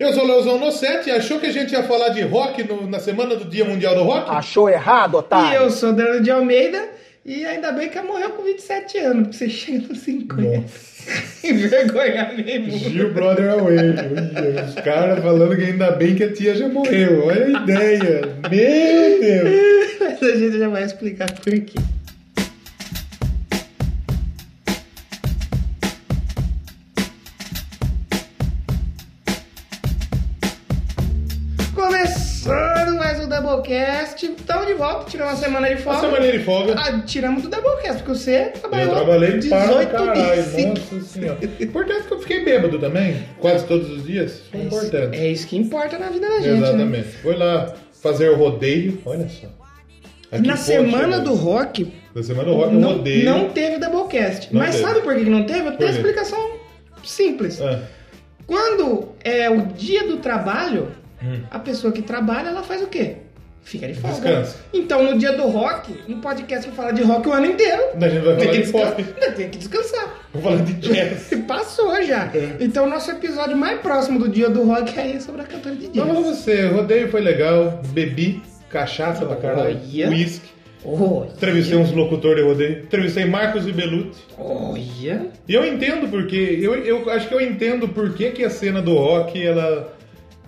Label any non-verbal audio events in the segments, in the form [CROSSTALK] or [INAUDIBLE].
Eu sou o Leozão Nossetti. Achou que a gente ia falar de rock no- na semana do Dia Mundial do Rock? Achou errado, E otário? eu sou Dano de Almeida. E ainda bem que ela morreu com 27 anos, porque você chega [LAUGHS] nos 50. Envergonhar mesmo. Gil Brother Away. Olha, Os caras falando que ainda bem que a tia já morreu. Olha a ideia. Meu Deus. [LAUGHS] Mas a gente já vai explicar por quê. Doublecast. Estamos de volta, tiramos uma semana de Uma folga. semana de folga. Ah, tiramos do Doublecast, porque você Eu trabalhou trabalhei para 18 caralho. dias. Nossa senhora. Importante que eu fiquei bêbado também. Quase todos os dias. Foi importante. É isso que importa na vida da gente, né? Exatamente. Foi lá fazer o rodeio. Olha só. Aqui Na semana chegar. do rock, Na semana do rock, eu não, rodeio. não teve Doublecast. Não Mas teve. sabe por que não teve? Eu tenho explicação simples. Ah, Quando é o dia do trabalho, Hum. a pessoa que trabalha, ela faz o quê? Fica de folga. Descansa. Então, no dia do rock, um podcast que fala de rock o ano inteiro. a gente vai Tem falar que, de pop. tem que descansar. Vou falar de jazz. [LAUGHS] Passou já. É. Então, nosso episódio mais próximo do dia do rock é sobre a cantora de Então, jazz. você, rodeio foi legal. Bebi cachaça pra caralho. Whisky. Olha. Entrevistei uns locutores de rodeio. Entrevistei Marcos e Belucci. Olha. E eu entendo porque. Eu, eu acho que eu entendo por que, que a cena do rock ela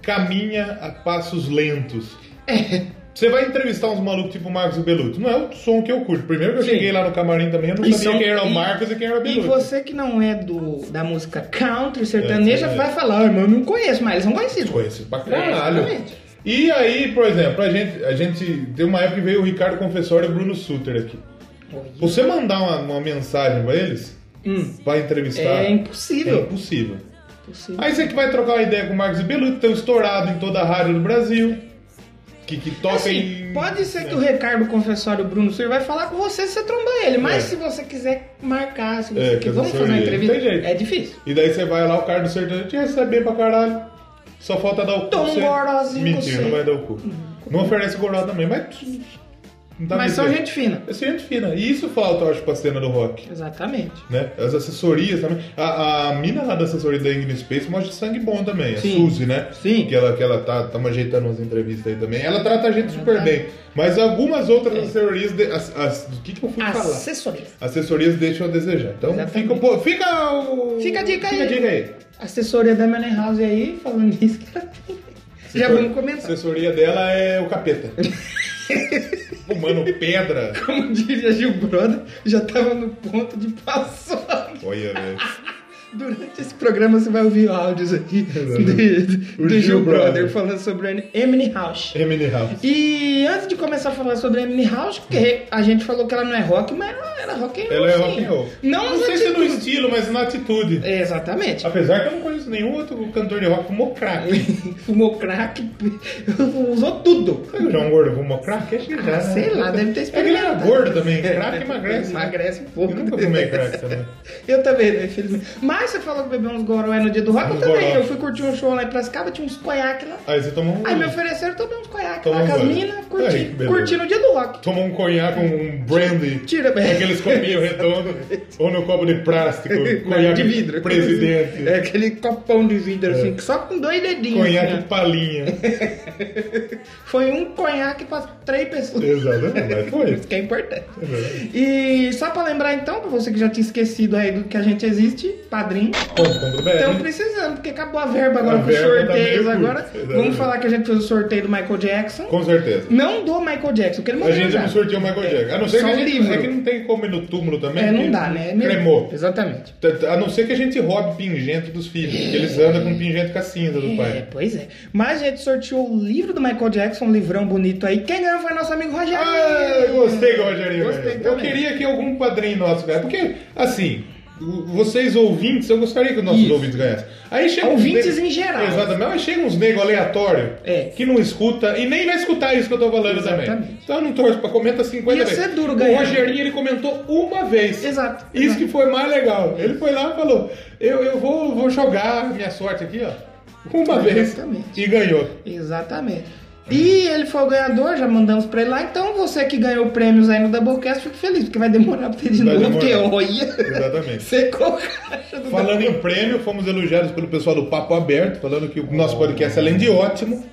caminha a passos lentos. É. Você vai entrevistar uns malucos tipo Marcos e Belucci. Não é o som que eu curto. Primeiro que eu Sim. cheguei lá no camarim também, eu não E sabia quem era o e- Marcos e quem era o E Belucci. você que não é do, da música country sertaneja É, é. vai falar, ah, mas eu não conheço, mas eles são conhecidos. Conhecido pra caralho. Exatamente. E aí, por exemplo, a gente, a gente. Tem uma época que veio o Ricardo Confessor e o Bruno Suter aqui. Olha. Você mandar uma, uma mensagem pra eles, Hum, pra entrevistar. é É impossível. impossível. Impossível. Aí você que vai trocar uma ideia com o Marcos e Belucci, estão estourado em toda a rádio do Brasil. Que, que toca Assim, em. pode ser que É. o Ricardo Confessório Bruno Sur vai falar com você se você trombar ele, mas É. se você quiser marcar, se É, você que quiser, vamos fazer uma entrevista, Não tem jeito. é difícil. E daí você vai lá, o cara do sertanejo te receber pra caralho. Só falta dar o cu. Tão você. Mentira, você. não vai dar o cu. Não oferece goró também, mas. Tá mas dizendo. gente fina. É gente fina. E isso falta, eu acho, pra cena do rock. Exatamente. Né? As assessorias também. A, a mina lá da assessoria da Ingrid Space mostra sangue bom também. Sim. A Suzy, né? Sim. Que ela, que ela tá, tá ajeitando umas entrevistas aí também. Ela trata a gente super bem. Mas algumas outras assessorias. De, as, as- o que, que eu fui falar? Assessoria. Assessorias deixam a desejar. Então Exatamente. fica, fica o. Fica a dica Fica a aí. dica aí. Assessoria da Money House aí, falando nisso, que ela tem. [LAUGHS] Já vamos comentar. assessoria dela é o capeta. [LAUGHS] [LAUGHS] Fumando pedra. Como diria Gil Brother, já tava no ponto de passar. Olha, velho. Durante esse programa você vai ouvir áudios aqui do, do Gil Brother Brother. falando sobre Emily House. Emily House. E antes de começar a falar sobre Emily House, porque a gente falou que ela não é rock, mas ela era rock and roll. Ela é rock and roll. Não, Não sei se no atitudes. estilo, mas na atitude. Exatamente. Apesar que eu não conheço nenhum outro cantor de rock que fumou crack. [LAUGHS] Fumou crack, [LAUGHS] usou tudo. Sabe o João Gordo fumou crack? Acho que já. Ah, sei lá, deve ter É que ele era experimentado. gordo também. Crack [LAUGHS] emagrece. Emagrece um pouco. Eu nunca fumei crack também. Eu também, né, infelizmente. Mas você falou que bebeu uns goró no dia do rock, eu também. Eu fui curtir um show lá em Piracicaba, tinha uns conhaque lá. Aí você tomou um. Aí me ofereceram tomei uns conhaque lá com as minas, curti, curti no dia do rock. Tomou um conhaque, um brandy. Tira, Aqueles copinhos [LAUGHS] redondos. ou no copo de plástico. Conhaque de vidro. Presidente. É aquele copão de vidro, assim, que só com dois dedinhos. Conhaque assim, palinha. [LAUGHS] Foi um conhaque pra três pessoas. Exatamente. Mas foi. Isso [LAUGHS] que é importante. Exatamente. E só pra lembrar então, pra você que já tinha esquecido aí do que a gente existe, padrinho. Ponto contra o BR. Estamos precisando, porque acabou a verba agora A com os tá sorteios meio agora. curta. Vamos falar que a gente fez o sorteio do Michael Jackson. Com certeza. Não do Michael Jackson, porque ele A morreu gente já. não sorteou o Michael Jackson. A não ser Só que a gente. livro. É que não tem como ir no túmulo também. É, não dá, né? É Cremou. Exatamente. A não ser que a gente roube pingente dos filhos, porque eles andam com pingente com a cinza do É, pai. pois é. Mas a gente sorteou o livro do Michael Jackson, um livrão bonito aí. Quem ganhou foi nosso amigo Rogério. Ah, eu gostei que o Rogerinho Gostei. Eu queria que algum padrinho nosso ganhasse. Porque, assim, vocês ouvintes, eu gostaria que os nossos Isso. ouvintes ganhassem. Aí chega Ouvintes nego- em geral. Exatamente. Aí chega uns negros aleatórios É. que não escuta e nem vai escutar isso que eu tô falando Exatamente. também. Então eu não torço pra comenta 50 Ia vezes. ser duro O ganhar. Rogerinho ele comentou uma vez. Exato. Isso exato. que foi mais legal. Ele foi lá e falou: Eu, eu vou, vou jogar minha sorte aqui, ó. Uma vez. Exatamente. E ganhou. Exatamente. E ele foi o ganhador, já mandamos pra ele lá. Então você que ganhou prêmios aí no Doublecast, fique feliz, porque vai demorar pra ter de Vai novo, porque demorar. olha. Exatamente. Secou caixa do Falando em prêmio, fomos elogiados pelo pessoal do Papo Aberto, falando que o nosso podcast, além de ótimo,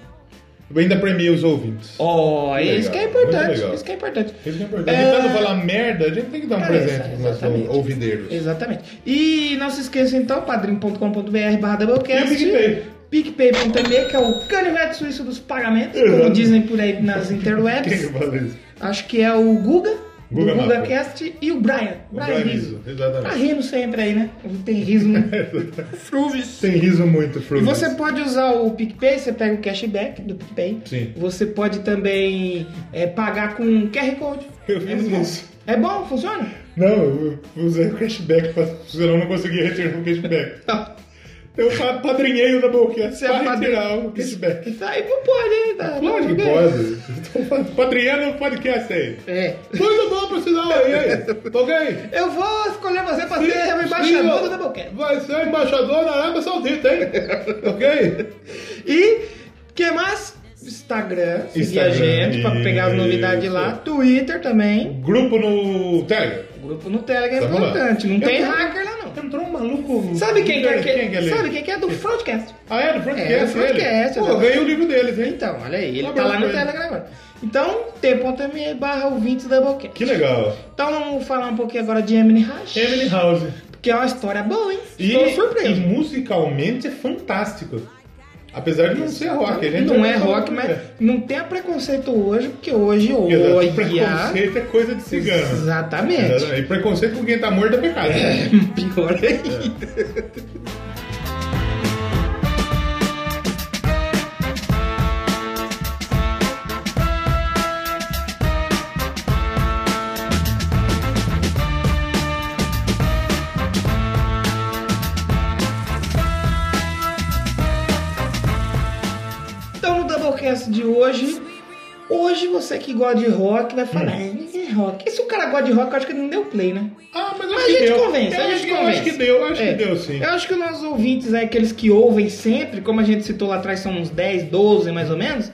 ainda premia os ouvintes. Ó, Muito isso que é legal, muito importante. Isso que é importante. Isso que é importante. É. Falar merda, a gente tem que dar um É, presente pros nossos exatamente. ouvideiros. Exatamente. E não se esqueça então, padrim.com.br barra Doublecast. E o PicPay. PicPay.me, que é o canivete suíço dos pagamentos, como dizem por aí nas Quem interwebs. que fala isso? Acho que é o Guga, Guga do. GugaCast, e o Brian. O Brian, Brian Riso. Riso, exatamente. Tá rindo sempre aí, né? Tem riso no... [LAUGHS] Fruvis. Tem riso muito, E Fruvis. você pode usar o PicPay, você pega o cashback do PicPay. Sim. Você pode também é, pagar com QR Code. Eu é fiz muito bom. isso. É bom? Funciona? Não, eu usei o cashback, pra- senão eu não conseguia retirar o cashback. [LAUGHS] Eu pa- padrinhei o Doublecast Você é pra padrinho. retirar o cashback. Tá, aí não pode, hein? Tá, Lógico que não, pode. [LAUGHS] Tô padrinhando o podcast aí. É. Muito bom pro sinal aí, aí. Tá ok? Eu vou escolher você pra ser o embaixador do Doublecast. Vai ser embaixador na Arábia Saudita, hein? [LAUGHS] ok? E, que mais? Instagram, seguir a Instagram, gente pra pegar as novidades isso. lá. Twitter também. Grupo no Telegram. Grupo no Telegram é lá. importante. Não tem Entrou- hacker lá, não. Entrou um maluco. Sabe quem, que é, Quem que, que ele? Sabe quem que é do Frontcast? Ah, é? Do É, Frontcast, do Frontcast? Pô, eu ganhei o livro deles, hein? Então, olha aí, ele Um tá lá no. Telegram agora. Então, t.me barra ouvintes Doublecast. Que legal. Então vamos falar um pouquinho agora de Emily Rush. Emily House. Porque é uma história boa, hein? E, Estou e surpreso. musicalmente é fantástico. Apesar de não ser rock. A gente Não é rock, mas não tenha preconceito hoje, porque hoje, Exato. olha... Preconceito é coisa de cigano. Exatamente. E preconceito com quem tá morto é pecado. [LAUGHS] Pior ainda. Então no Doublecast de hoje, hoje você que gosta de rock vai falar, Hum. é rock. E se o cara gosta de rock, eu acho que ele não deu play, né? Ah, mas, Mas a que gente deu. convence, eu a gente que, eu convence. acho que deu, eu acho É. que deu sim. Eu acho que os nossos ouvintes, aí, aqueles que ouvem sempre, como a gente citou lá atrás, são uns 10, 12 mais ou menos,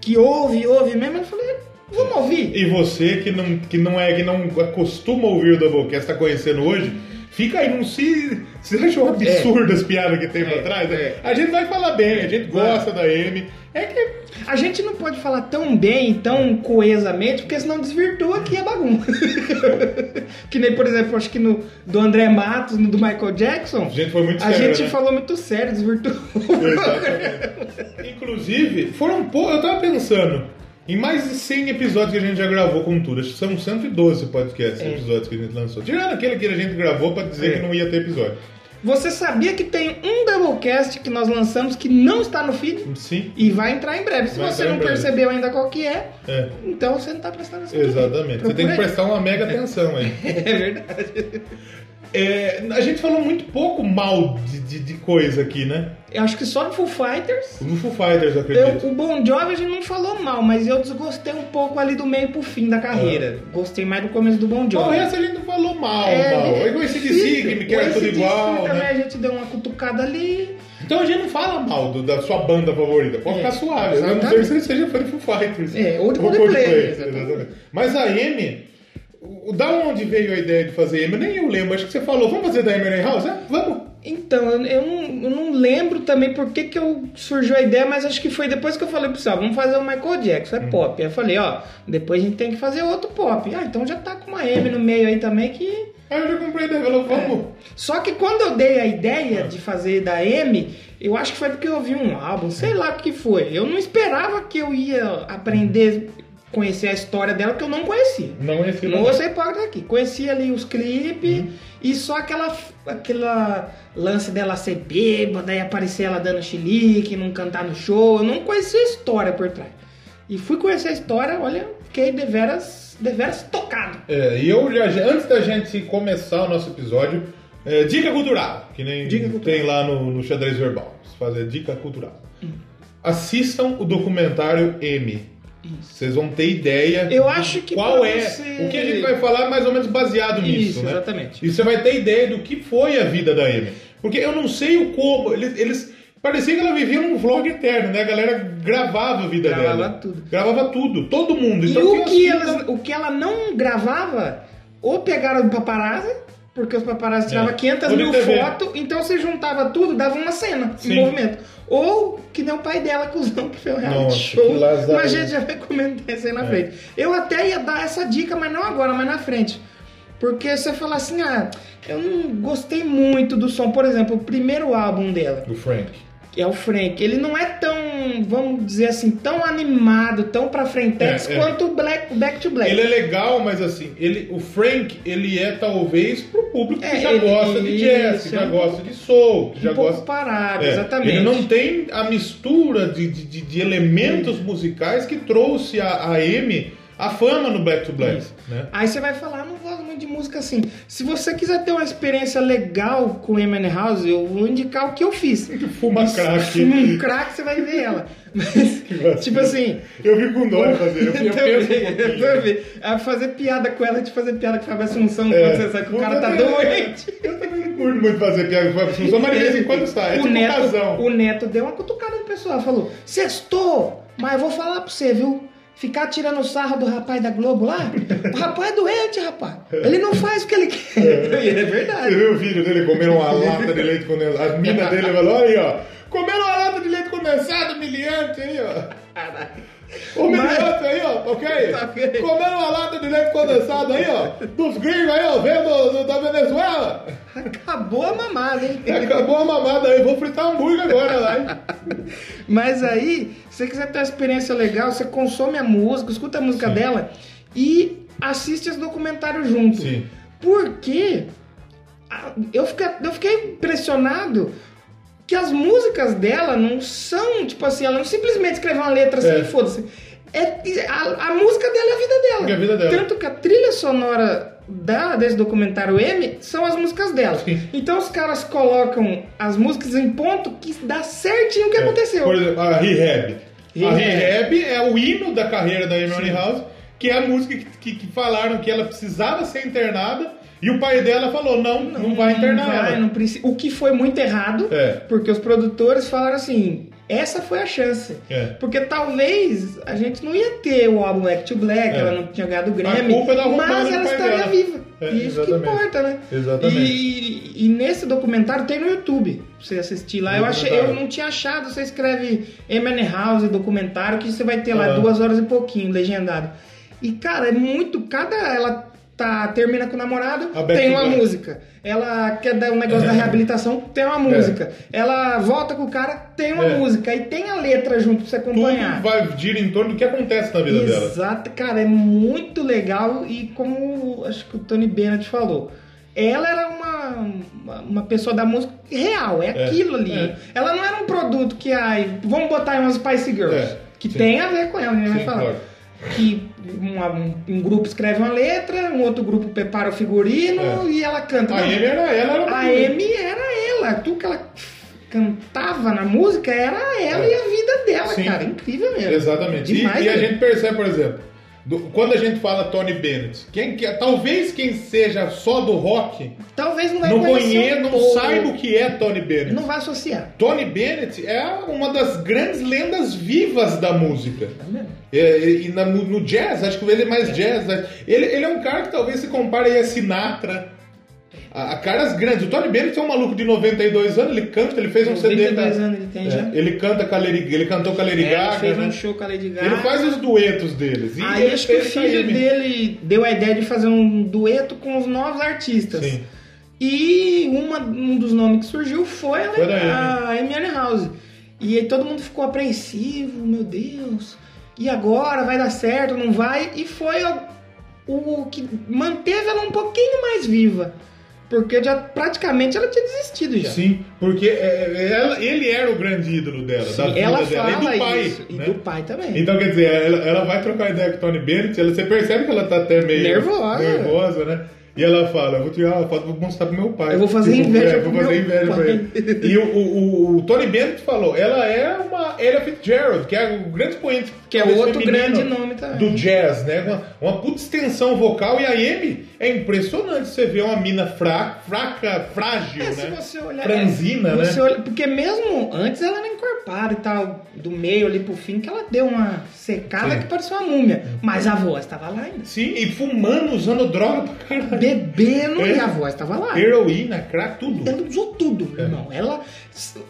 que ouve, ouve mesmo, eu falei, vamos ouvir. E você que não, que não é, que não acostuma ouvir o Doublecast, tá conhecendo hoje, fica aí, não se. Você achou absurdo as piadas que tem pra É, trás? né? é. A gente vai falar bem, a gente gosta da M. É que. A gente não pode falar tão bem, tão coesamente, porque senão desvirtua aqui a bagunça. [LAUGHS] que nem, por exemplo, acho que no do André Matos, no do Michael Jackson, A gente foi muito a sério, gente né? falou muito sério, desvirtuou. Inclusive, foram poucos. Eu tava pensando. Em mais de 100 episódios que a gente já gravou com tudo, acho que são 112 podcasts, É. episódios que a gente lançou. Tirando aquele que a gente gravou pra dizer É. que não ia ter episódio. Você sabia que tem um Doublecast que nós lançamos que não está no feed? Sim, E vai entrar em breve. Se Vai você não percebeu ainda qual que é, é. então você não tá prestando atenção. Exatamente. Você tem que prestar uma mega atenção aí. [LAUGHS] É verdade. É, a gente falou muito pouco mal de, de, de coisa aqui, né? Eu acho que só do Foo Fighters. Do Foo Fighters, eu Eu, acredito. o Bon Jovi a gente não falou mal, mas eu desgostei um pouco ali do meio pro fim da carreira. Gostei mais do começo do Bon O Jovi. resto a gente não falou mal, É, mal. é Aí com esse DC, que me quer Com tudo igual, também né? a gente deu uma cutucada ali. Então a gente não fala mal do- da sua banda favorita. Pode É, ficar suave. A não que você seja fã de Foo Fighters. É, ou de Coldplay, exatamente. exatamente. Mas a o- da onde veio a ideia de fazer Amy? Nem eu lembro. Acho que você falou, vamos fazer da Amy House? É? Vamos. Então, eu, eu não, eu não lembro também por que, que eu surgiu a ideia, mas acho que foi depois que eu falei pro pessoal, vamos fazer o Michael Jackson, Hum. é pop. Aí eu falei, ó, depois a gente tem que fazer outro pop. Ah, então já tá com uma M no meio aí também que Aí eu já comprei a ideia. Falou, vamos. Só que quando eu dei a ideia de fazer da M, eu acho que foi porque eu ouvi um álbum, sei lá o que foi. Eu não esperava que eu ia aprender, conhecer a história dela, que eu não conhecia. Não é Não vou ser hipócrita aqui. Conhecia ali os clipes e só aquela, aquela lance dela ser bêbada e aparecer ela dando chilique, não cantar no show. Eu não conhecia a história por trás. E fui conhecer a história, olha, fiquei deveras, deveras tocado. É, e eu já, antes da gente começar o nosso episódio, é, dica cultural, que nem Dica cultural. tem lá no, no xadrez verbal. Fazer dica cultural. Assistam o documentário M. Vocês vão ter ideia Eu acho que qual é você- o que a gente vai falar mais ou menos baseado nisso, Isso, né? exatamente. E você vai ter ideia do que foi a vida da Amy. Porque eu não sei o como. Eles, eles, Parecia que ela vivia num vlog eterno, né? A galera gravava a vida Gravava dela. tudo. Gravava tudo, todo mundo. E Então o tinha que, ela, o que ela não gravava, ou pegaram do paparazzi, porque os paparazzi tiravam É. 500 Ou de mil fotos, então você juntava tudo, dava uma cena Sim. em movimento. Ou que nem o pai dela, cuzão, que foi um reality Nossa, show. Mas a gente já vai comentar isso aí na É. frente. Eu até ia dar essa dica, mas não agora, mas na frente. Porque você fala assim, ah, eu não gostei muito do som. Por exemplo, o primeiro álbum dela, Do Frank. Que é o Frank, ele não é tão, vamos dizer assim, tão animado, tão pra frentex É, é. quanto o Black, Back to Black. Ele é legal, mas assim, ele, o Frank, ele é talvez pro público que É, já ele- gosta de jazz, que já é um gosta de soul, que um já pouco gosta. parado, É, exatamente. Ele não tem a mistura de, de, de- elementos musicais que trouxe a, a Amy a fama no Black to Black. Né? Aí você vai falar, "Ah, não muito de música assim. Se você quiser ter uma experiência legal com Eminem House, eu vou indicar o que eu fiz. Fuma crack. [LAUGHS] Um crack, você vai ver ela. Mas, [LAUGHS] tipo assim, Eu vi com dó fazer, eu, [LAUGHS] eu também, eu também. A fazer piada com ela, de fazer piada com a Fábio Assunção, É. quando você sabe que o cara tá doente. Eu também não curto muito fazer piada com a Assunção, mas de vez em quando sai. É o, tipo neto, o Neto deu uma cutucada no pessoal, falou: Sextou, mas eu vou falar pra você, viu? Ficar tirando sarro do rapaz da Globo lá, o rapaz é doente, rapaz. Ele não faz o que ele quer. É [LAUGHS] Você verdade. viu o vídeo dele comendo uma lata de leite condensado? A mina dele falou, olha aí, ó. Comendo uma lata de leite condensado, humilhante aí, ó. Humilhante aí, ó, ok? [LAUGHS] Tá ok. Comendo uma lata de leite condensado aí, ó. Dos gringos aí, ó, vendo do- da Venezuela. Acabou a mamada, hein? [LAUGHS] Acabou a mamada aí, vou fritar hambúrguer agora lá, hein? [LAUGHS] Mas aí, se você quiser ter uma experiência legal, você consome a música, escuta a música dela e assiste esse documentário junto. Sim. Porque eu fiquei, eu fiquei impressionado que as músicas dela não são, tipo assim, ela não simplesmente escreveu uma letra assim É. e foda-se. É, a, a música dela é a vida dela. É a vida dela. Tanto que a trilha sonora da, desse documentário M são as músicas dela. Sim. Então os caras colocam as músicas em ponto que dá certinho o que aconteceu. Por exemplo, a Rehab. A Rehab. Rehab é o hino da carreira da Amy House, que é a música que, que- que falaram que ela precisava ser internada e o pai dela falou: não, não, vai internar vai, ela. não precisa. O que foi muito errado, É. porque os produtores falaram assim: essa foi a chance. É. Porque talvez a gente não ia ter o álbum Back to Black, É. ela não tinha ganhado o Grammy, é mas ela estaria dela. viva. É, e isso que exatamente. importa, né? Exatamente. E, e nesse documentário tem no YouTube, pra você assistir lá. Eu, achei, eu não tinha achado, você escreve Eminem House documentário, que você vai ter lá Ah. duas horas e pouquinho, legendado. E, cara, é muito. Cada. Ela tá, termina com o namorado, A tem uma música. Ela quer dar um negócio da reabilitação, tem uma música. Ela volta com o cara, tem uma É. música. E tem a letra junto pra você acompanhar. Tudo vai gira em torno do que acontece na vida dela. Exato, cara, é muito legal e como acho que o Tony Bennett falou, ela era uma, uma, pessoa da música real, é, É, aquilo ali. é. Ela não era um produto que, ai, vamos botar umas Spice Girls, É, que sim. tem a ver com ela, né? vai falar. claro. Que um, um grupo escreve uma letra, um outro grupo prepara o figurino É. e ela canta. A Amy era ela, era a Amy era ela, tudo que ela cantava na música era ela É. e a vida dela, Sim. cara, incrível mesmo. Exatamente. E, Demais, e a né? gente percebe, por exemplo, do- quando a gente fala Tony Bennett, quem, que- talvez quem seja só do rock Talvez não vai não conheça, não saiba o que é Tony Bennett. Não vai associar. Tony Bennett é uma das grandes lendas vivas da música. Vendo? É, e na- no, jazz, acho que ele é mais jazz. né? Ele, ele é um cara que talvez se compare a Sinatra. A, a caras grandes. O Tony Bennett é um maluco de 92 anos, ele canta, ele fez um CD. 92 da- anos ele tem É, já. Ele canta com a Lady, ele cantou com a Lady É, Gaga. fez né? um show com a Lady Gaga. Ele faz os duetos deles. E Aí ele acho que o fez a filho dele deu a ideia de fazer um dueto com os novos artistas. Sim. E uma- um dos nomes que surgiu foi a, Foi a Amy House. E aí todo mundo ficou apreensivo, meu Deus. E agora vai dar certo, não vai? E foi o, o que manteve ela um pouquinho mais viva. Porque já praticamente ela tinha desistido já. Sim, porque é, é, ela- ele era o grande ídolo dela, da vida ela dela fala e do pai. isso. E né? do pai também. Então, quer dizer, ela, ela vai trocar ideia com o Tony Bennett, ela, você percebe que ela tá até meio Nervosa. nervosa, né? E ela fala, eu vou tirar uma foto, vou mostrar pro meu pai. Eu vou fazer Tipo, inveja é, vou fazer inveja pra pai. ele. E o, o, o- Tony Bennett falou, ela é uma Ella Fitzgerald, que é o grande expoente Que é outro grande nome também. Do jazz, né? Uma, uma puta extensão vocal. E a Amy é impressionante você ver uma mina fraca, fraca frágil, É, né? se você olhar. Franzina, é, né? olha- porque mesmo antes ela era encorpada e tal, do meio ali pro fim, que ela deu uma secada Sim. que parecia uma múmia. Mas a voz tava lá ainda. Sim, e fumando, usando droga pra caralho. Bebendo É. e a voz tava lá. Heroína, crack, tudo. Ela usou tudo, É. irmão. Ela.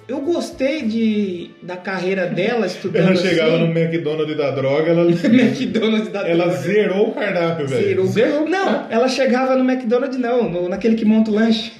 Eu gostei de, da carreira dela estudando. Ela chegava assim, no McDonald's da droga, ela, [LAUGHS] McDonald's da ela droga. zerou o cardápio, velho. Zerou. o Não, ela chegava no McDonald's, não, no- naquele que monta o lanche.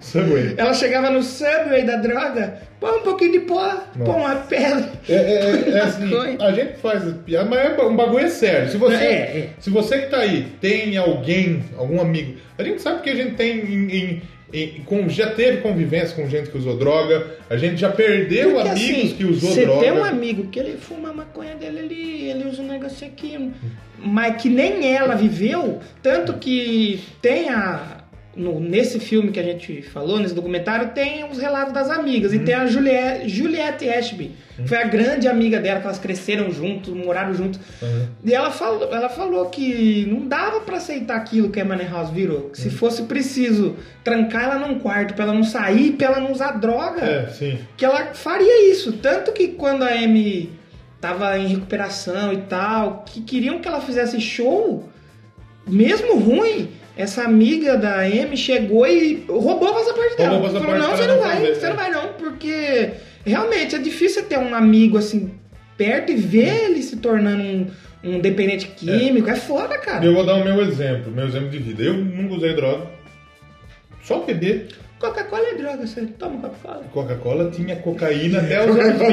Subway. Ela chegava no Subway da droga, põe um pouquinho de pó, põe uma pedra. É, é- é assim, Maconha. a gente faz piada, mas é um bagulho é sério. Se você, É, é. se você que tá aí tem alguém, algum amigo, a gente sabe que a gente tem em- em- em- com- já teve convivência com gente que usou droga, a gente já perdeu Porque, amigos assim, que usou Você droga. tem um amigo que ele fuma a maconha dele, ele, ele usa um negócio aqui. Mas que nem ela viveu, tanto que tem a. no- nesse filme que a gente falou, nesse documentário, tem os relatos das amigas. E Uhum. tem a Juliette, Juliette Ashby. Foi a grande amiga dela, que elas cresceram juntos, moraram juntos. Uhum. E ela falou, ela falou que não dava pra aceitar aquilo que a Money House virou. Que se Uhum. fosse preciso trancar ela num quarto pra ela não sair, pra ela não usar droga É, sim. que ela faria isso. Tanto que quando a Amy tava em recuperação e tal, que queriam que ela fizesse show, mesmo ruim, essa amiga da Amy chegou e roubou o passaporte dela. Roubou o passaporte Falou, não, você não vai, você é. não vai não, porque realmente é difícil ter um amigo assim perto e ver ele se tornando um, um dependente químico. É, foda, cara. Eu vou dar o meu exemplo, meu exemplo de vida. Eu nunca usei droga, só beber. Coca-Cola é droga, você toma Coca-Cola. Coca-Cola tinha cocaína até os anos 20.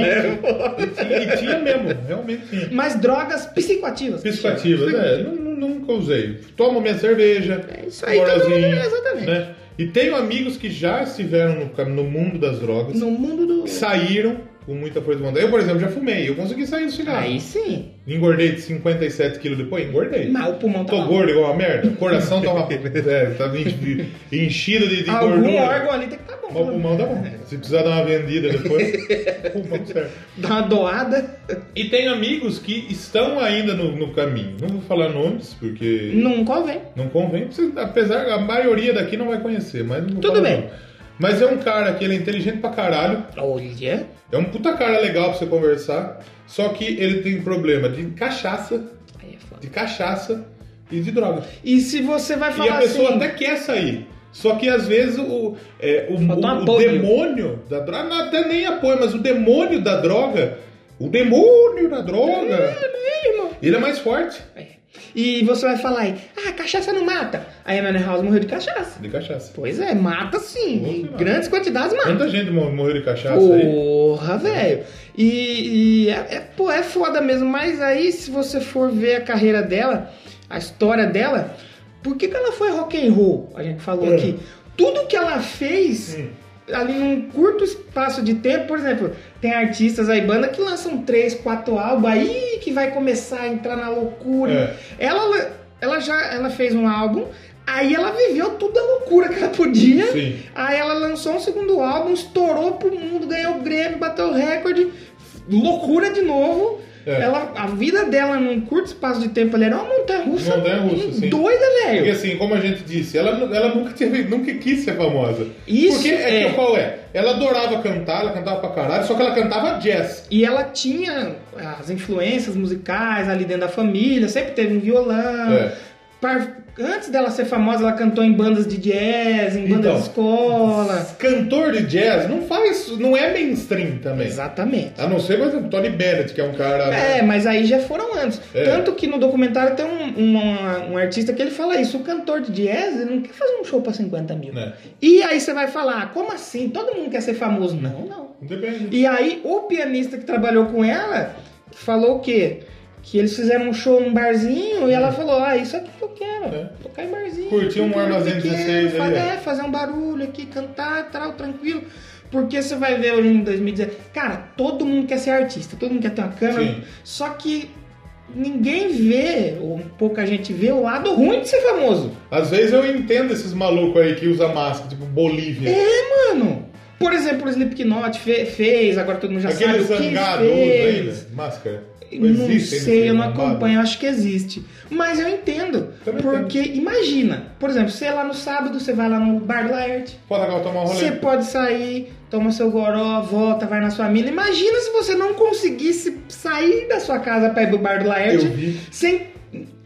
E tinha, e tinha mesmo, realmente tinha. Mas drogas psicoativas. Psicoativas, é, nu- nunca usei. Tomo minha cerveja, É isso aí, mundo- exatamente. né? E tenho amigos que já estiveram no, no mundo das drogas, No mundo do. saíram com muita força de vontade. Eu, por exemplo, já fumei, eu consegui sair do cigarro. Aí sim. Engordei de 57 quilos depois, engordei. Mas o pulmão tá Tô gordo igual uma merda. O coração tá, uma, [LAUGHS] é, tá en- enchido de, de Algum gordura. órgão ali tem que tá bom. Mas o pulmão tá bom. Se precisar dar uma vendida depois, [LAUGHS] o pulmão serve. Dá uma doada. E tem amigos que estão ainda no, no caminho. Não vou falar nomes, porque Não convém. não convém. Apesar a maioria daqui não vai conhecer, mas não vou Tudo falar bem. nome. Mas é um cara que ele é inteligente pra caralho. Olha. É um puta cara legal pra você conversar. Só que ele tem problema de cachaça, Aí é foda. de cachaça e de droga. E se você vai E falar a pessoa assim. até quer sair. Só que às vezes o, é, o, o- o demônio da droga, não, até nem apoio, mas o demônio da droga, o demônio da droga, ele é mais forte É. E você vai falar aí, ah, cachaça não mata. Aí a Manor House morreu de cachaça. de cachaça. Pois é, mata sim. Nossa, Em grandes quantidades mata. Quanta gente mo- morreu de cachaça aí? Porra, velho. E, e é, é- pô, é foda mesmo. Mas aí, se você for ver a carreira dela, a história dela, por que, que ela foi rock and roll? A gente falou É. aqui. Tudo que ela fez Hum. ali num curto espaço de tempo, por exemplo, tem artistas aí, banda que lançam três, quatro álbuns aí que vai começar a entrar na loucura. É. Ela, ela já ela fez um álbum, aí ela viveu toda a loucura que ela podia. Sim. Aí ela lançou um segundo álbum, estourou pro mundo, ganhou o Grêmio, bateu o recorde, loucura de novo. É. Ela, a vida dela, num curto espaço de tempo, ela era uma montanha russa. Montanha-russa, sim. Doida, Porque velho. assim, como a gente disse, ela, ela nunca, teve, nunca quis ser famosa. Isso Porque é, é. que qual é? Ela adorava cantar, ela cantava pra caralho, só que ela cantava jazz. E ela tinha as influências musicais ali dentro da família, sempre teve um violão. É. Par- Antes dela ser famosa, ela cantou em bandas de jazz, em bandas Então. de escola. Cantor de jazz não faz, não é mainstream também. Exatamente. A não ser, por exemplo, Tony Bennett, que é um cara. É, mas aí já foram antes. É. Tanto que no documentário tem um, um, um artista que ele fala isso. O cantor de jazz não quer fazer um show pra 50 mil. né? E aí você vai falar, como assim? Todo mundo quer ser famoso? Não, não. Depende. E aí o pianista que trabalhou com ela falou o quê? Que eles fizeram um show num barzinho e ela falou, ah, isso aqui que eu quero. É. Tocar em barzinho. Curtir um armazém pequeno, 16 ali, fazer, é. é, fazer um barulho aqui, cantar, tal, tranquilo. Porque você vai ver hoje em 2010. Cara, todo mundo quer ser artista, todo mundo quer ter uma câmera. Sim. Só que ninguém vê, ou pouca gente vê, o lado ruim de ser famoso. Às vezes eu entendo esses malucos aí que usa máscara, tipo Bolívia. É, mano. Por exemplo, o Slipknot fe- fez, agora todo mundo já Aquele sabe o que zangado usa ainda, máscara. Não existe sei, eu não acompanho, eu acho que existe. Mas eu entendo. Também porque imagina, por exemplo, você é lá no sábado, você vai lá no bar do Laerte, Pode agora tomar um rolê. você pode sair, toma seu goró, volta, vai na sua mina. Imagina se você não conseguisse sair da sua casa pra ir do bar do Laerte sem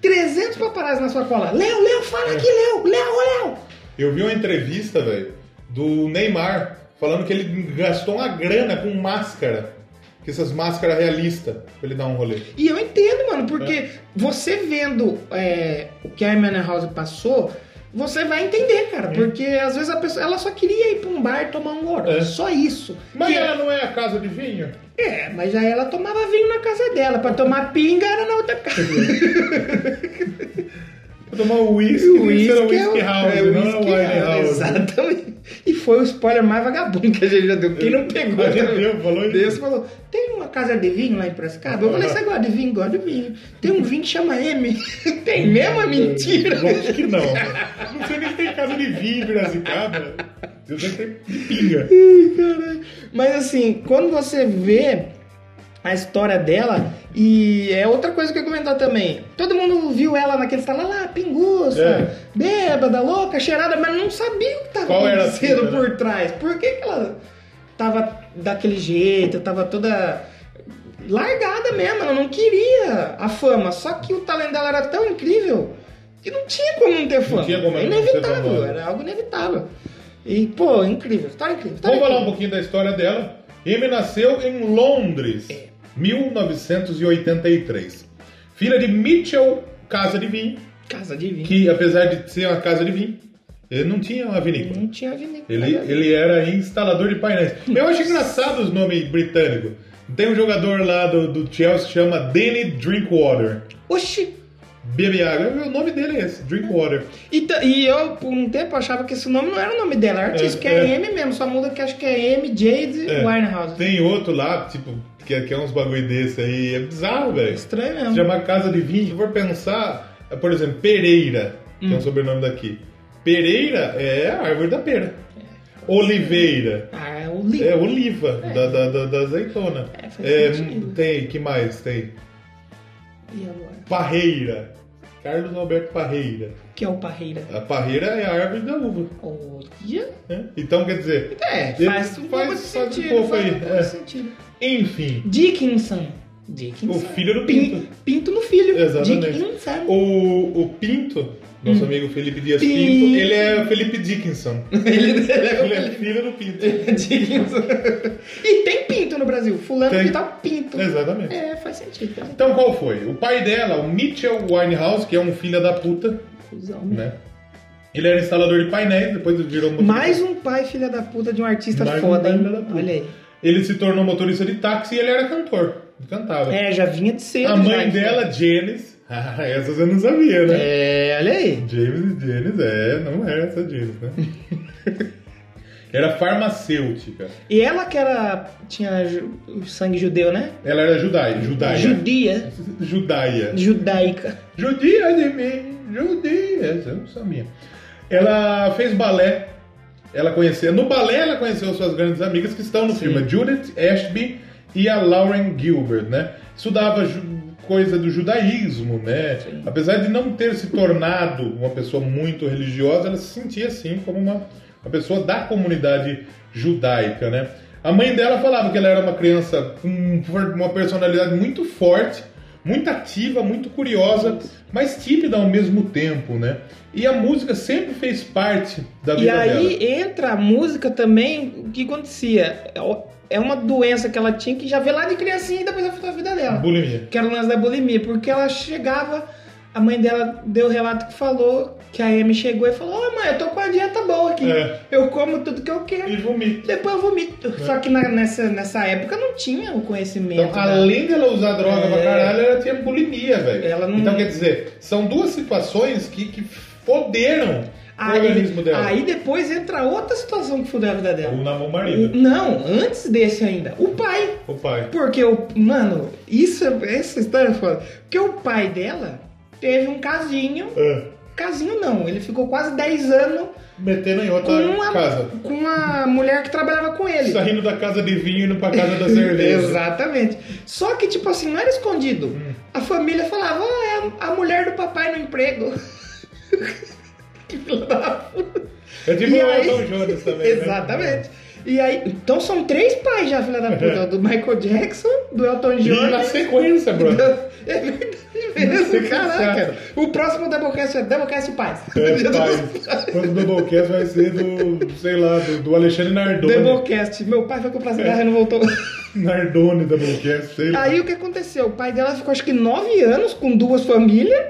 300 paparazzi na sua cola. Léo, Léo, fala aqui, Léo, Léo, Léo. Eu vi uma entrevista, velho, do Neymar, falando que ele gastou uma grana com máscara. Que essas máscaras realistas, pra ele dar um rolê. E eu entendo, mano, porque É. você vendo é, o que a Eminem House passou, você vai entender, cara. Porque às vezes a pessoa ela só queria ir pra um bar tomar um goró. É. Só isso. Mas Que- ela não é a casa de vinho? É, mas aí ela tomava vinho na casa dela. Pra tomar pinga era na outra casa. [LAUGHS] Tomar o whisky, O tem que ser o whisky é house, é, não é whisky wine house. Exatamente. E foi o spoiler mais vagabundo que a gente já deu. Quem não pegou, já- deu, falou isso. Deus falou: tem uma casa de vinho lá em Piracicaba? Eu falei: você gosta de vinho? Gosto de vinho. Tem um vinho que chama M. [LAUGHS] tem mesmo? É mentira. Lógico que não. Não sei nem se tem casa de vinho em Piracicaba. Eu sei que tem pinga. Ai, caralho. Mas assim, quando você vê a história dela, e é outra coisa que eu ia comentar também. Todo mundo viu ela naquele salão lá, pinguça, É. bêbada, louca, cheirada, mas não sabia o que tava Qual era a acontecendo né? por trás. Por que, que ela tava daquele jeito, tava toda largada mesmo, ela não queria a fama. Só que o talento dela era tão incrível que não tinha como não ter fama. tinha como não ser inevitável, era algo inevitável. E, pô, incrível, história incrível. Vamos falar um incrível. pouquinho da história dela. Amy nasceu em Londres, É. 1983. Filha de Mitchell Casa de Vinho, Casa de vinho. que apesar de ser uma casa de vinho, ele não tinha uma vinícola. Não tinha vinícola. Ele, ele era instalador de painéis. [LAUGHS] Eu acho engraçado os nomes britânicos. Tem um jogador lá do, do Chelsea que chama Danny Drinkwater. Oxi! Bebe água. O nome dele é esse, Drinkwater. E, e eu, por um tempo, achava que esse nome não era o nome dela, é artista, É, que é, é. M mesmo, só muda que acho que é M, Jade É. Winehouse. Tem outro lá, tipo, que é, que é uns bagulho desse aí. É bizarro, velho. Estranho Se mesmo. chama Casa de Vinho. Se for pensar, é, por exemplo, Pereira, que Hum. é o sobrenome daqui. Pereira é a árvore da pera. Oliveira. Ah, é o Lee. É oliva, da, da, da, da azeitona. É, faz É, sentido. tem, que mais tem? E agora? Parreira. Carlos Alberto Parreira. Que é o Parreira? A parreira é a árvore da uva. Olha. né? Então, quer dizer, É, Ele faz um pouco de faz- faz um sentido. pouco faz aí, um é. sentido. Enfim, Dickinson. Dickinson. o filho do Pin- Pinto. Pinto no filho. Exatamente. Dickinson. O, o Pinto, nosso amigo Felipe Dias Pinto, Pinto. ele é o Felipe Dickinson. Ele, [LAUGHS] ele é Ele é filho do Pinto. [LAUGHS] Dickinson. E tem pinto no Brasil. Fulano Tem. que tá pinto. Exatamente. É, faz sentido. Faz. Então qual foi? O pai dela, o Mitchell Winehouse, que é um filho da puta, Cusão, né? Ele era instalador de painéis, depois virou motorista. Mais um pai filha da puta de um artista Mais um foda, pai hein? filha da puta. Olha aí. Ele se tornou motorista de táxi e ele era cantor. Cantava. É, já vinha de cedo. a mãe já, dela, Janice. [LAUGHS] Ah, essa você não sabia, né? É, olha aí. James e Janice, é, não era essa Janice, né? [LAUGHS] era farmacêutica. E ela que era. tinha sangue judeu, né? Ela era judaia. Judaia. Judia. Judaia. Judaica. Judia de mim, judia. Essa eu não sabia. Ela fez balé. Ela conheceu. No balé ela conheceu suas grandes amigas que estão no filme, a Judith Ashby e a Lauren Gilbert, né? Estudava coisa do judaísmo, né? Apesar de não ter se tornado uma pessoa muito religiosa, ela se sentia assim como uma, uma pessoa da comunidade judaica, né? A mãe dela falava que ela era uma criança com uma personalidade muito forte, muito ativa, muito curiosa, mas tímida ao mesmo tempo, né? E a música sempre fez parte da E vida aí dela. entra a música também, o que acontecia? É uma doença que ela tinha que já veio lá de criancinha e depois afetou a vida dela. Bulimia. Que era o lance da bulimia, porque ela chegava, a mãe dela deu o relato que falou, que a Amy chegou e falou, ô mãe, eu tô com a dieta boa aqui. É. Eu como tudo que eu quero. E vomita. Depois eu vomito. Só que na- nessa, nessa época não tinha o conhecimento. Então, da- além dela usar droga É. pra caralho, ela tinha bulimia, velho. Ela não- Então, quer dizer, são duas situações que, que foderam o organismo dela. aí depois entra outra situação que fudeu a vida dela. O namor O- marido. não, antes desse ainda, o pai. O pai. Porque o. Mano, isso, é- essa história é foda. Porque o pai dela teve um casinho. Ah, Casinho não, ele ficou quase 10 anos metendo em outra com uma, casa. com uma mulher que trabalhava com ele. Saindo da casa de vinho e indo pra casa da [LAUGHS] cerveja. Exatamente. Só que, tipo assim, não era escondido. Hum. A família falava, ah, é a mulher do papai no emprego. [LAUGHS] que filho da puta. É E o aí- Elton Jones também. né? Exatamente. E aí, então são três pais já, filha da puta. Do Michael Jackson, do Elton E John. na sequência, bro. [LAUGHS] É verdade mesmo, caraca. O próximo Doublecast é Doublecast Paz. É, [LAUGHS] pai. Quando o Doublecast vai ser do, sei lá, do, do Alexandre Nardoni. Doublecast. Meu pai foi comprar cigarro e não voltou. [LAUGHS] Nardoni Doublecast, sei lá. Aí o que aconteceu? O pai dela ficou acho que nove anos com duas famílias,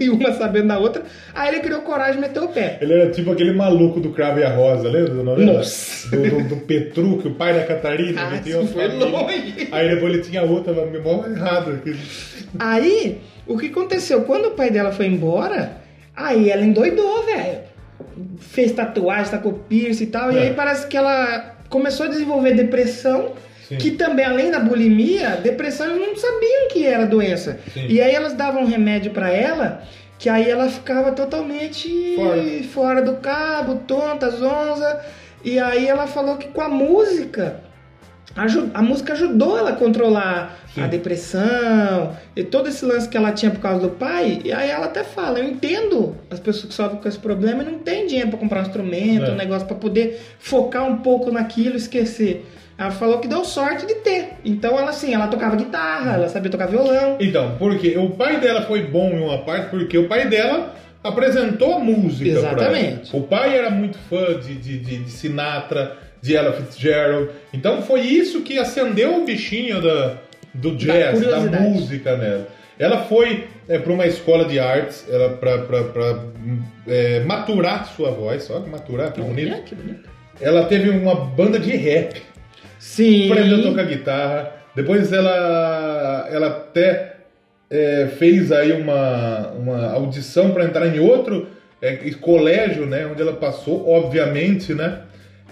e uma sabendo da outra. Aí ele criou coragem e meteu o pé. Ele era tipo aquele maluco do Cravo e a Rosa, lembra da novela? Nossa. Do, do, do o pai da Catarina, Ah, que tinha foi longe. Aí depois ele tinha outra, mas me errado. Aí, o que aconteceu? Quando o pai dela foi embora, aí ela endoidou, velho. Fez tatuagem, tacou piercing e tal. E É. aí parece que ela começou a desenvolver depressão. Sim. Que também, além da bulimia, depressão eles não sabiam que era doença. Sim. E aí elas davam um remédio pra ela, que aí ela ficava totalmente Fora. fora do cabo, tonta, zonza. E aí ela falou que com a música, a música ajudou ela a controlar Sim. a depressão e todo esse lance que ela tinha por causa do pai. E aí ela até fala: Eu entendo as pessoas que sofrem com esse problema e não tem dinheiro pra comprar um instrumento, É. um negócio pra poder focar um pouco naquilo e esquecer. Ela falou que deu sorte de ter. Então ela assim, ela tocava guitarra, ela sabia tocar violão. Então, porque o pai dela foi bom em uma parte, porque o pai dela apresentou a música pra ela. Exatamente. O pai era muito fã de, de, de, de Sinatra, de Ella Fitzgerald. Então foi isso que acendeu o bichinho da, do jazz, da, curiosidade. música nela. Ela foi para uma escola de artes para maturar sua voz, só que maturar, que bonito. Olha, que bonito. Ela teve uma banda de rap Sim. aprendeu a tocar guitarra. Depois ela, ela até é, fez aí uma, uma audição para entrar em outro é, colégio, né? Onde ela passou, obviamente, né?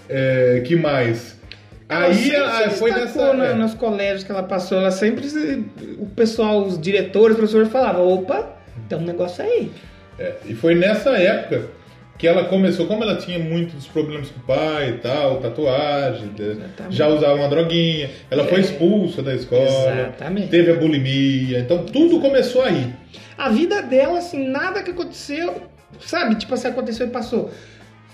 É, que mais? Aí ela foi nessa. na- é. nos colégios que ela passou, ela sempre se- o pessoal, os diretores, os professores falavam, opa, tem um negócio aí. É, e foi nessa época que ela começou, como ela tinha muitos problemas com o pai e tal, tatuagem, de- Exatamente. já usava uma droguinha, ela foi É. expulsa da escola, Exatamente. teve a bulimia, então tudo começou aí. A vida dela, assim, nada que aconteceu, sabe? Tipo assim, aconteceu e passou.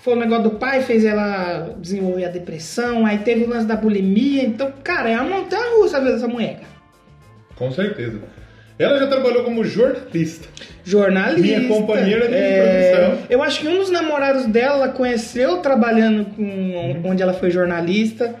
Foi o negócio do pai, fez ela desenvolver a depressão, aí teve o lance da bulimia. Então, cara, é uma montanha russa a vida dessa mulher. cara. Com certeza. Ela já trabalhou como jornalista. Jornalista. Minha companheira de é, profissão. Eu acho que um dos namorados dela ela conheceu trabalhando com onde ela foi jornalista.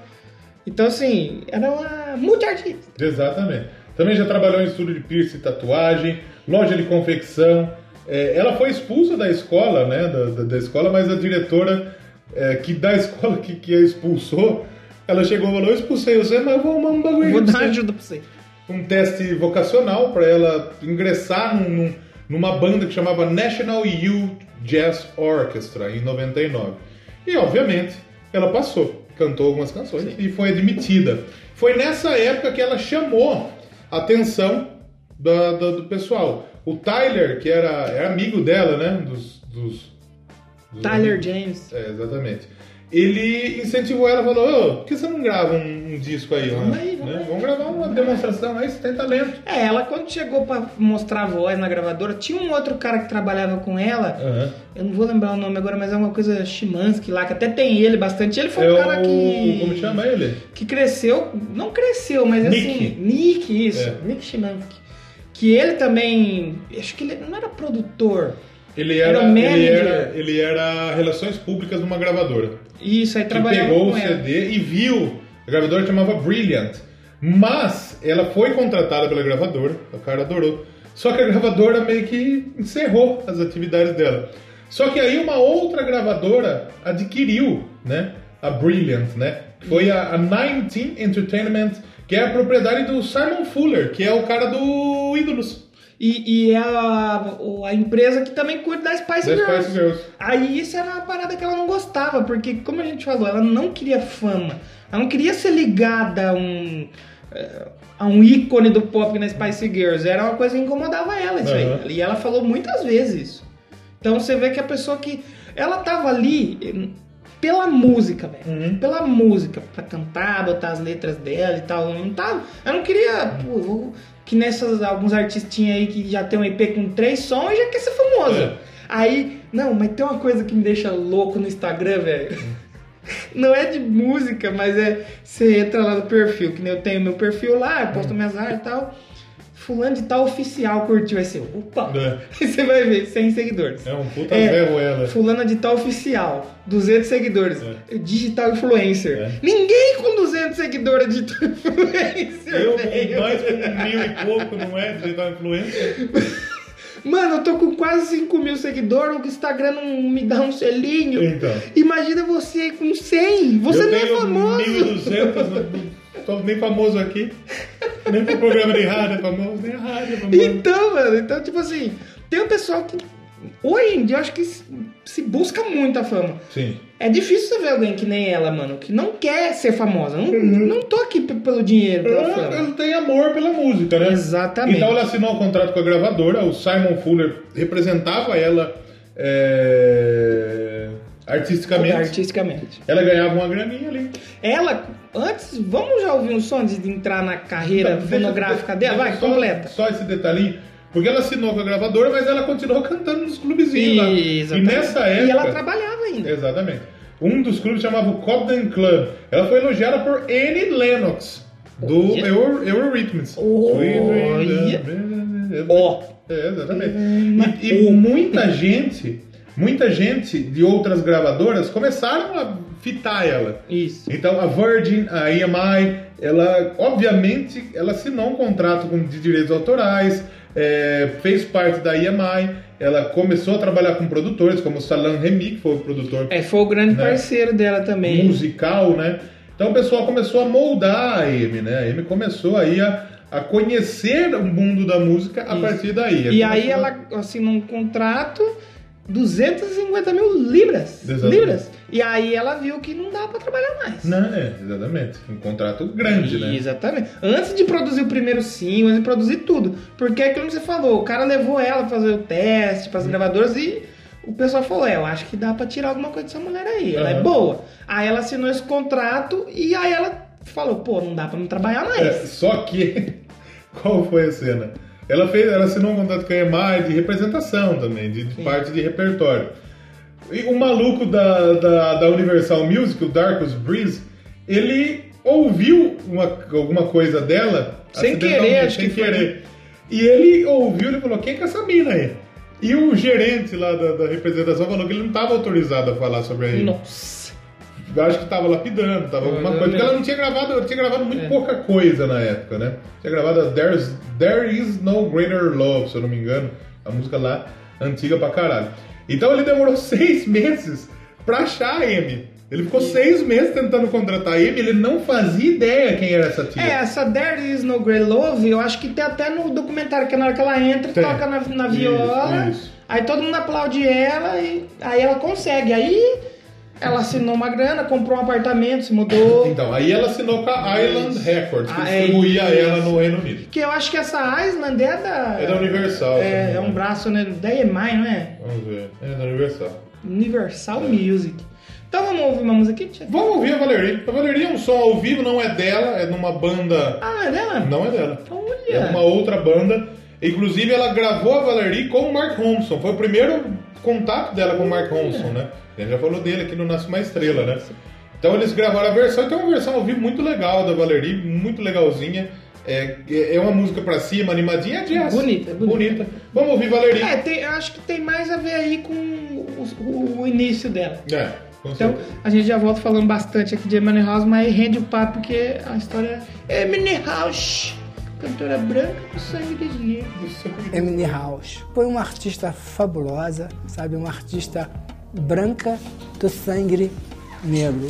Então, assim, era uma multiartista. Exatamente. Também já trabalhou em estúdio de piercing e tatuagem, loja de confecção. É, ela foi expulsa da escola, né? Da, da- da escola, mas a diretora é, que da [LAUGHS] escola que, que a expulsou, ela chegou e falou: Eu expulsei você, mas eu vou arrumar um bagulho Vou dar você." ajuda pra você. Um teste vocacional para ela ingressar num- num- numa banda que chamava National Youth Jazz Orchestra em 99. E obviamente ela passou, cantou algumas canções e foi admitida. Foi nessa época que ela chamou a atenção da- da- do pessoal. O Tyler, que era, era amigo dela, né? Dos, dos- dos Tyler James. é, exatamente. Ele incentivou ela, falou, ô, por que você não grava um, um disco aí? Vamos né? aí, vamos Né? aí. Vamos gravar uma demonstração aí, você tem talento. É, ela quando chegou pra mostrar a voz na gravadora, tinha um outro cara que trabalhava com ela. Aham. Eu não vou lembrar o nome agora, mas é uma coisa Chimansky lá, que até tem ele bastante. Ele foi É um cara o... que. Como chama ele? Que cresceu. Não cresceu, mas Nick. assim. Nick, isso. É. Nick Chimansky. Que ele também. Acho que ele não era produtor. Ele Era era, ele era, ele era relações públicas numa gravadora. Isso, aí Que trabalhava pegou com o ela. CD e viu. A gravadora chamava Brilliant. Mas ela foi contratada pela gravadora, o cara adorou. Só que a gravadora meio que encerrou as atividades dela. Só que aí uma outra gravadora adquiriu, né? A Brilliant, né? Que Foi a, a 19 Entertainment, que é a propriedade do Simon Fuller, que é o cara do Ídolos. E, e é a, a empresa que também cuida da Spice Girls. Spice Girls. Aí isso era uma parada que ela não gostava, porque, como a gente falou, ela não queria fama. Ela não queria ser ligada a um. eh, a um ícone do pop na Spice Girls. Era uma coisa que incomodava ela, isso Aham. aí. E ela falou muitas vezes isso. Então você vê que a pessoa que. Ela tava ali pela música, velho. Uhum. Pela música, pra cantar, botar as letras dela e tal. Não tava. Ela não queria. Pô, vou- que nessas. Alguns artistinhos aí que já tem um EP com três sons e já quer ser famoso. É. Aí, não, mas tem uma coisa que me deixa louco no Instagram, velho. Não é de música, mas é. Você entra lá no perfil, que nem eu tenho meu perfil lá, eu posto minhas artes e tal. Fulano de tal oficial curtiu. Aí você, opa! É. Aí [LAUGHS] você vai ver, 100 seguidores. É um puta É. ferro ela. Fulana de tal oficial, 200 seguidores. Digital influencer. É. Ninguém com 200 seguidores é digital influencer. Eu, velho. nós com mil e pouco, não é? Digital influencer? [LAUGHS] Mano, eu tô com quase 5 mil seguidores, o Instagram não me dá um selinho. Então. Imagina você aí com 100. Você eu nem é famoso. 1.200, não, nem famoso aqui. [LAUGHS] Nem pro programa de rádio é famoso, nem a rádio é famoso. Então, mano, então, tipo assim, tem um pessoal que. Hoje em dia eu acho que se- busca muito a fama. Sim. É difícil você ver alguém que nem ela, mano, que não quer ser famosa. Não, Uhum. não tô aqui pelo dinheiro, pela Ela, fama. ela tem amor pela música, né? Exatamente. Então ela assinou um contrato com a gravadora, o Simon Fuller representava ela é, artisticamente. Artisticamente. Ela ganhava uma graninha ali. Ela, antes, vamos já ouvir um som antes de entrar na carreira deixa- fonográfica dela? Vai, só- completa. Só esse detalhinho. Porque ela assinou com a gravadora, mas ela continuou cantando nos clubezinhos lá. E Exatamente. nessa época. E ela trabalhava ainda. Exatamente. Um dos clubes chamava o Cobden Club. Ela foi elogiada por Annie Lennox, do Olha. Euro, Eurythmics. Olha. Ó. É, exatamente. E, e muita gente, muita gente de outras gravadoras começaram a fitar ela. Isso. Então a Virgin, a EMI, ela obviamente ela assinou um contrato com, de direitos autorais, é, fez parte da EMI, ela começou a trabalhar com produtores como o Salam Remy, que foi o produtor É, foi o grande Né? parceiro dela também. musical, né? Então o pessoal começou a moldar a Amy, né? A Amy começou aí a, a conhecer o mundo da música a Isso. partir daí. E aí ela assinou um contrato 250 mil libras. Exatamente. Libras. E aí ela viu que não dá pra trabalhar mais. Não, é, exatamente. Um contrato grande, né? Exatamente. Antes de produzir o primeiro single, antes de produzir tudo. Porque é aquilo que você falou, o cara levou ela pra fazer o teste pras gravadoras e o pessoal falou: É, eu acho que dá pra tirar alguma coisa dessa mulher aí. Ela é Aham. boa. Aí ela assinou esse contrato e aí ela falou: pô, não dá pra não trabalhar mais. É, só que, [LAUGHS] qual foi a cena? Ela, fez, ela assinou um contrato com a EMI de representação também, de, de parte de repertório. E o maluco da, da, da Universal Music, o Darkus Breeze, ele ouviu uma, alguma coisa dela Sem querer, acho sem que querer. E ele ouviu e falou: quem que é essa mina aí? E o gerente lá da, da representação falou que ele não estava autorizado a falar sobre a. Nossa. Eu acho que tava lapidando, tava alguma coisa. Porque ela não tinha gravado, ela tinha gravado muito É. pouca coisa na época, né? Tinha gravado a There's, There Is No Greater Love, se eu não me engano. A música lá, antiga pra caralho. Então ele demorou [LAUGHS] seis meses pra achar a Amy. Ele ficou seis meses tentando contratar a Amy, ele não fazia ideia quem era essa tia. É, essa There Is No Grey Love, eu acho que tem até no documentário, que na hora que ela entra, Tem. toca na, na Isso, viola, isso. aí todo mundo aplaude ela e aí ela consegue. Aí ela assinou uma grana, comprou um apartamento, se mudou. [LAUGHS] Então, aí ela assinou com a Island Records, que Ah, é distribuía isso. ela no Reino Unido. Que eu acho que essa Island é da. É da Universal. É, é um braço né, da EMI, não é? Vamos ver. É da Universal. Universal Music. Então vamos ouvir uma música aqui, Tia? Vamos ouvir a Valerie. A Valerie é um som ao vivo, não é dela, é numa banda. Ah, é dela? Não é dela. Olha. É uma outra banda. Inclusive, ela gravou a Valerie com o Mark Ronson. Foi o primeiro contato dela com o Mark Ronson, né? A gente já falou dele aqui no Nasce Uma Estrela, né? Então eles gravaram a versão, tem uma versão ao vivo muito legal da Valerie, muito legalzinha. É, é uma música pra cima, animadinha, é jazz. Bonita, bonita. bonita. Vamos ouvir Valerie. É, tem- eu acho que tem mais a ver aí com o, o- início dela. É, com Então, a gente já volta falando bastante aqui de Emily House, mas rende o papo porque a história é Emily House, cantora branca com sangue de negro. Emily House foi uma artista fabulosa, sabe? Uma artista branca do sangue negro.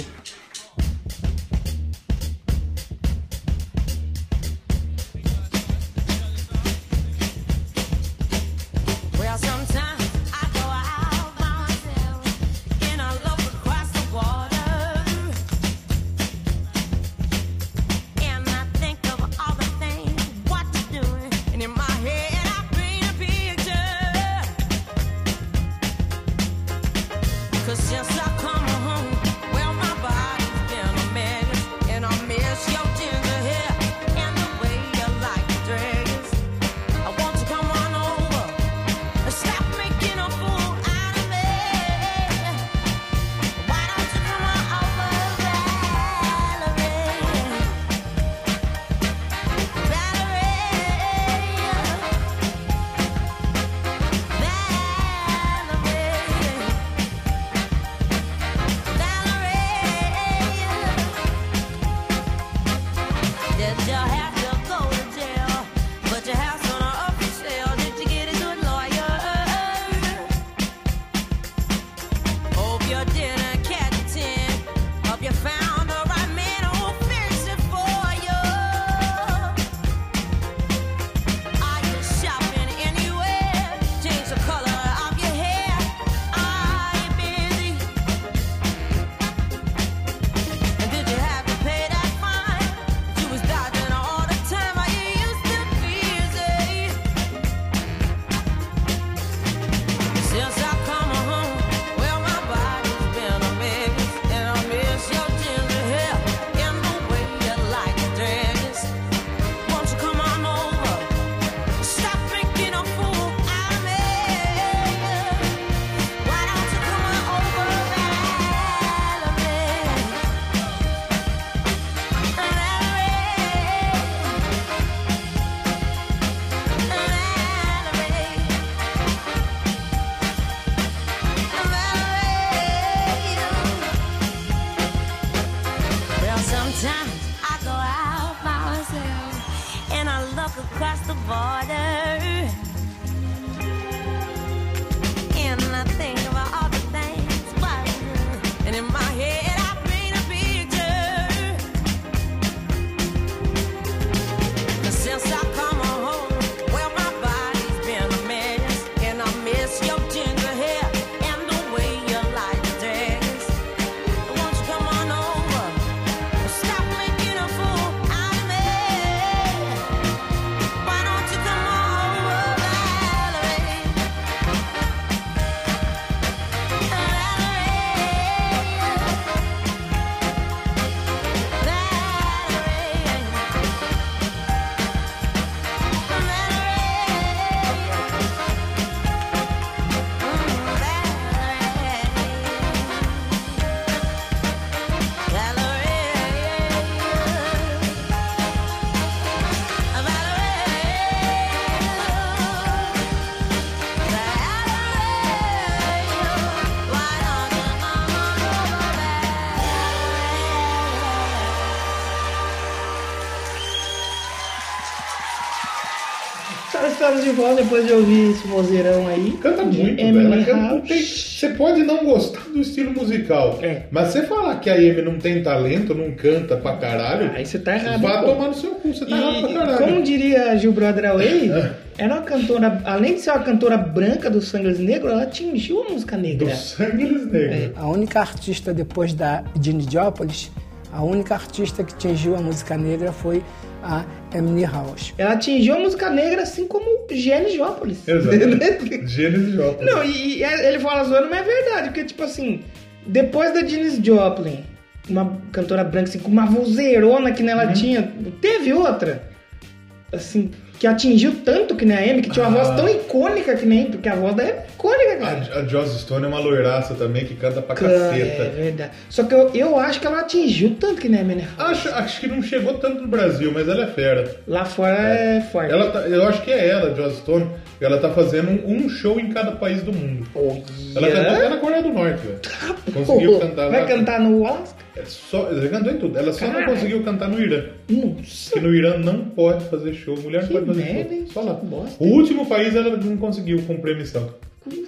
Estamos de volta depois de ouvir esse vozeirão aí. Canta muito, velho. Emily Ela House. tem- Você pode não gostar do estilo musical, É. mas você falar que a Amy não tem talento, não canta pra caralho, Aí você tá errado. vai tomar no seu cu, você tá errado pra E, caralho. como diria Gil Brother Away, era uma cantora, além de ser uma cantora branca do Sangue Negro, ela atingiu a música Do negra. sangue eles negros. A única artista depois da Jeanne Diópolis, a única artista que atingiu a música negra foi a Emily House. Ela atingiu a música negra assim como Gênesis Jópolis. Exatamente. [LAUGHS] Gênesis Joplin. Não, e, e ele fala zoando, mas é verdade, porque, tipo assim, depois da Janis Joplin, uma cantora branca, assim, com uma vozeirona que Uhum. ela tinha, teve outra, assim, que atingiu tanto que nem a Amy, que tinha uma Ah. voz tão icônica que nem, porque a voz da Amy é icônica, cara. A, a Joss Stone é uma loiraça também que canta pra Cara, caceta. É verdade. Só que eu, eu acho que ela atingiu tanto que nem a Amy. né? Acho, acho que não chegou tanto no Brasil, mas ela é fera. Lá fora é, forte. Ela tá- eu acho que é ela, Joss Stone. Ela tá fazendo um, um show em cada país do mundo. Olha. Ela cantou até na Coreia do Norte, velho. [LAUGHS] Conseguiu cantar Vai lá. cantar no Alasca? É só, ela cantou em tudo. Ela só não conseguiu cantar no Irã. Nossa. Porque no Irã não pode fazer show. Mulher não pode fazer merda, show. Só lá. Bosta, O último país ela não conseguiu cumprir a missão.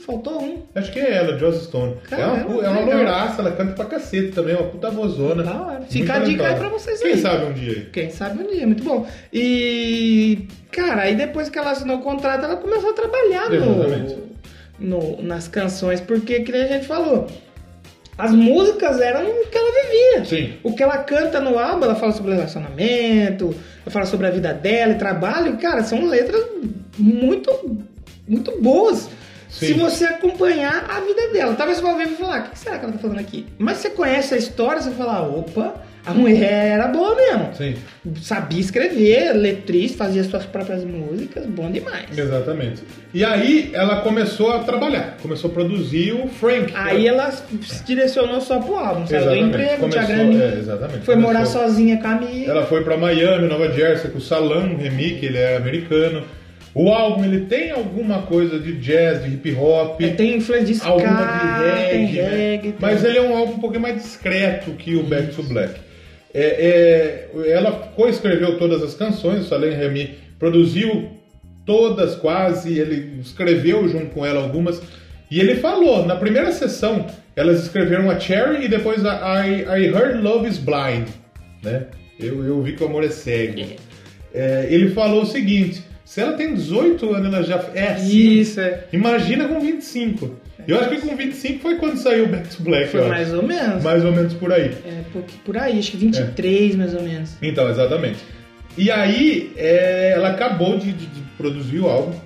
Faltou um. Acho que é ela, Joss Stone. é uma, Caramba, é uma loiraça, ela canta pra cacete também, é uma puta vozona. Da hora. Fica a dica aí pra vocês Quem aí. sabe um dia aí. Quem sabe um dia, muito bom. E, cara, aí depois que ela assinou o contrato, ela começou a trabalhar Exatamente. no, no- nas canções, porque, que nem a gente falou, as músicas eram o que ela vivia. Sim. O que ela canta no álbum, ela fala sobre relacionamento, ela fala sobre a vida dela e trabalho, cara, são letras muito, muito boas. Sim. Se você acompanhar a vida dela. Talvez você vá ver e falar, o que será que ela tá falando aqui? Mas você conhece a história, você fala, opa, a mulher era boa mesmo Sim, sabia escrever, letrista, fazia suas próprias músicas, bom demais. exatamente. E aí ela começou a trabalhar, começou a produzir o Frank. Aí ela se direcionou só pro álbum, saiu do emprego, tinha Começou- graninha, é, exatamente. foi morar Começou- sozinha com a amiga. Ela foi pra Miami, Nova Jersey, com o Salam Remy, que ele é americano. O álbum ele tem alguma coisa de jazz, de hip hop. É, tem influência de ska, alguma de tem reggae, né? reggae, tem- mas ele é um álbum um pouquinho mais discreto que o Back to Black. É, é, ela coescreveu todas as canções, o Salem Remy produziu todas quase, ele escreveu junto com ela algumas, e ele falou, na primeira sessão, elas escreveram a Cherry e depois a I, I Heard Love is Blind, né? Eu, eu vi que o amor é cego. É, ele falou o seguinte, se ela tem 18 anos, ela já é assim. Isso, é. Imagina com 25. Eu acho que com 25 foi quando saiu Back to Black. Foi acho. mais ou menos. Mais ou menos por aí. É, por, por aí, acho que 23 mais ou menos. Então, exatamente. E aí, é, ela acabou de, de- de produzir o álbum.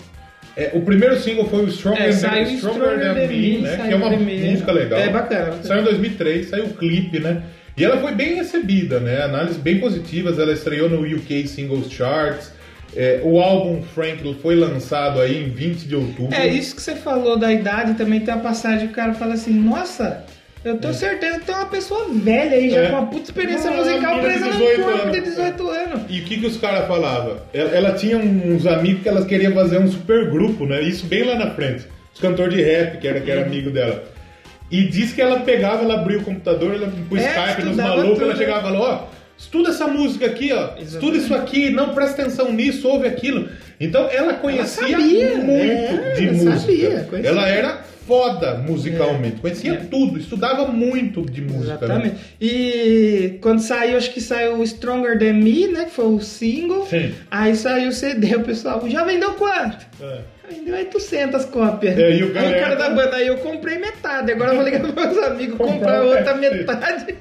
É, o primeiro single foi o Stronger, É, Than, saiu Stronger Than Me, né? saiu Que é uma primeiro. música legal. É bacana. Saiu em 2003, saiu o clipe, né? E ela foi bem recebida, né? Análises bem positivas. Ela estreou no UK Singles Charts. É, o álbum Franklin foi lançado aí em 20 de outubro. É, isso que você falou da idade, também tem a passagem que o cara fala assim, nossa, eu tenho certeza que tem uma pessoa velha aí, já É. com uma puta experiência Uma musical presa no 18 corpo de 18 anos. E o que, que os caras falavam? Ela, ela tinha uns amigos que elas queriam fazer um super grupo, né? Isso bem lá na frente. Os cantores de rap, que era, que era Uhum. amigo dela. E diz que ela pegava, ela abria o computador, ela pro É, Skype nos malucos, ela tudo. chegava e falou, ó, estuda essa música aqui, ó. Estuda isso aqui, não presta atenção nisso, ouve aquilo. Então ela conhecia sabia, muito é, de ela música. sabia, ela era foda musicalmente, conhecia É. tudo, estudava muito de música. Exatamente. Né? E quando saiu, acho que saiu o Stronger Than Me, né? Que foi o single. Sim. Aí saiu o CD, o pessoal, já vendeu quanto? É. Vendeu 800 cópias. É, e o Aí galera- cara da banda, aí eu comprei metade. Agora eu vou ligar pros meus amigos comprar outra [LAUGHS] metade.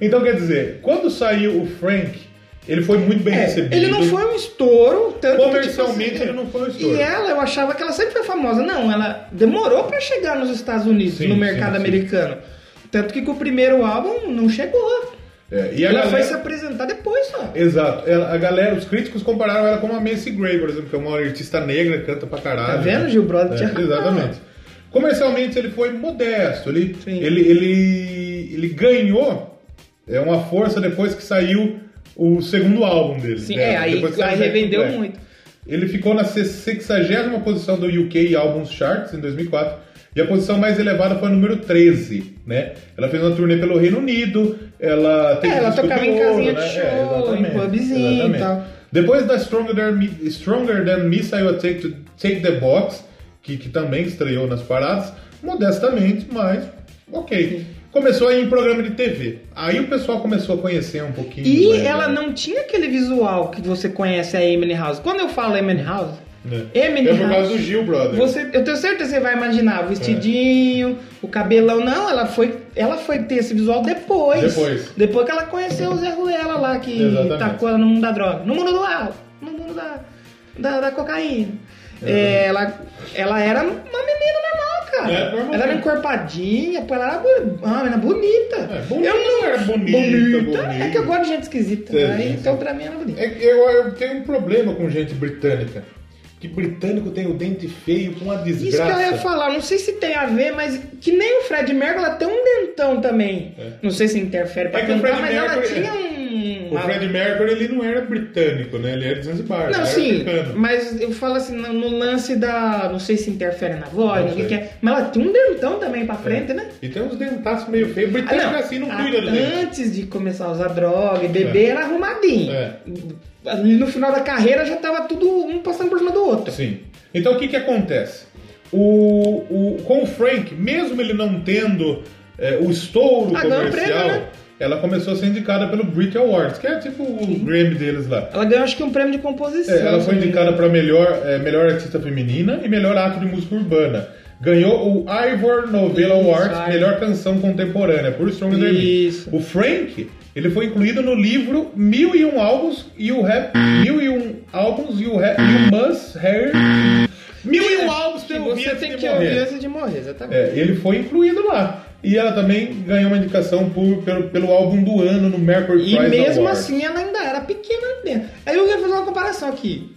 Então quer dizer, quando saiu o Frank, ele foi muito bem É, recebido. ele não foi um estouro, tanto que, Comercialmente, tipo assim, ele não foi um estouro. E ela, eu achava que ela sempre foi famosa. Não, ela demorou pra chegar nos Estados Unidos, Sim, no sim, mercado sim. americano. Tanto que com o primeiro álbum não chegou. É, e ela galera... foi se apresentar depois só. Exato. Ela- a galera, os críticos compararam ela com a Macy Gray, por exemplo, que é uma artista negra, canta pra caralho. Tá vendo, né? Gil Brother? É, exatamente. Comercialmente ele foi modesto, ele, Sim. ele, ele, ele ganhou é, uma força depois que saiu o segundo álbum dele. Sim, né? é, aí, Depois aí revendeu Black. muito. Ele ficou na 60 posição do UK Albums Charts em 2004 e a posição mais elevada foi a número 13, né? Ela fez uma turnê pelo Reino Unido, ela teve É, ela tocava em casinha de né? show, É, em pubzinho e exatamente. tal. Depois da Stronger Than Me, Stronger Than Me saiu a Take, to- Take the Box, que, que também estreou nas paradas, modestamente, mas ok. Começou a ir em programa de TV. Aí o pessoal começou a conhecer um pouquinho. E né, ela né? não tinha aquele visual que você conhece a Emily House. Quando eu falo Emily House, É. É por causa do Gil, brother. Você, eu tenho certeza que você vai imaginar o vestidinho, o cabelão. Não, ela foi, ela foi ter esse visual depois. Depois. Depois que ela conheceu o Zé Ruela lá, que Exatamente. tacou ela no mundo da droga. No mundo do álcool, no mundo da, da, da cocaína. É, ela, ela era uma menina normal, cara. É, normal. ela era encorpadinha, pô, ela era uma menina bonita. É, bonita, era bonita, bonita. É que eu gosto de gente esquisita. É, né? então, pra mim, era bonita. É eu, eu tenho um problema com gente britânica. Que britânico tem o dente feio com uma desgraça. Isso que eu ia falar, não sei se tem a ver, mas que nem o Fred Mercury, ela tem um dentão também. É. Não sei se interfere pra É o cantar, mas ela tinha um... O Freddie Mercury ele não era britânico, né? Ele era de Zanzibar. Não, sim, africano. mas eu falo assim, no, lance da... Não sei se interfere na voz, no que que é, mas ela tem um dentão também pra frente, né? E tem uns dentaços meio feios. Ah, Britânico não. é assim, não Ah, cuida do dente. Antes de começar a usar droga e beber, É. era arrumadinho. No final da carreira já tava tudo um passando por cima do outro. Sim. Então o que que acontece? O, o, com o Frank, mesmo ele não tendo é, o estouro Ah, ganhou comercial, prêmio, né? ela começou a ser indicada pelo Brit Awards, que é tipo o Grammy deles lá. Ela ganhou acho que um prêmio de composição. É, ela foi indicada para melhor, é, melhor artista feminina e melhor ato de música urbana. Ganhou o Ivor Novello Awards, melhor canção contemporânea, por Stronger Than Me. O Frank, ele foi incluído no livro Mil e Um Álbuns e o Rap. Mil e Um Álbuns e o Rap. You Must Hear. Mil e Um Álbuns pra ouvir você tem que ouvir antes de morrer, exatamente. É, ele foi incluído lá. E ela também ganhou uma indicação por, pelo, pelo álbum do ano no Mercury E Prize mesmo Awards. assim ela ainda era pequena dentro. Aí eu ia fazer uma comparação aqui.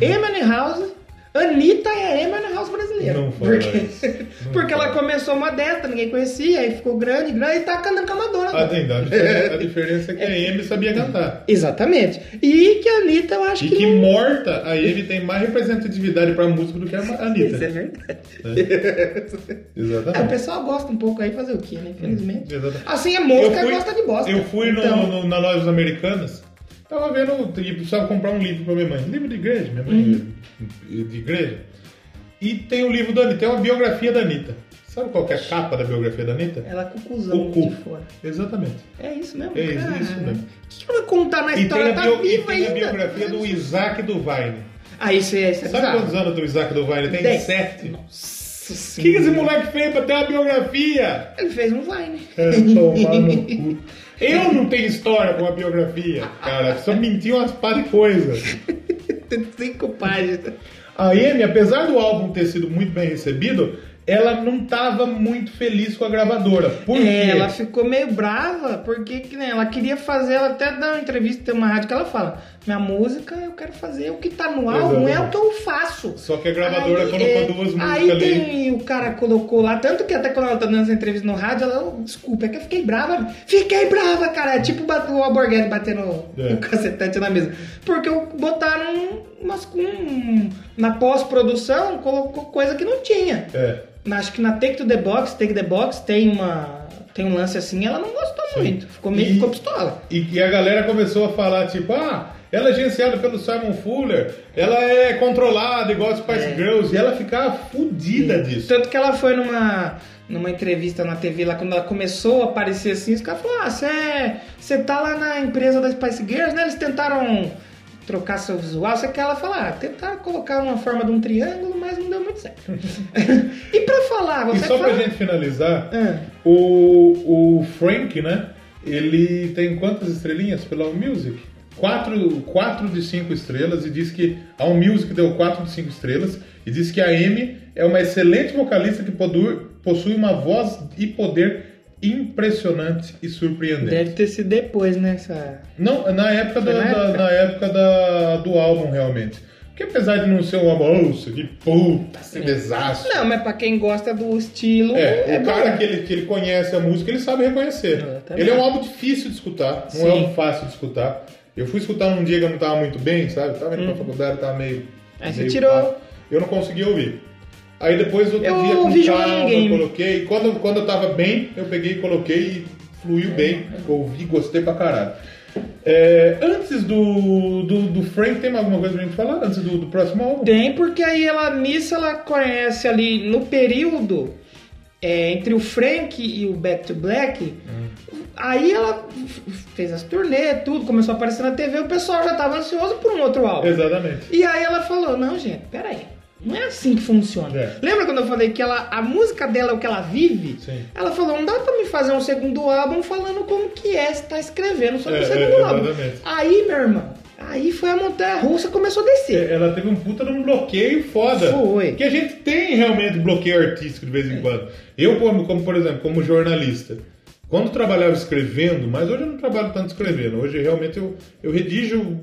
Emily House, Anitta é a Emily House brasileira. Não fala porque. [LAUGHS] Não porque ela fala. começou modesta, ninguém conhecia, aí ficou grande, grande e tá cantando com a Madonna. Ah, tem, a diferença, a diferença é que a Amy sabia cantar. Exatamente. E que a Anitta eu acho E que. que não- morta, a Amy tem mais representatividade pra música do que a [LAUGHS] Isso é Anitta. verdade. É, o Exatamente. pessoal gosta um pouco aí fazer o quê, né? Infelizmente. Exatamente. Assim é música, gosta de bosta. Eu fui no- Então, no- na loja das americanas, tava vendo, e precisava comprar um livro pra minha mãe. Livro de igreja, minha mãe Uhum. é de igreja. E tem o livro da Anitta, tem uma biografia da Anitta. Sabe qual que é a capa da biografia da Anitta? Ela com o cuzão O cu. de fora. Exatamente. É isso mesmo? É isso, mesmo. O que que vai contar na E história? a, Tá bio- e viva tem a ainda. biografia do Isaac Duvine. Ah, isso é, isso é Sabe quantos anos tem o Isaac Duvine? Tem Dez. sete. Nossa O que, que esse moleque fez pra ter uma biografia? Ele fez um Vine. É, tomar no [LAUGHS] cu. Eu não tenho história com a biografia, cara. Só mentiu umas par de coisas. Tem [LAUGHS] cinco páginas. A Amy, apesar do álbum ter sido muito bem recebido, ela não estava muito feliz com a gravadora. Por quê? É, ela ficou meio brava, porque que, né, ela queria fazer, ela até dá uma entrevista, tem uma rádio que ela fala, minha música eu quero fazer, o que tá no álbum é o que eu faço. Só que a gravadora Aí, colocou é, duas músicas Aí ali. tem, o cara colocou lá, tanto que até quando ela tá dando essa entrevista no rádio, ela, "Oh, desculpa, é que eu fiquei brava. Fiquei brava, cara. É tipo o Alborguete batendo É. o cacetete na mesa. Porque botaram umas com. Na pós-produção, colocou coisa que não tinha. É. Acho que na Take to the Box, Take the Box, tem uma tem um lance assim, ela não gostou muito. Ficou meio E- ficou pistola. E, e a galera começou a falar, tipo, ah, ela é gerenciada pelo Simon Fuller, ela é controlada igual as Spice é. Girls, e ela ficava fodida é. disso. Tanto que ela foi numa, numa entrevista na TV lá, quando ela começou a aparecer assim, os caras falaram: Ah, você é, tá lá na empresa das Spice Girls, né? Eles tentaram trocar seu visual, só que ela fala, ah, tentar colocar uma forma de um triângulo, mas não deu muito certo. [LAUGHS] e para falar, você. E só fala... pra gente finalizar, ah. o, o Frank, né? Ele tem quantas estrelinhas pela Music? 4, 4 de 5 estrelas e diz que a um Music deu 4 de 5 estrelas e diz que a Amy é uma excelente vocalista que possui uma voz e poder impressionante e surpreendente. Deve ter sido depois, né? Não, é na época, da, na época, da, na época da, do álbum, realmente. Porque apesar de não ser um álbum, de que puta, esse desastre. Não, mas pra quem gosta do estilo. É, é, é o cara que ele, que ele conhece a música, ele sabe reconhecer. Ele é um álbum difícil de escutar, não Sim. é um fácil de escutar. Eu fui escutar num dia que eu não tava muito bem, sabe? Tava indo pra faculdade, tava meio. Hum. Aí você meio tirou. pá. Eu não consegui ouvir. Aí depois, outro Eu dia, com calma, eu coloquei. Quando, quando eu tava bem, eu peguei e coloquei e fluiu bem. Ouvi, gostei pra caralho. É, antes do, do, do Frank, tem alguma coisa pra gente falar? Antes do, do próximo álbum? Tem, porque aí ela nisso ela conhece ali no período é, entre o Frank e o Back to Black. Aí ela fez as turnê, tudo, começou a aparecer na TV, o pessoal já tava ansioso por um outro álbum. Exatamente. E aí ela falou, não, gente, peraí. Não é assim que funciona. É. Lembra quando eu falei que ela, a música dela é o que ela vive? Sim. Ela falou, não dá pra me fazer um segundo álbum falando como que é estar escrevendo sobre É, o segundo é, álbum. exatamente. Aí, meu irmão, aí foi a montanha russa começou a descer. Ela teve um puta de um bloqueio foda. Foi. Que a gente tem realmente bloqueio artístico de vez em quando. Eu, como, como, por exemplo, como jornalista, quando trabalhava escrevendo, mas hoje eu não trabalho tanto escrevendo. Hoje realmente eu, eu redijo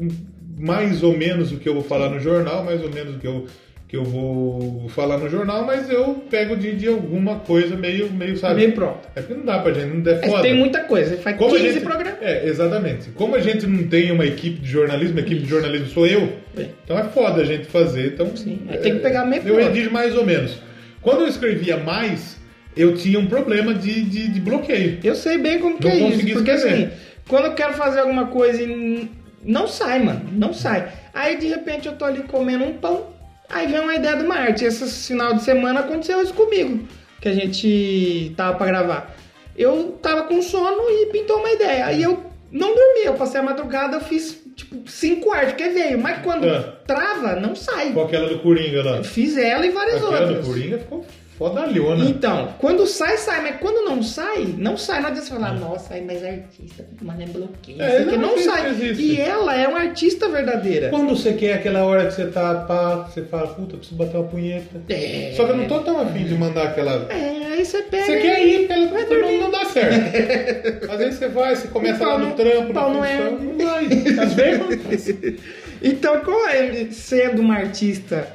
mais ou menos o que eu vou falar no jornal, mais ou menos o que eu, que eu vou falar no jornal, mas eu pego de, de alguma coisa meio, meio sabe? Meio pronto. É porque não dá pra gente, não é foda. tem muita coisa, faz Como a 15 gente, programas. É, exatamente. Como a gente não tem uma equipe de jornalismo, a equipe de jornalismo sou eu, É. então é foda a gente fazer. Então, Sim, é, tem que pegar meio Eu pronto. redijo mais ou menos. Quando eu escrevia mais, eu tinha um problema de, de, de bloqueio. Eu sei bem como que Não é isso. Porque escrever. assim, quando eu quero fazer alguma coisa e não sai, mano. Não sai. Aí de repente eu tô ali comendo um pão. Aí vem uma ideia de uma arte. Esse final de semana aconteceu isso comigo. Que a gente tava pra gravar. Eu tava com sono e pintou uma ideia. Aí eu não dormi. Eu passei a madrugada, eu fiz tipo cinco artes, que veio. Mas quando Ah. trava, não sai. Com aquela do Coringa lá. Eu Fiz ela e várias Aquela outras. do Coringa ficou fodalhona. Então, quando sai, sai, mas quando não sai, não sai. Não adianta você falar, nossa, é mais artista, mas é bloqueio. É, porque não não, sai. E ela é uma artista verdadeira. Quando você quer aquela hora que você tá pá, você fala, puta, preciso bater uma punheta. É. Só que eu não tô tão afim de mandar aquela. É, aí você pega. Você quer ir, pelo não, não dá certo. [LAUGHS] Às vezes você vai, você começa lá no trampo, pau não é- não vai. Às vezes. [LAUGHS] Então, como é sendo uma artista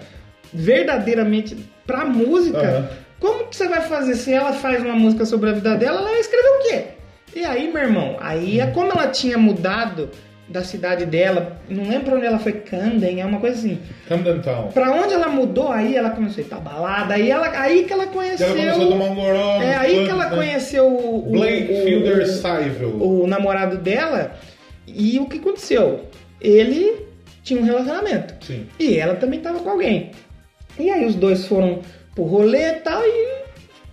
verdadeiramente pra música, Aham. como que você vai fazer se ela faz uma música sobre a vida dela, ela vai escrever o quê? E aí, meu irmão, aí é como ela tinha mudado da cidade dela, não lembro onde ela foi, Camden, é uma coisa assim. Camden Town. Pra onde ela mudou, aí ela começou a ir pra balada, aí, ela, aí que ela conheceu. Ela começou a tomar um goró. é aí que ela né? conheceu o, o- Blake o- Fielder o- Syvel. o namorado dela. E o que aconteceu? Ele tinha um relacionamento. Sim. E ela também tava com alguém. E aí os dois foram pro rolê e tal e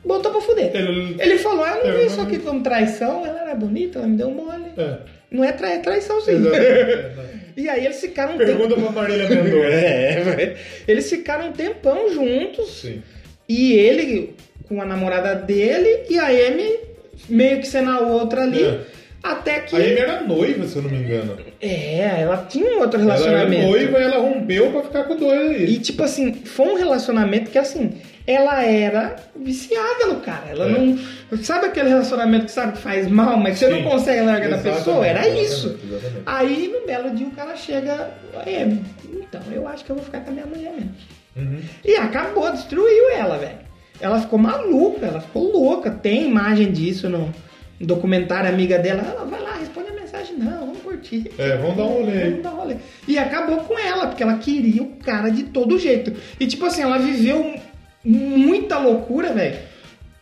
botou pra fuder. Ele- Ele falou, ah, não É, vi isso aqui como traição, ela era bonita, ela me deu mole. É. Não é trai- traição sim. [LAUGHS] E aí eles ficaram um tempo. Pergunta pra Marília Mendonça. [LAUGHS] É, velho. Eles ficaram um tempão juntos. Sim. E ele com a namorada dele e a Amy meio que sendo a outra ali. É. Até que. A Amy era noiva, se eu não me engano. É, ela tinha um outro Ela era relacionamento. noiva e ela rompeu pra ficar com dois aí. E tipo assim, foi um relacionamento que assim, ela era viciada no cara. Ela É. não. Sabe aquele relacionamento que sabe que faz mal, mas você Sim. não consegue largar da Exatamente, pessoa? Era exatamente, isso. exatamente. Aí no belo dia o cara chega. É, então, eu acho que eu vou ficar com a minha mulher mesmo. Uhum. E acabou, destruiu ela, velho. Ela ficou maluca, ela ficou louca. Tem imagem disso no documentário amiga dela. Ela vai lá, responde a mensagem. Não, vamos curtir. É, vamos dar um rolê. Vamos dar um rolê. E acabou com ela, porque ela queria o cara de todo jeito. E tipo assim, ela viveu muita loucura, velho.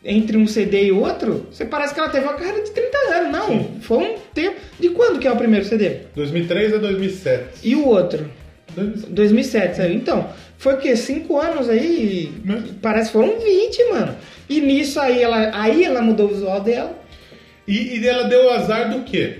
entre um CD e outro, você parece que ela teve uma carreira de 30 anos. Não, Sim. foi um tempo. De quando que é o primeiro CD? 2003 a 2007. E o outro? 2007. 2007, saiu. Então, foi o quê? 5 anos aí? Né? Parece que foram 20, mano. E nisso aí ela, aí ela mudou o visual dela. E, e ela deu azar do quê?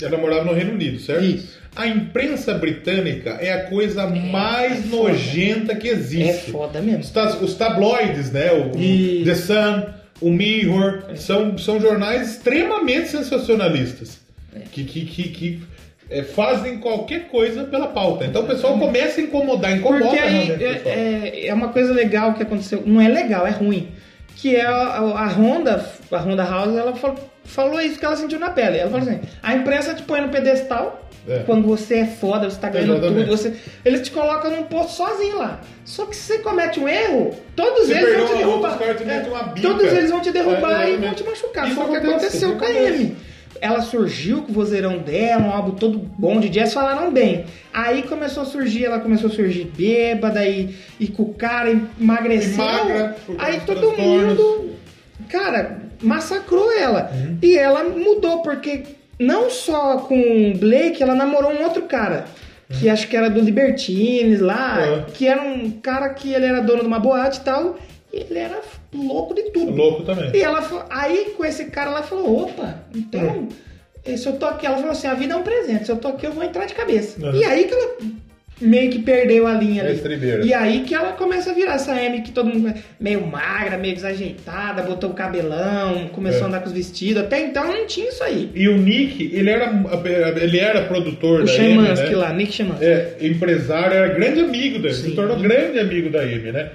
Ela morava no Reino Unido, certo? Isso. A imprensa britânica é a coisa mais é nojenta que existe. É foda mesmo. Os, ta- os tabloides, né? O, o Isso. The Sun, o Mirror, são, são jornais extremamente sensacionalistas. Que, que, que, que, é, fazem qualquer coisa pela pauta. Então o pessoal começa a incomodar, incomoda Porque aí o é, é, é uma coisa legal que aconteceu. Não é legal, é ruim. Que é a, a, Honda, a Honda House, ela falou, falou isso que ela sentiu na pele. Ela falou assim: a imprensa te põe no pedestal. É. Quando você é foda, você tá ganhando Exatamente. tudo, você, eles te colocam num posto sozinho lá. Só que se você comete um erro, todos eles vão te derrubar. caras te bica. todos eles vão te derrubar É, e vão te machucar. Isso Foi o que acontece, aconteceu com a acontece. Ela surgiu com o vozeirão dela, um álbum todo bom de jazz, falaram bem. Aí começou a surgir, ela começou a surgir bêbada e, e com o cara emagreceu. E magra, Aí todo mundo, cara, massacrou ela. Uhum. E ela mudou, porque não só com o Blake, ela namorou um outro cara. Que acho que era do Libertines lá, Uhum. que era um cara que ele era dono de uma boate e tal. Ele era louco de tudo. Louco também. E ela aí com esse cara ela falou, opa, então, eh, se eu tô aqui, ela falou assim, a vida é um presente, se eu tô aqui eu vou entrar de cabeça. E aí que ela meio que perdeu a linha É ali. estribeira. E aí que ela começa a virar essa M que todo mundo meio magra, meio desajeitada, botou o cabelão, começou É. a andar com os vestidos. Até então não tinha isso aí. E o Nick, ele era, ele era produtor O da Shemansky Amy, né? lá, Nick Shemansky. É, empresário, era grande amigo dele, se tornou grande amigo da Amy, né?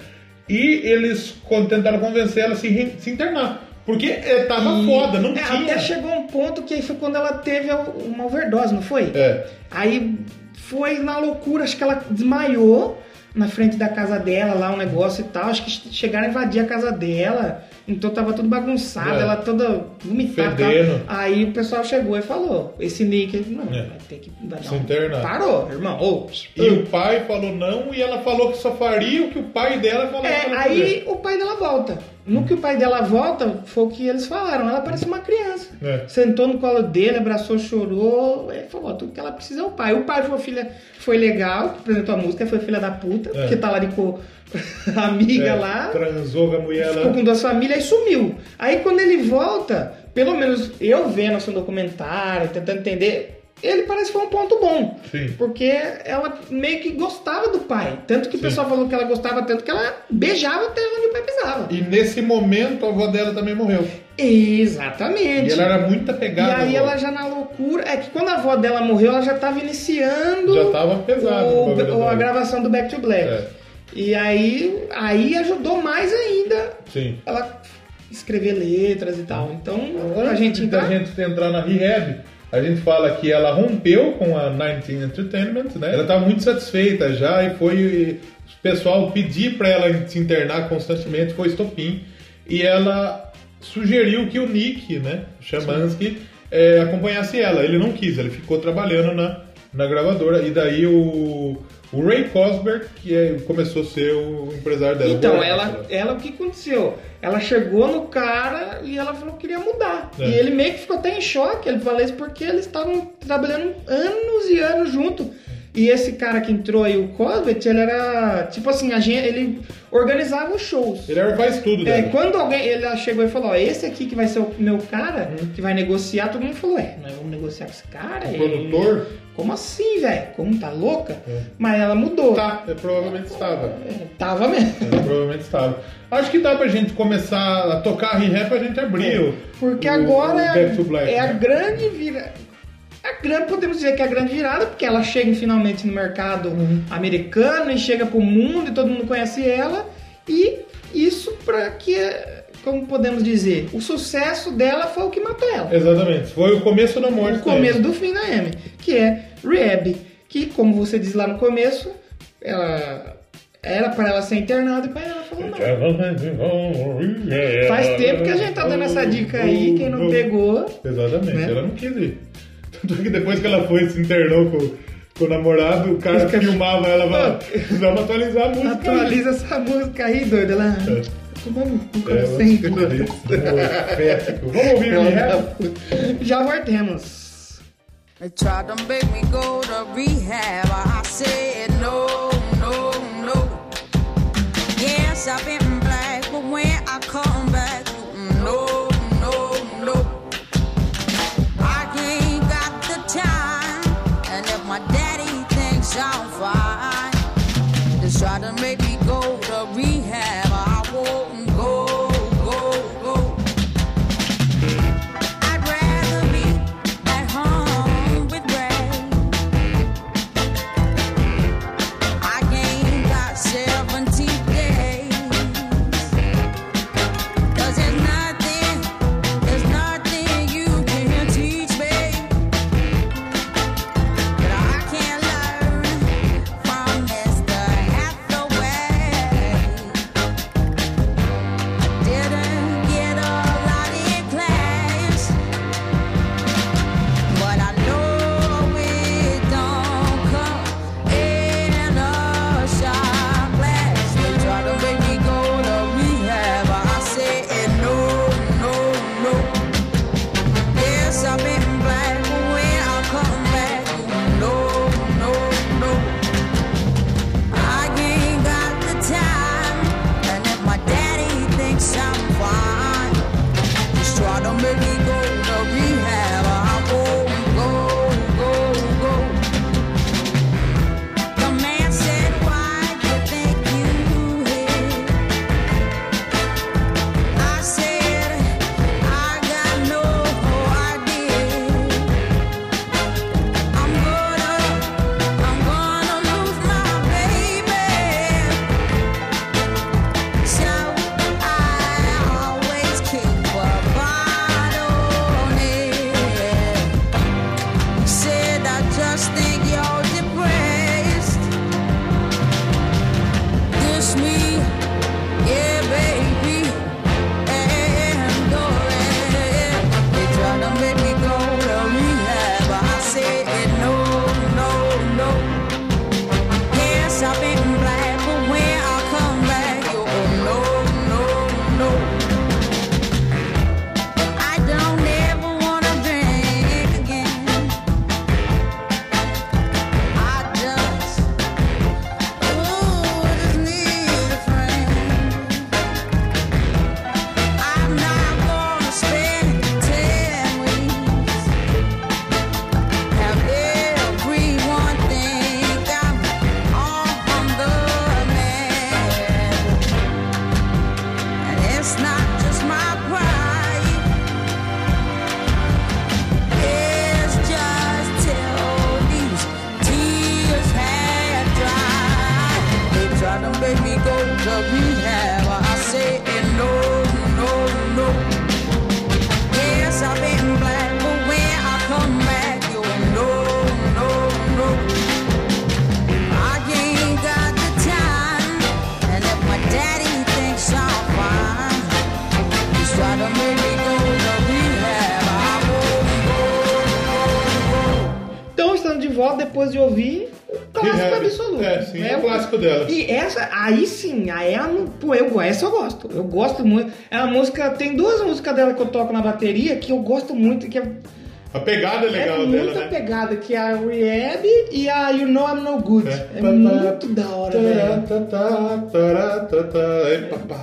E eles tentaram convencer ela a se, se internar. Porque é, tava E- foda, não é, tinha. Até chegou um ponto que aí foi quando ela teve uma overdose, não foi? É. Aí foi na loucura, acho que ela desmaiou na frente da casa dela, lá um negócio e tal. Acho que chegaram a invadir a casa dela, então tava tudo bagunçado, É. ela toda vomitada. Aí o pessoal chegou e falou: esse Nick, não, É. vai ter que vai dar Se internar. Parou, irmão. Ô, E o pai falou não, e ela falou que só faria o que o pai dela falou É, aí o pai dela volta. No que o pai dela volta, foi o que eles falaram. Ela parece uma criança. É. Sentou no colo dele, abraçou, chorou. Ele falou: tudo que ela precisa é o pai. O pai foi filha, foi legal, apresentou a música, foi filha da puta, É. porque tá lá de com a [LAUGHS] amiga É, lá. Transou com a mulher Ficou lá. com duas famílias e sumiu. Aí quando ele volta, pelo menos eu vendo assim, um documentário, tentando entender, ele parece que foi um ponto bom. Sim. Porque ela meio que gostava do pai. Tanto que o Sim. pessoal falou que ela gostava tanto que ela beijava até onde o pai pisava. E nesse momento a avó dela também morreu. Exatamente. E ela era muito E apegada. aí à avó. ela já na loucura. É que quando a avó dela morreu, ela já tava iniciando Já tava pesado o- o o- a gravação do Back to Black. É. E aí, aí ajudou mais ainda Sim. ela escrever letras e tal. Então, a Antes gente da tá... gente entrar na rehab, a gente fala que ela rompeu com a 19 Entertainment, né? Ela estava muito satisfeita já e foi o pessoal pedir para ela se internar constantemente, foi estopim. E ela sugeriu que o Nick, né, Chamansky, eh, acompanhasse ela. Ele não quis, ele ficou trabalhando na, na gravadora. E daí o, o Ray Cosberg, que é- começou a ser o empresário dela. Então, o ela, dela. ela, o que aconteceu? Ela chegou no cara e ela falou que queria mudar. É. E ele meio que ficou até em choque. Ele falou isso porque eles estavam trabalhando anos e anos junto. E esse cara que entrou aí, o Cosbert, ele era, tipo assim, a gente, ele organizava os shows. Ele era faz tudo É, dela. quando alguém ele chegou e falou, ó, esse aqui que vai ser o meu cara, Uhum. que vai negociar, todo mundo falou, é, nós vamos negociar com esse cara? O Ele- produtor? Como assim, velho? Como tá louca? É. Mas ela mudou. Tá, é, provavelmente estava. É, tava mesmo. É, provavelmente estava. Acho que dá pra gente começar a tocar re-rap pra gente abrir o. Porque o- agora o é, to Black, é a né? grande virada. A grande, podemos dizer que é a grande virada, porque ela chega finalmente no mercado Uhum. americano e chega pro mundo e todo mundo conhece ela. E isso para que, como podemos dizer, o sucesso dela foi o que matou ela. Exatamente. Foi o começo da morte o começo do fim da Amy, que é Rehab, que como você diz lá no começo, ela era para ela ser internada e para ela falou não. Faz tempo que a gente tá dando essa dica aí, quem não pegou, Exatamente, né? ela não quis ir. Tanto que depois que ela foi e se internou com, com o namorado, o cara Fica- filmava ela falava, precisamos atualizar a música. aí." atualiza essa música aí, doida lá. É. tomar no cu, É. Vamos ouvir o rehab? [LAUGHS] Já voltemos. They tried to make me go to rehab. I said no, no, no. Yes, I've been dela que eu toco na bateria que eu gosto muito, que é, A pegada é legal é dela, muita né? pegada, que é a Rehab e a You Know I'm No Good. É. É, muito da hora, velho.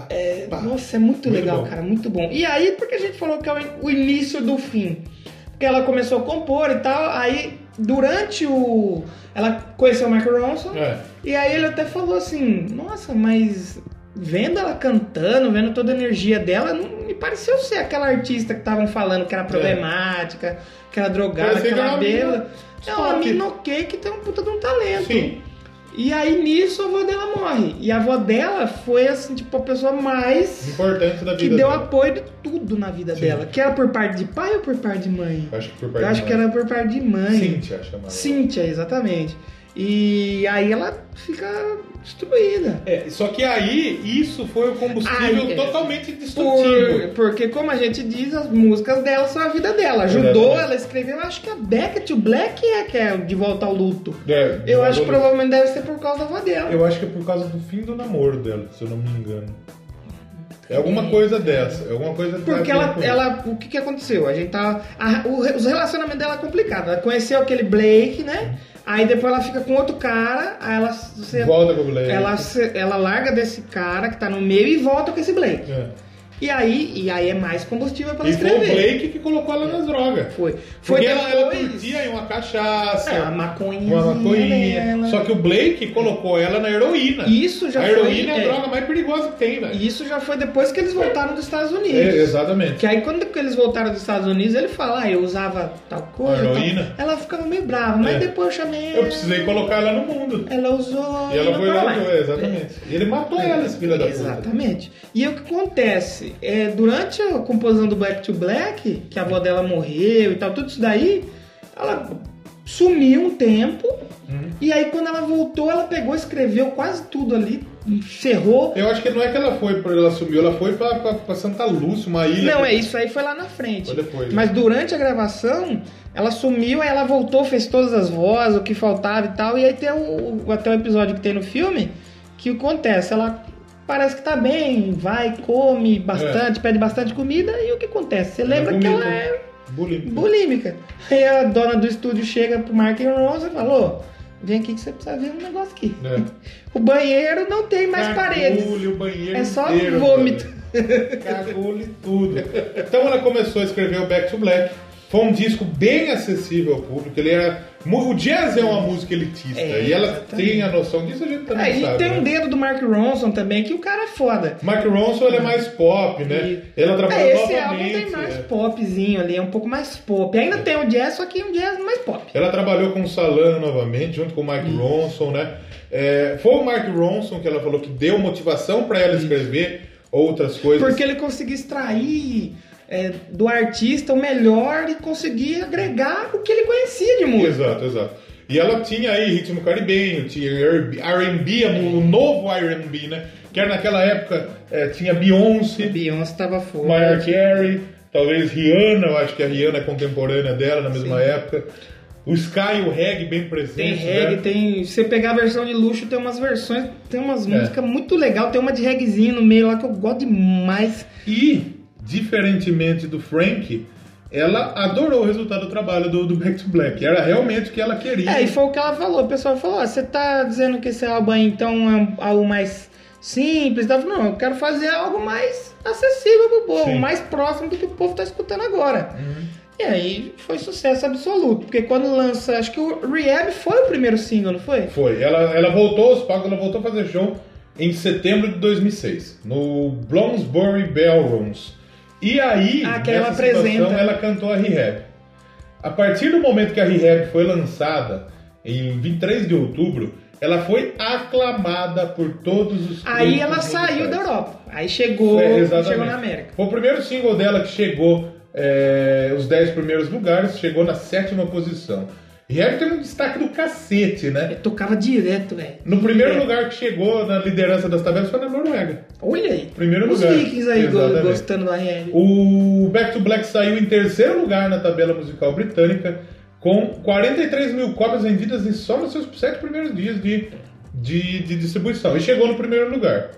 É, nossa, é muito, Muito legal, bom. cara, muito bom. E aí, porque a gente falou que é o- início do fim. Porque ela começou a compor e tal, aí durante o. Ela conheceu o Michael Ronson, É. e aí ele até falou assim: Nossa, mas vendo ela cantando, vendo toda a energia dela, não pareceu ser aquela artista que estavam falando que era problemática, que era drogada, que era que bela. É uma mina ok que tem um puta de um talento. Sim. E aí nisso a avó dela morre. E a avó dela foi assim, tipo, a pessoa mais Importante da que vida deu dela. apoio de tudo na vida Sim. dela. Que era por parte de pai ou por parte de mãe? Acho que por parte Eu acho de que mãe. era por parte de mãe. Cíntia chamava. Cíntia, exatamente. E aí ela fica destruída. É, só que aí, isso foi o combustível é. totalmente Por, destrutivo. porque, como a gente diz, as músicas dela são a vida dela. Ajudou, Exatamente. ela escreveu, acho que a Back to Black é que é de volta ao luto. É, Eu acho que provavelmente deve ser por causa da avó dela. Eu acho que é por causa do fim do namoro dela, se eu não me engano. É alguma coisa dessa. É alguma coisa Porque ela, ela, o que que aconteceu? A gente tá, a- o os relacionamentos dela é complicado. Ela conheceu aquele Blake, né? Aí depois ela fica com outro cara, aí ela, você, Volta com o Blake. ela, ela larga desse cara que tá no meio e volta com esse Blake. É. E aí, e aí é mais combustível pra ela E foi o Blake que colocou ela nas drogas. Foi. Foi Porque ela, ela depois- curtia aí uma cachaça, É, a maconha. uma maconhinha. dela. Só que o Blake colocou ela na heroína. Isso já a foi- heroína é a é. droga mais perigosa que tem, velho. Isso já foi depois que eles voltaram dos Estados Unidos. É, exatamente. Que aí quando eles voltaram dos Estados Unidos, ele fala, ah, eu usava tal coisa. A heroína? tal. Ela ficava meio brava, mas É. depois eu chamei Eu ela. precisei colocar ela no mundo. Ela usou. E ela foi lá, mais. é, exatamente. E ele matou ela, esse filho da puta. Exatamente. E o que acontece? É, durante a composição do Black to Black, que a avó dela morreu e tal, tudo isso daí, ela sumiu um tempo. Uhum. E aí, quando ela voltou, ela pegou, escreveu quase tudo ali, encerrou. Eu acho que não é que ela foi, pra- ela sumiu, ela foi pra Santa Lúcia, uma ilha. Não, é isso aí foi lá na frente. Foi depois. Mas durante a gravação, ela sumiu, aí ela voltou, fez todas as vozes, o que faltava e tal. E aí tem o- até o episódio que tem no filme, que acontece? Ela parece que tá bem, vai, come bastante, pede bastante comida, e o que acontece? Você lembra que ela é Bulímica. bulímica. Aí a dona do estúdio chega pro Mark Ronson e falou: vem aqui que você precisa ver um negócio aqui. É. [LAUGHS] O banheiro não tem mais paredes. o banheiro É só inteiro, vômito. Cagou-lhe tudo. Então ela começou a escrever o Back to Black. Foi um disco bem acessível ao público. Ele era. O jazz é uma música elitista. É, e ela exatamente. tem a noção disso, a gente também Aí sabe. tem né? um dedo do Mark Ronson também, que o cara é foda. Mark Ronson ele é mais pop, né? Ela trabalhou É, esse álbum tem mais é. popzinho ali, é um pouco mais pop. Ainda tem o jazz, só que um jazz mais pop. Ela trabalhou com o Salan novamente, junto com o Mark Ronson, né? É, foi o Mark Ronson que ela falou que deu motivação pra ela escrever outras coisas. Porque ele conseguia extrair é, do artista o melhor e conseguia agregar o que ele conhecia de música. Exato, exato. E ela tinha aí ritmo caribenho, tinha R&B, o novo R&B, né? Que era naquela época, é, tinha Beyoncé, Beyoncé tava forte. Mariah Carey, talvez Rihanna, eu acho que a Rihanna é contemporânea dela na mesma Sim. época. O Sky e o reggae bem presentes, Tem reggae, né? tem. Se você pegar a versão de luxo, tem umas versões, tem umas É. músicas muito legal, tem uma de reggaezinho no meio lá que eu gosto demais. E, diferentemente do Frank, ela adorou o resultado do trabalho do, do Back to Black. Era realmente o que ela queria. É, e foi o que ela falou. O pessoal falou: você tá dizendo que esse álbum aí então é algo mais simples? Ela falou: não, eu quero fazer algo mais acessível pro povo, Sim. Uhum. mais próximo do que o povo tá escutando agora. E aí foi sucesso absoluto, porque quando lança, acho que o Rehab foi o primeiro single, não foi? Foi. Ela, ela voltou aos palcos, ela voltou a fazer show em setembro de 2006, no Bloomsbury Ballrooms. E aí, Ah, que ela situação, apresenta. ela cantou a Rehab. A partir do momento que a Rehab foi lançada, em 23 de outubro, ela foi aclamada por todos os Aí ela saiu da Europa. Aí chegou, É, chegou na América. Foi o primeiro single dela que chegou é, os 10 primeiros lugares, chegou na sétima posição. Rehab tem um destaque do cacete, né? Eu tocava direto, velho. No primeiro Direto. lugar que chegou na liderança das tabelas foi na Noruega. Olha aí. Primeiro Os lugar. Vikings aí Exatamente. gostando da Rehab. O Back to Black saiu em terceiro lugar na tabela musical britânica, com 43 mil cópias vendidas em só nos seus sete primeiros dias de, de, de distribuição. E chegou no primeiro lugar.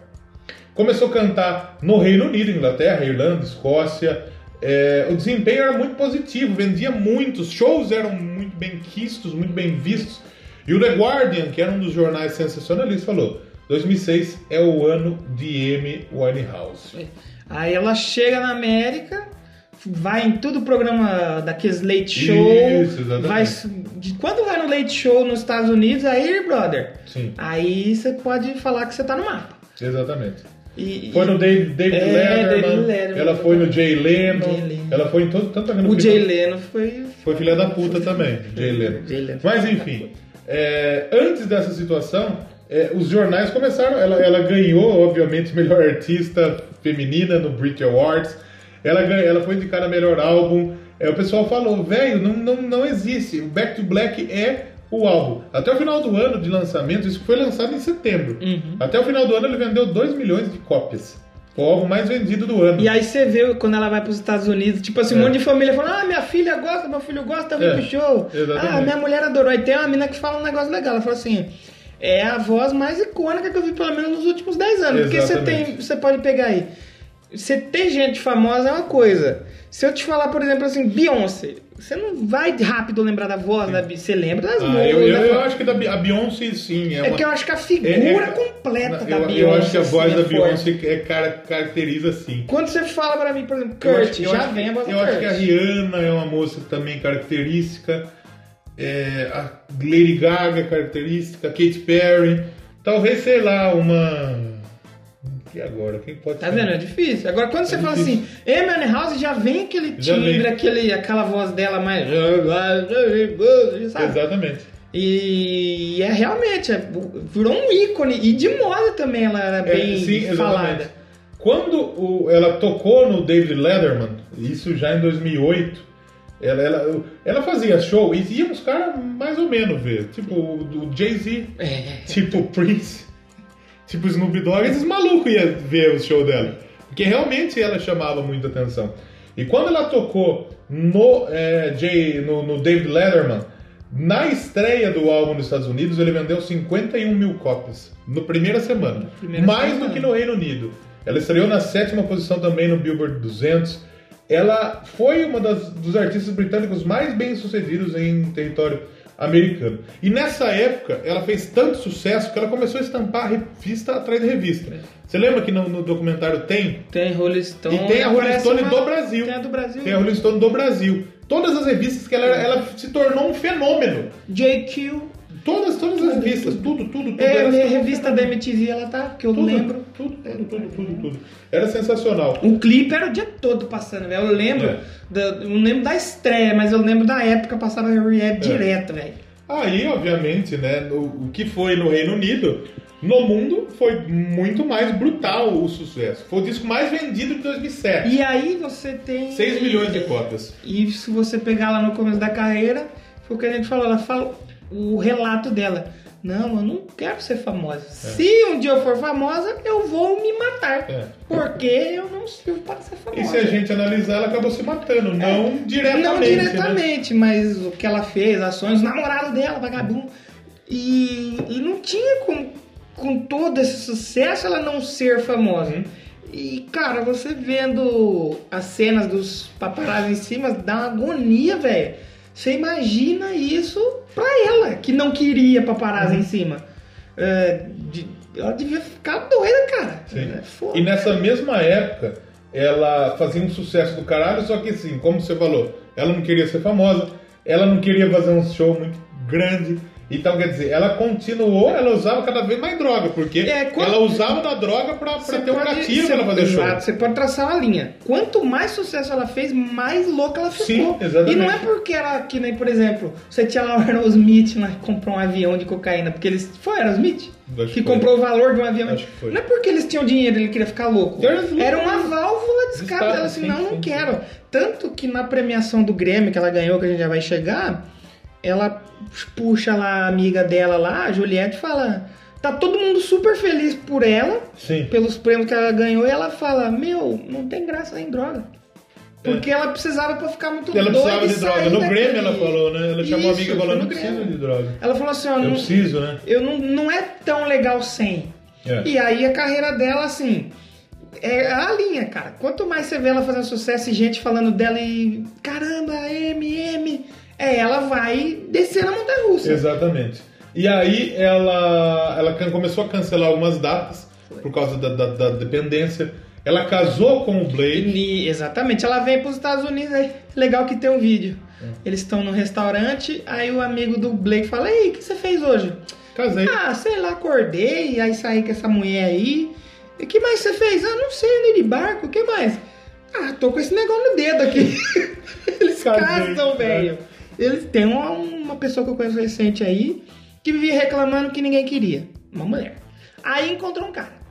Começou a cantar no Reino Unido, Inglaterra, Irlanda, Escócia. É, o desempenho era muito positivo, vendia muitos, shows eram muito bem quistos, muito bem vistos. E o The Guardian, que era um dos jornais sensacionalistas, falou: 2006 é o ano de Amy Winehouse. Aí ela chega na América, vai em todo o programa daqueles late show. Isso, exatamente. vai, quando vai no late show nos Estados Unidos, aí, brother, Sim, aí você pode falar que você tá no mapa. exatamente. E, Foi no David, David É, Letterman, David Letterman. ela foi no Jay Leno, Jay Leno. ela foi em todo, tanto o Jay Leno foi. Foi filha da puta também, Jay Leno. Jay Leno. Mas enfim, é, antes dessa situação, é, os jornais começaram. Ela, ela ganhou, obviamente, [LAUGHS] melhor artista feminina no Brit Awards. Ela, ela foi indicada melhor álbum. É, o pessoal falou, velho, não, não, não existe. O Back to Black é o álbum. Até o final do ano de lançamento, isso foi lançado em setembro. Uhum. Até o final do ano ele vendeu 2 milhões de cópias. Foi o álbum mais vendido do ano. E aí você vê quando ela vai pros Estados Unidos, tipo assim, um É. monte de família falando, ah, minha filha gosta, meu filho gosta, vem É, pro show. exatamente. Ah, minha mulher adorou. Aí tem uma mina que fala um negócio legal, ela fala assim, é a voz mais icônica que eu vi pelo menos nos últimos 10 anos. Porque você Exatamente. tem, você pode pegar aí. você ter gente famosa é uma coisa. Se eu te falar, por exemplo, assim, Beyoncé, você não vai rápido lembrar da voz da Beyoncé. Você lembra das Ah, músicas. eu, eu, eu acho que da a Beyoncé, sim. É, É uma- que eu acho que a figura é- é- completa eu, da Beyoncé. Eu acho que a voz assim, da. Beyoncé é, cara, caracteriza sim. Quando você fala pra mim, por exemplo, Kurt, já acho- vem a voz Eu acho Kurt. que a Rihanna é uma moça também característica. é, a Lady Gaga é característica. A Katy Perry. Talvez, sei lá, uma. E agora? Quem pode Tá vendo? É difícil. Agora, quando você É fala difícil. assim, Amy House, já vem aquele timbre, vem. aquele, aquela voz dela mais. Sabe? Exatamente. E é realmente, é, virou um ícone. E de moda também ela era É, bem sim, exatamente. falada. Quando o- ela tocou no David Letterman, isso já em 2008, ela, ela, ela fazia show e ia uns caras mais ou menos ver. Tipo o, o Jay-Z, É. tipo o Prince, tipo Snoop Dogg, esses malucos iam ver o show dela. Porque realmente ela chamava muita atenção. E quando ela tocou no, é, Jay, no, no David Letterman, na estreia do álbum nos Estados Unidos, ele vendeu 51 mil cópias. Na primeira semana. primeira mais semana. do que no Reino Unido. Ela estreou na sétima posição também no Billboard 200. Ela foi uma das, dos artistas britânicos mais bem sucedidos em território americano. E nessa época, ela fez tanto sucesso que ela começou a estampar revista atrás de revista. Você lembra que no, no documentário tem? Tem Rolling Stone. E tem a Rolling Stone uma- do Brasil. Tem a do Brasil. Tem a Rolling Stone do Brasil. Todas as revistas que ela, ela se tornou um fenômeno. JQ. Todas, todas as revistas, tudo, tudo, tudo. É, a minha revista da. MTV, ela tá, que eu lembro. Tudo, tudo, tudo, tudo, tudo. Era sensacional. O clipe era o dia todo passando, velho. Eu lembro, É. da, eu não lembro da estreia, mas eu lembro da época passava Rehab direto, velho. Aí, obviamente, né, o que foi no Reino Unido, no mundo, foi muito mais brutal o sucesso. Foi o disco mais vendido de 2007. E aí você tem. 6 milhões de cópias. E se você pegar lá no começo da carreira, foi o que a gente falou, ela fala o relato dela. Não, eu não quero ser famosa. Se um dia eu for famosa, eu vou me matar. É. Porque eu não sirvo para ser famosa. E se a gente analisar, ela acabou se matando, não diretamente. Não né? diretamente, mas o que ela fez, ações, o namorado dela, vagabundo. E, e não tinha com, com todo esse sucesso ela não ser famosa. E, cara, você vendo as cenas dos paparazzi em cima, dá uma agonia, velho. Você imagina isso pra ela, que não queria paparazzi Uhum. em cima. É, de- ela devia ficar doida, cara. É. E nessa mesma época, ela fazia um sucesso do caralho, só que assim, como você falou, ela não queria ser famosa, ela não queria fazer um show muito grande. Então, quer dizer, ela continuou, ela usava cada vez mais droga, porque É, quando- ela usava da droga pra, pra ter um gatilho pra ela fazer exato, show. Você pode traçar uma linha. Quanto mais sucesso ela fez, mais louca ela ficou. Sim, exatamente. E não é porque era que nem, por exemplo, você tinha lá o Aerosmith lá, que comprou um avião de cocaína, porque eles. Foi Aerosmith? Acho que que comprou o valor de um avião. Não é porque eles tinham dinheiro e ele queria ficar louco. Era uma válvula de escape dela assim, sim, não, não quero. Tanto que na premiação do Grêmio que ela ganhou, que a gente já vai chegar, ela puxa lá a amiga dela lá, a Juliette, fala. Tá todo mundo super feliz por ela, Sim. pelos prêmios que ela ganhou, e ela fala: Meu, não tem graça em droga. Porque ela precisava pra ficar muito É. Ela doida precisava e de droga. No daquele- Grêmio ela falou, né? Ela chamou a Isso, amiga e falou: não Grêmio. de droga. Ela falou assim: ó, Eu não, preciso, né? eu não, não é tão legal sem. É. E aí a carreira dela, assim, é a linha, cara. Quanto mais você vê ela fazendo sucesso e gente falando dela e caramba, M, M, é, ela vai descer na montanha russa. Exatamente. E aí ela, ela começou a cancelar algumas datas por causa da, da- da dependência. Ela casou com o Blake. E- exatamente, ela vem para os Estados Unidos aí. Legal que tem um vídeo. Eles estão no restaurante, aí o amigo do Blake fala: Ei, o que você fez hoje? Casei. Ah, sei lá, acordei, aí saí com essa mulher aí. E o que mais você fez? Ah, não sei, andei de barco, o que mais? Ah, tô com esse negócio no dedo aqui. [LAUGHS] Eles Casei, casam, né? velho. Eles têm uma, uma pessoa que eu conheço recente aí que vivia reclamando que ninguém queria. Uma mulher. Aí encontrou um cara.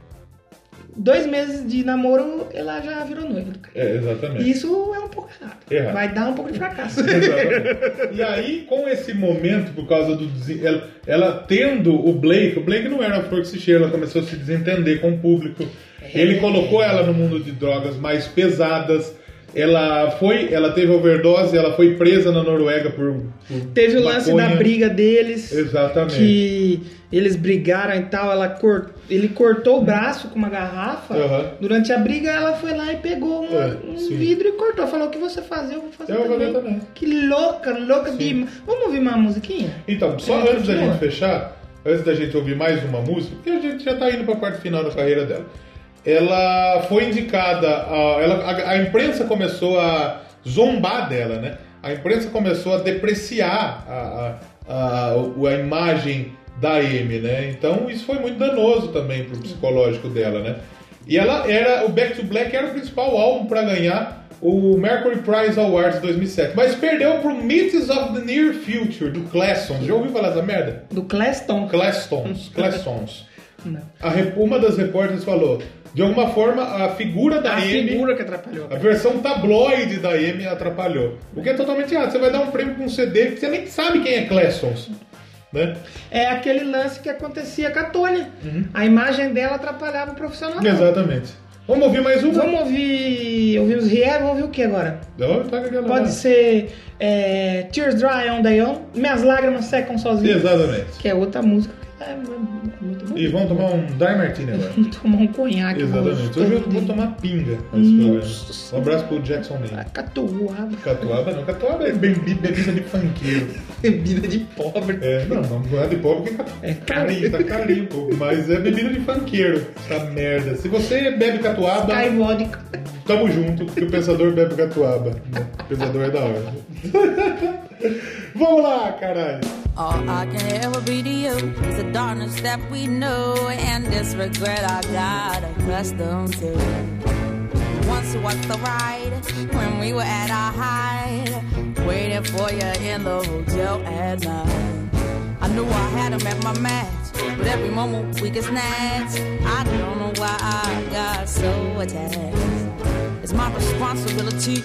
Dois meses de namoro, ela já virou noiva do cara. É, exatamente. Isso é um pouco errado. Errado. Vai dar um pouco de fracasso. [LAUGHS] Exatamente. E aí, com esse momento, por causa do. Ela, ela tendo o Blake, o Blake não era uma flor que se cheira, ela começou a se desentender com o público. É. Ele colocou ela no mundo de drogas mais pesadas. Ela foi, ela teve overdose, ela foi presa na Noruega por, por Teve o lance maconha. da briga deles. Exatamente. Que eles brigaram e tal. Ela cor... Ele cortou o braço com uma garrafa. Aham. Durante a briga, ela foi lá e pegou um, É, um sim. vidro e cortou. Falou: o que você fazer, eu vou fazer Eu vou também. fazer também. Que louca, louca de. Vamos ouvir uma musiquinha? Então, só antes da gente fechar, antes da gente ouvir mais uma música, porque a gente já tá indo pra parte final da carreira dela. Ela foi indicada, a, ela, a, a imprensa começou a zombar dela, né? A imprensa começou a depreciar a, a, a, imagem da Amy, né? Então isso foi muito danoso também pro psicológico dela, né? E ela era, o Back to Black era o principal álbum para ganhar o Mercury Prize Awards 2007, mas perdeu pro Myths of the Near Future do Classons. Já ouviu falar dessa merda? Do Claston. Classons, Classons. [LAUGHS] Não. A uma das repórteres falou, de alguma forma a figura da A Amy, figura que atrapalhou. a versão tabloide da Amy atrapalhou. O que é totalmente errado. Você vai dar um prêmio pra um CD que você nem sabe quem é Classons, né? É aquele lance que acontecia com a Tônia. Uhum. A imagem dela atrapalhava o profissional. Exatamente. Vamos ouvir mais uma? Vamos ouvir. Ouvimos Rier, vamos ouvir o que agora? Não, tá com Pode lá. ser é, Tears Dry on Day On, Minhas Lágrimas Secam Sozinhas. Exatamente. Que é outra música é muito boa. E vamos tomar um Dry Martini agora. [LAUGHS] Tomar um conhaque. Exatamente. Hoje eu vou tomar pinga nesse programa. Nossa Um abraço pro Jackson Ah, Ney. Catuaba. Catuaba não, catuaba é bebi- bebida de funkeiro. [LAUGHS] Bebida de pobre. É, não, não, não é de pobre porque É é carinho, tá carinho um pouco, mas é bebida de funkeiro, essa merda. Se você bebe catuaba, Sky Vodka. tamo junto, porque o pensador bebe catuaba. O pensador é da hora. [LAUGHS] Vamos lá, caralho. All I can ever be to you is the darkness that we know and this regret I got accustomed to. Once was the ride when we were at our height, waiting for you in the hotel at night. I knew I had him at my match, but every moment we get snatched. I don't know why I got so attached. It's my responsibility.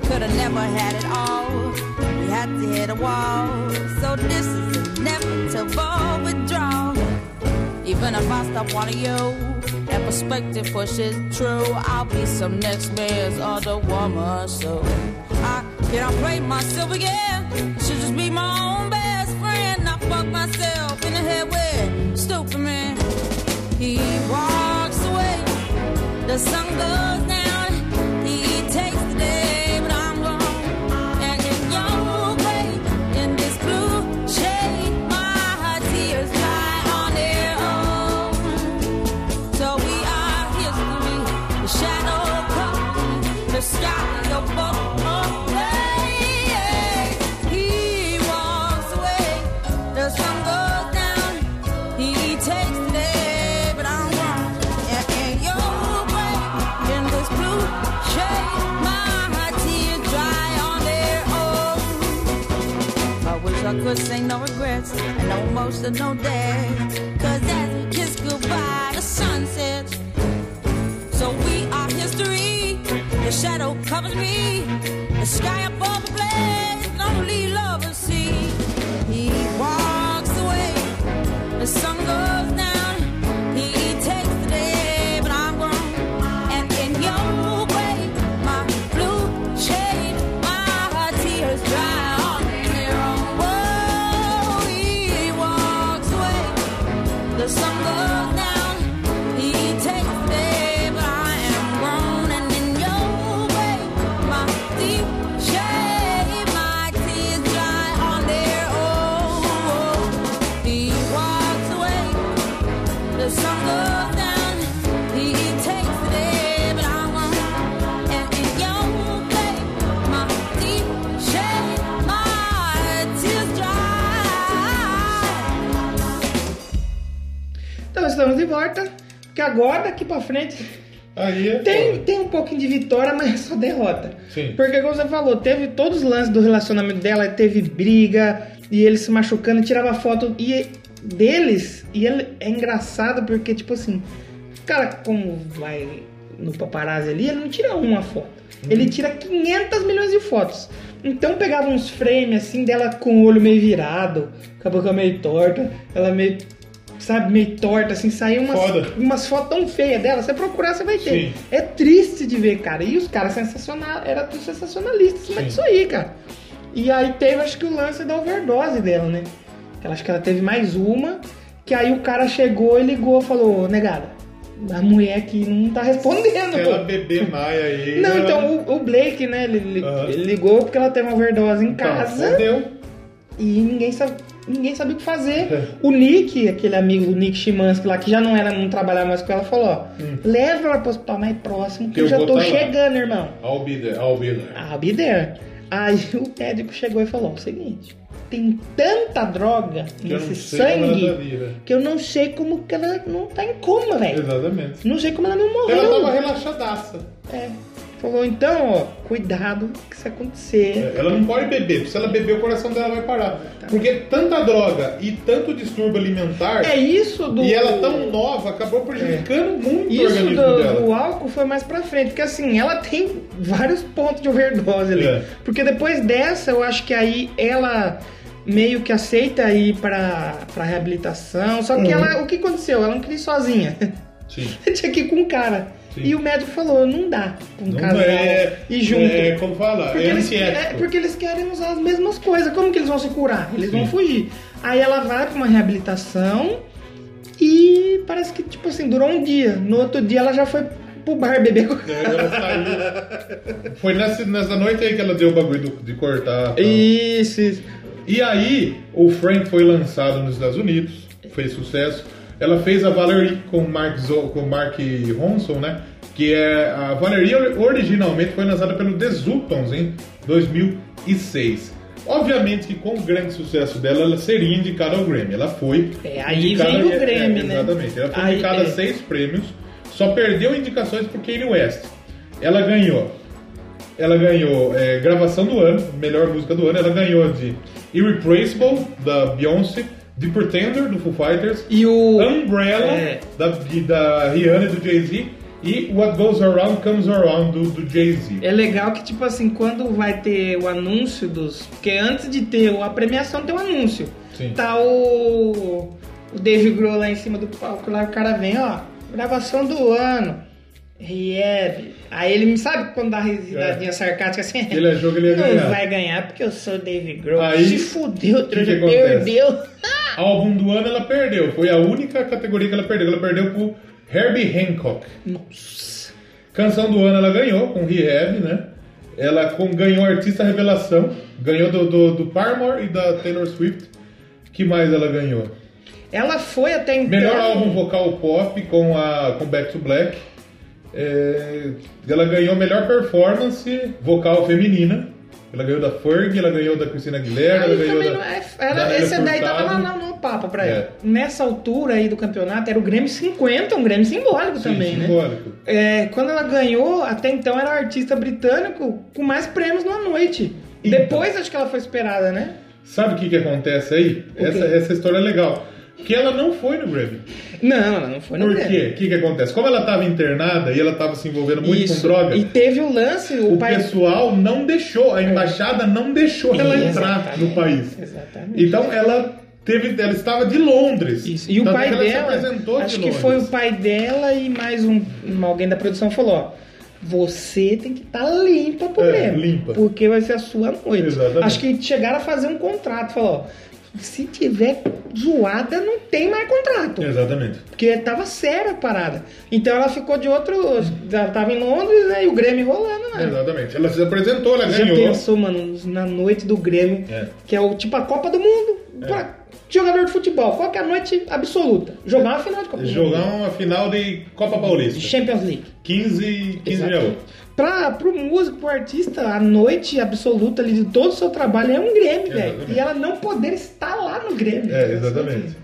We could have never had it all. We had to hit a wall. So this is inevitable withdrawal. Even if I stop wanting you, that perspective pushes true. I'll be some next man's other woman. So I cannot play myself again. Should just be my own best friend. I fuck myself in the head with stupid man. He walks away. The sun goes emotional days. Cause as we kiss goodbye, the sun sets. So we are history. The shadow covers me. The sky above the blaze, only lovers see. He walks away. The sun Que agora, daqui pra frente, é Tem, foda. tem um pouquinho de vitória, mas é só derrota. Sim. Porque, como você falou, teve todos os lances do relacionamento dela, teve briga, e ele se machucando, tirava foto e deles. E ele, é engraçado porque, tipo assim, o cara, como vai no paparazzi ali, ele não tira uma foto. Ele tira 500 milhões de fotos. Então pegava uns frames assim dela com o olho meio virado, com a boca meio torta, ela meio, sabe, meio torta, assim, saiu umas, Foda. umas fotos tão feias dela. Você procurar, você vai ter. Sim. É triste de ver, cara. E os caras sensacional, era tudo sensacionalista em disso aí, cara. E aí teve, acho que o lance da overdose dela, né? Ela, acho que ela teve mais uma, que aí o cara chegou e ligou falou, "Ô, negada, a mulher aqui não tá respondendo, Aquela pô. bebê maia aí. Não, ela- então o, o Blake, né, ele, ele ligou porque ela teve uma overdose em Então, casa fodeu. e ninguém sabe. Ninguém sabia o que fazer. É. O Nick, aquele amigo, o Nick Chimansky lá, que já não era, não trabalhava mais com ela, falou: ó, leva ela pro hospital mais próximo, que Que eu, já tô tá lá." chegando, irmão. I'll be there, I'll be there. I'll be there. Aí o médico chegou e falou: o seguinte, tem tanta droga Que nesse sangue daria, velho. que eu não sei como que ela não tá em coma, velho. Exatamente. Não sei como ela não morreu. Ela tava relaxadaça. É. Falou, então, ó, cuidado que se acontecer. Ela não pode beber, porque se ela beber o coração dela vai parar. Porque tanta droga e tanto distúrbio alimentar, É isso do. e ela tão nova, acabou prejudicando muito o Isso organismo do, dela. álcool foi mais pra frente, porque assim, ela tem vários pontos de overdose ali. É. Porque depois dessa, eu acho que aí ela meio que aceita ir pra, pra reabilitação. Só que Uhum. ela, o que aconteceu? Ela não queria ir sozinha. Sim. [LAUGHS] Tinha que ir com um cara. Sim. E o médico falou, não dá com um Não casal é, e junto. É, como fala? Porque, é eles, é, porque eles querem usar as mesmas coisas. Como que eles vão se curar? Eles vão Sim. fugir. Aí ela vai pra uma reabilitação e parece que, tipo assim, durou um dia. No outro dia ela já foi pro bar beber É, ela saiu. Foi nessa, nessa noite aí que ela deu o bagulho de cortar. tal. Isso, isso. E aí, o Frank foi lançado nos Estados Unidos, fez sucesso. Ela fez a Valerie com o Mark, Zo- com Mark Ronson, né? Que é. A Valerie originalmente foi lançada pelo The Zutons em 2006. Obviamente que com o grande sucesso dela, ela seria indicada ao Grammy. Ela foi. É, aí vem o é, Grammy, é, né? Exatamente. Ela foi Aí, indicada é. a seis prêmios, só perdeu indicações por Kanye West. Ela ganhou ela ganhou é, gravação do ano, melhor música do ano. Ela ganhou de Irreplaceable, da Beyoncé, The Pretender, do Foo Fighters, E o. Umbrella, É. da, de- da Rihanna e do Jay-Z, e What Goes Around Comes Around, do, do Jay-Z. É legal que, tipo assim, quando vai ter o anúncio dos. Porque antes de ter a premiação, tem um anúncio. Sim. Tá o. O Dave Grohl lá em cima do palco, lá o cara vem, ó. Gravação do ano. Rieb. Aí ele sabe quando dá risadinha sarcástica assim. Ele achou que ele ia não ganhar. vai ganhar porque eu sou o Dave Grohl. Aí, Se fudeu, trouxa, perdeu. [LAUGHS] Álbum do ano ela perdeu, foi a única categoria que ela perdeu. Ela perdeu pro Herbie Hancock. Nossa. Canção do ano ela ganhou com Rehab, né? Ela com, ganhou Artista Revelação, ganhou do, do, do Paramore e da Taylor Swift. que mais ela ganhou? Ela foi até então. Melhor álbum vocal pop com a com Back to Black. É, ela ganhou melhor performance vocal feminina. Ela ganhou da Ferg, ela ganhou da Cristina Aguilera, ela ganhou da, é, da era, esse daí tava lá no, papo pra É. ela. Nessa altura aí do campeonato era o Grêmio 50, um Grêmio simbólico Sim, também, né? simbólico. É, quando ela ganhou, até então era artista britânico com mais prêmios numa noite. Então. Depois acho que ela foi esperada, né? Sabe o que, que acontece aí? Essa, essa história é legal. Que ela não foi no Grammy. Não, ela não foi no Por Grêmio. quê? O que, que acontece? Como ela estava internada e ela estava se envolvendo muito Isso. com droga, E teve o lance, o, o pai. pessoal não deixou, a embaixada não deixou ela entrar no país. Exatamente. Então ela teve, ela estava de Londres. Isso. E o pai que ela se dela, apresentou de acho que foi o pai dela e mais um, alguém da produção falou, ó, você tem que estar limpa pro É, Grêmio, limpa. porque vai ser a sua noite. Exatamente. Acho que chegaram a fazer um contrato, falou, ó, se tiver zoada, não tem mais contrato. Exatamente. Porque tava séria a parada. Então ela ficou de outro. Ela tava em Londres, né? E o Grêmio rolando, né? Exatamente. Ela se apresentou, ela Já ganhou. pensou, mano, na noite do Grêmio, É. que é o tipo a Copa do Mundo. Pra jogador de futebol, qual que é a noite absoluta? Jogar uma final de Copa do Jogar uma final de Copa Paulista. Champions League. 15, 15 de Exatamente. agosto. Pra, pro músico, pro artista, a noite absoluta ali de todo o seu trabalho é um Grêmio, velho. E ela não poder estar lá no Grêmio. É, exatamente.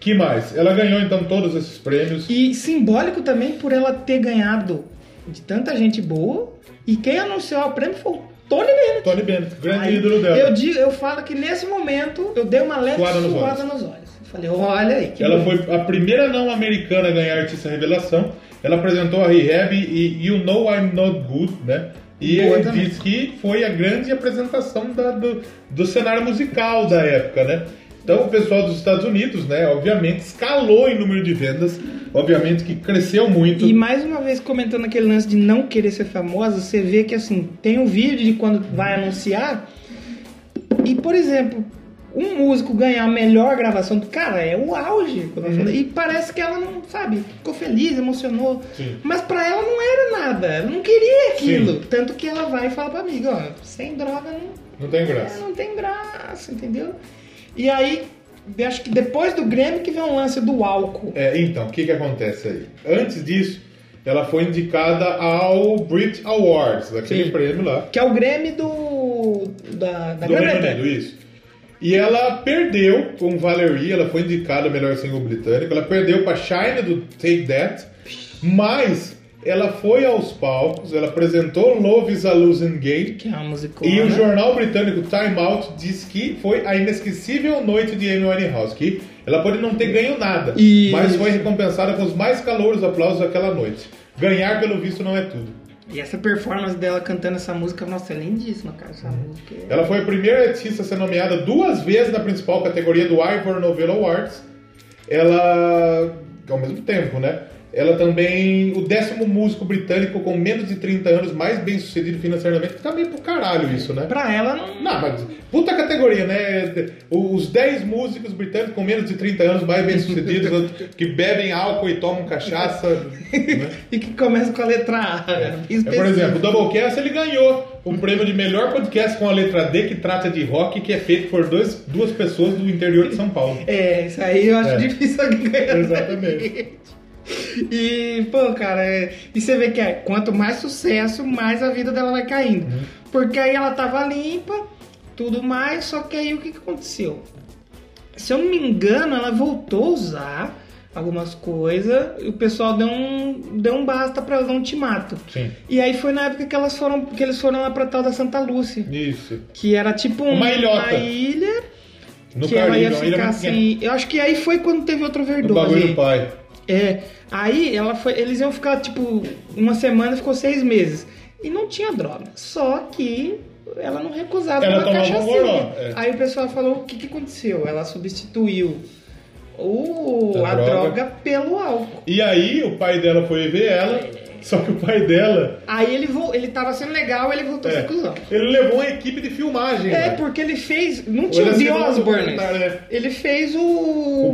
Que mais? Ela ganhou então todos esses prêmios. E simbólico também por ela ter ganhado de tanta gente boa. E quem anunciou o prêmio foi o Tony Bennett. Tony Bennett, grande Aí, ídolo dela. Eu, digo, eu falo que nesse momento eu dei uma leve Suada suada, nos nos, olhos. Eu falei, olha aí, Ela bom. foi a primeira não americana a ganhar artista revelação. Ela apresentou a Rehab e You Know I'm Not Good, né? E Boa ele também. disse que foi a grande apresentação da- do, do cenário musical da época, né? Então o pessoal dos Estados Unidos, né, obviamente, escalou em número de vendas, obviamente que cresceu muito. E mais uma vez comentando aquele lance de não querer ser famosa, você vê que assim, tem um vídeo de quando vai anunciar. E, por exemplo, um músico ganhar a melhor gravação do cara é o auge. fala. E parece que ela não, sabe, ficou feliz, emocionou. Sim. Mas pra ela não era nada, ela não queria aquilo. Sim. Tanto que ela vai e fala pra amiga, ó, sem droga não, Não tem é, graça. não tem graça, entendeu? E aí, acho que depois do Grêmio que vem o lance do álcool. É, então, o que que acontece aí? Antes disso, ela foi indicada ao Brit Awards, aquele Sim. prêmio lá. Que é o Grêmio do. da, da Grã-Bretanha. Isso. E ela perdeu com Valerie, ela foi indicada a melhor single britânico, ela perdeu para Shine do Take That, mas ela foi aos palcos, ela apresentou Love is a Losing Game, Que é uma música. e o jornal britânico Time Out diz que foi a inesquecível noite de Amy Winehouse, que ela pode não ter ganho nada, mas foi recompensada com os mais calouros aplausos daquela noite. Ganhar, pelo visto, não é tudo. E essa performance dela cantando essa música, nossa, é lindíssima, cara. Essa música. é- Ela foi a primeira artista a ser nomeada duas vezes na principal categoria do Ivor Novello Awards. Ela, ao mesmo tempo, né? Ela também, o décimo músico britânico com menos de 30 anos, mais bem sucedido financeiramente, que tá meio pro caralho isso, né? Pra ela, não. Não, mas puta categoria, né? Os 10 músicos britânicos com menos de 30 anos, mais bem sucedidos, que bebem álcool e tomam cachaça. [LAUGHS] né? E que começa com a letra A. É, [LAUGHS] específico. por exemplo, o Doublecast ele ganhou o prêmio de melhor podcast com a letra D que trata de rock, que é feito por dois, duas pessoas do interior de São Paulo. É, isso aí eu acho É. difícil alguém ganhar. Exatamente. [LAUGHS] E, pô, cara, é- e você vê que é, quanto mais sucesso, mais a vida dela vai caindo. Uhum. Porque aí ela tava limpa, tudo mais, só que aí o que, que aconteceu? Se eu não me engano, ela voltou a usar algumas coisas e o pessoal deu um, deu um basta pra ela, um ultimato. Sim. E aí foi na época que elas foram, que eles foram lá pra tal da Santa Lúcia. Isso. Que era tipo um- Uma ilhota. ilha No que ela ia uma ficar assim. Eu acho que aí foi quando teve outra No overdose. bagulho do pai. É, aí ela foi, eles iam ficar tipo uma semana, ficou seis meses e não tinha droga. Só que ela não recusava Ela uma um cachaçinha. é. Aí o pessoal falou o que, que aconteceu? Ela substituiu o, A a, droga. droga. pelo álcool. E aí o pai dela foi ver ela, só que o pai dela. Aí ele vo- ele tava sendo legal, ele voltou a é, ser cuzão. ele levou uma equipe de filmagem. É, porque ele fez. Não tinha o The Osborne. né? Ele fez o.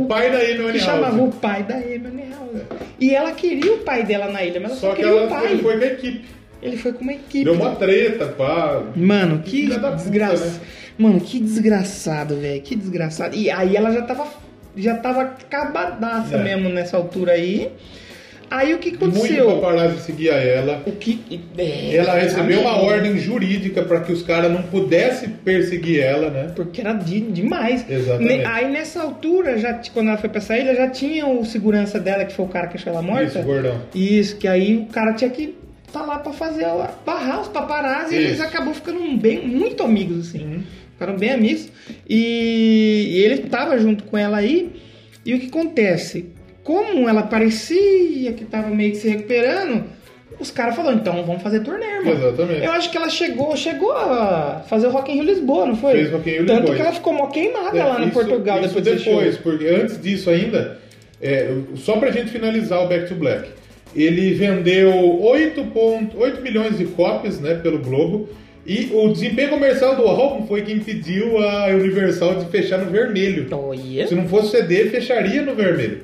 O pai da Amy que Winehouse. chamava o pai da Amy House. E ela queria o pai dela na ilha, mas ela só, Só que queria ela o pai. ele foi com a equipe. Ele foi com uma equipe. Deu uma treta, pá. Mano, que Filha da puta, desgraça. né? Mano, que desgraçado, velho. Que desgraçado. E aí ela já tava. Já tava acabadaça É. mesmo nessa altura aí. Aí o que Muito aconteceu? paparazzi seguia ela. O que. é, Ela recebeu uma ordem jurídica para que os caras não pudessem perseguir ela, né? Porque era de, demais. Exatamente. Aí nessa altura, já, quando ela foi pra essa ilha, já tinha o segurança dela, que foi o cara que achou ela morta. Isso, gordão. Isso, que aí o cara tinha que tá lá pra fazer, barrar os paparazzi e eles Isso. acabou ficando bem, muito amigos, assim. Uhum. Ficaram bem amigos. E, e ele tava junto com ela aí. E o que acontece? Como ela parecia que tava meio que se recuperando, os caras falaram, então vamos fazer turnê, irmão. Exatamente. Eu acho que ela chegou, chegou a fazer o Rock in Rio Lisboa, não foi? Fez Rock in Rio Tanto Lisboa. que ela ficou mó queimada lá no Isso- Portugal isso depois depois, porque antes disso ainda, é, só pra gente finalizar o Back to Black, ele vendeu 8, ponto- 8 milhões de cópias né, pelo Globo e o desempenho comercial do álbum foi que impediu a Universal de fechar no vermelho. Olha. Se não fosse CD, fecharia no vermelho.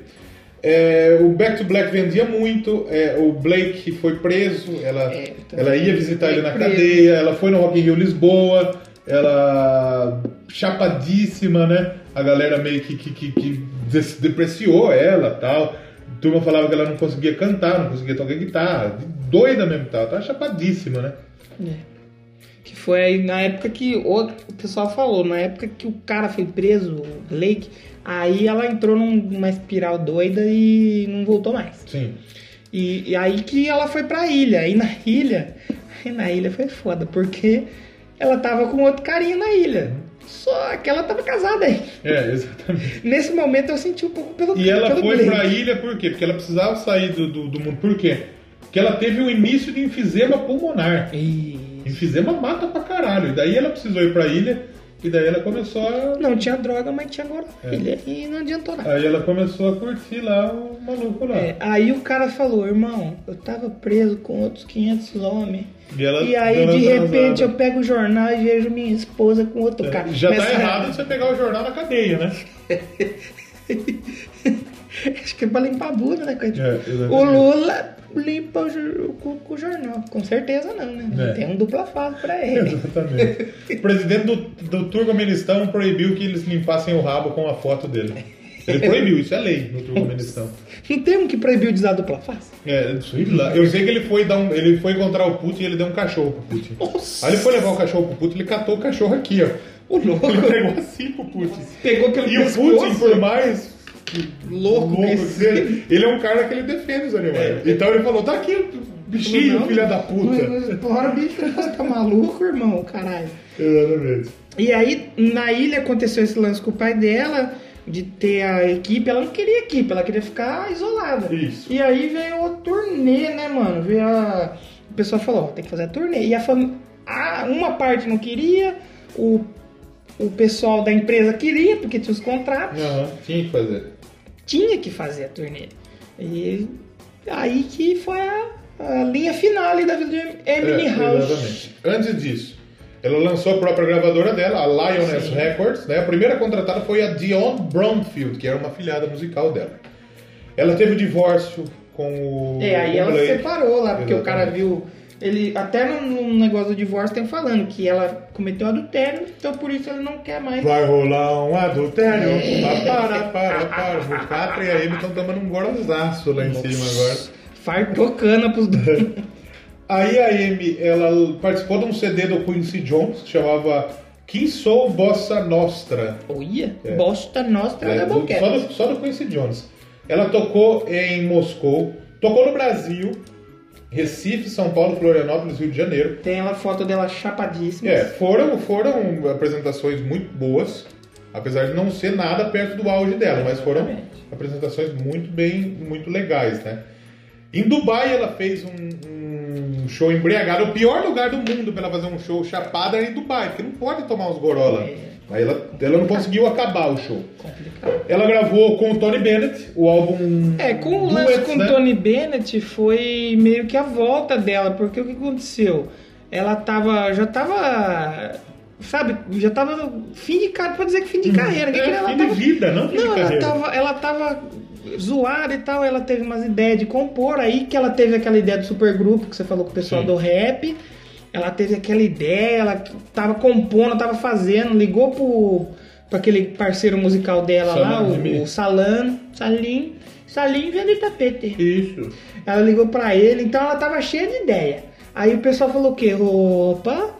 É, o Back to Black vendia muito, é, o Blake foi preso, ela, É, também. ela ia visitar ele na Preso. cadeia, ela foi no Rock in Rio Lisboa, ela chapadíssima, né? A galera meio que, que, que, que depreciou ela tal. A turma falava que ela não conseguia cantar, não conseguia tocar guitarra, doida mesmo tal, tava chapadíssima, né? É. Que foi aí na época que o, o pessoal falou, na época que o cara foi preso, o Blake, Aí ela entrou num- numa espiral doida e não voltou mais. Sim. E, e aí que ela foi pra ilha. E na ilha, aí na ilha foi foda, porque ela tava com outro carinha na ilha. Só que ela tava casada aí. É, exatamente. [LAUGHS] Nesse momento eu senti um pouco pelo E ela pelo foi Blake. pra ilha por quê? Porque ela precisava sair do, do, do mundo. Por quê? Porque ela teve o início de enfisema pulmonar. Ih, Enfisema mata pra caralho. E daí ela precisou ir pra ilha. E daí ela começou a. Não tinha droga, mas tinha agora É. ilha e não adiantou nada. Aí ela começou a curtir lá o maluco lá. É, aí o cara falou, irmão, eu tava preso com outros 500 homens. E, ela E aí, de repente, eu pego o jornal e vejo minha esposa com outro cara. É, Já tá Nessa- errado você pegar o jornal na cadeia, né? [LAUGHS] Acho que é pra limpar a bunda, né? É, o Lula limpa o, com o jornal. Com certeza não, né? É. Tem um dupla face pra [LAUGHS] ele. Exatamente. O presidente do, do Turcomenistão proibiu que eles limpassem o rabo com a foto dele. Ele proibiu, isso é lei no Turcomenistão. não tem um que proibiu de usar dupla face? É, sei lá. Eu sei que ele foi, dar um, ele foi encontrar o Putin e ele deu um cachorro pro Putin. Nossa. Aí ele foi levar o cachorro pro Putin, ele catou o cachorro aqui, ó. O louco. Ele pegou assim pro Putin. Pegou pelo E o pescoço. Putin, por mais Louco esse- seja, ele é um cara que ele defende os animais. Então ele falou, tá aqui bichinho, filha da puta. Porra, bicho, você tá maluco, irmão? Caralho. Exatamente. E aí, na ilha aconteceu esse lance com o pai dela, de ter a equipe. Ela não queria equipe, ela queria ficar isolada. Isso. E aí veio o turnê, né, mano? Veio a... O pessoal falou, ó, tem que fazer a turnê. E a fam... a- uma parte não queria, o... o pessoal da empresa queria, porque tinha os contratos. Aham, tinha que fazer. Tinha que fazer a turnê. E aí que foi a, a linha final da vida de Emily É, House. Exatamente. Antes disso, ela lançou a própria gravadora dela, a Lioness Sim. Records. Né? A primeira contratada foi a Dion Bromfield, que era uma filhada musical dela. Ela teve o divórcio com o. É, aí o ela separou lá, porque o cara Exatamente. viu. Ele, até no, no negócio do divórcio tem falando que ela cometeu adultério, então por isso ele não quer mais. Vai rolar um adultério. É. Para, para, para. O Catra e a Amy estão tomando um gorosaço lá em cima agora. Fartou cana pros dois. [LAUGHS] Aí a Amy, ela participou de um CD do Quincy Jones que chamava Que Sou Bossa Nostra. Olha, É. bosta nossa, É, é, do- só, do, só do Quincy Jones. Ela tocou em Moscou, tocou no Brasil, Recife, São Paulo, Florianópolis, Rio de Janeiro. Tem a foto dela chapadíssima. É, foram, foram apresentações muito boas, apesar de não ser nada perto do auge dela, mas foram apresentações muito bem, muito legais, né? Em Dubai ela fez um, um show embriagado, o pior lugar do mundo para ela fazer um show chapada era em Dubai, porque não pode tomar uns gorola. É. Aí ela, ela não conseguiu acabar o show. Complicado. Ela gravou com o Tony Bennett o álbum. É, com o lance Duets, com né? Tony Bennett foi meio que a volta dela, porque o que aconteceu? Ela tava. já tava. Sabe, já tava fim de carreira, pode dizer que fim de carreira. que É, ela fim tava- de vida, não fim de Não, ela carreira. tava, ela tava zoada e tal, ela teve umas ideias de compor, aí que ela teve aquela ideia do supergrupo que você falou com o pessoal Sim. do rap. Ela teve aquela ideia, ela tava compondo, tava fazendo, ligou pro, pra aquele parceiro musical dela lá, Salam o, Remy. o Salam, Salim, Salim vende tapete. Isso. Ela ligou pra ele, então ela tava cheia de ideia. Aí o pessoal falou o quê? Opa,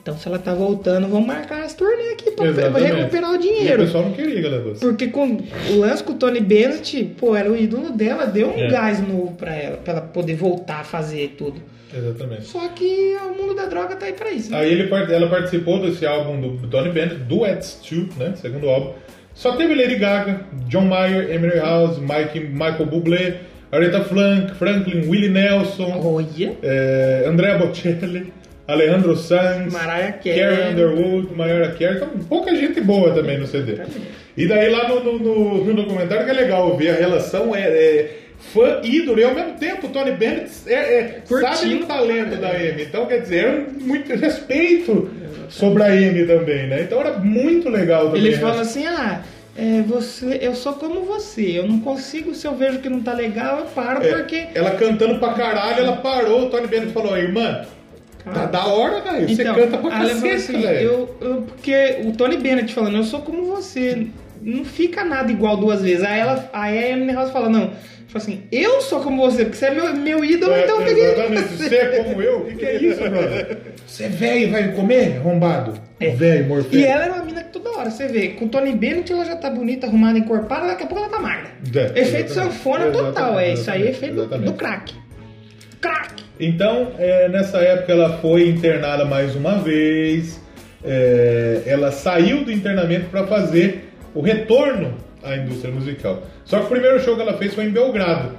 então se ela tá voltando, vamos marcar as turnê aqui pra, pra recuperar o E o dinheiro. pessoal não queria fosse. Porque com o lance com o Tony Bennett, pô, era o ídolo dela, deu um É. gás novo pra ela, pra ela poder voltar a fazer tudo. Exatamente. Só que o mundo da droga tá aí pra isso. né? Aí ele, ela participou desse álbum do Tony Bennett, Duets 2, né? Segundo álbum. Só teve Lady Gaga, John Mayer, Emery House, Mike, Michael Bublé, Aretha Frank, Franklin, Willie Nelson, Olha, eh, Andrea Bocelli, Alejandro Sanz, Mariah Carey. Carrie Underwood, Mariah Carey. Então, pouca gente boa também no CD. E daí lá no, no, no- no documentário que é legal ver a relação é, é fã ídolo e ao mesmo tempo o Tony Bennett é, é, sabe do talento da Amy. Então, quer dizer, era muito respeito sobre a Amy também, né? Então era muito legal também. ele fala assim, ah, é, você, eu sou como você, eu não consigo, se eu vejo que não tá legal, eu paro, É, porque... Ela cantando pra caralho, ela parou, o Tony Bennett falou, irmã, tá da hora, velho. Você canta pra cacete, assim, velho. eu, eu- porque o Tony Bennett falando, eu sou como você, não fica nada igual duas vezes. Aí ela, aí a Emily House fala, não, Falou assim, eu sou como você, porque você é meu, meu ídolo, então eu É, peguei exatamente. Você é como eu? [LAUGHS] O que, que é isso, brother? Você é velho e vai comer? Arrombado. É. Velho, morfético. E ela era uma mina que toda hora, você vê, com o Tony Bennett ela já tá bonita, arrumada, encorpada, daqui a pouco ela tá magra. É, efeito sanfona total, é isso aí, efeito do, do crack. Crack! Então, é, nessa época ela foi internada mais uma vez. É, ela saiu do internamento para fazer o retorno à indústria musical. Só que o primeiro show que ela fez foi em Belgrado.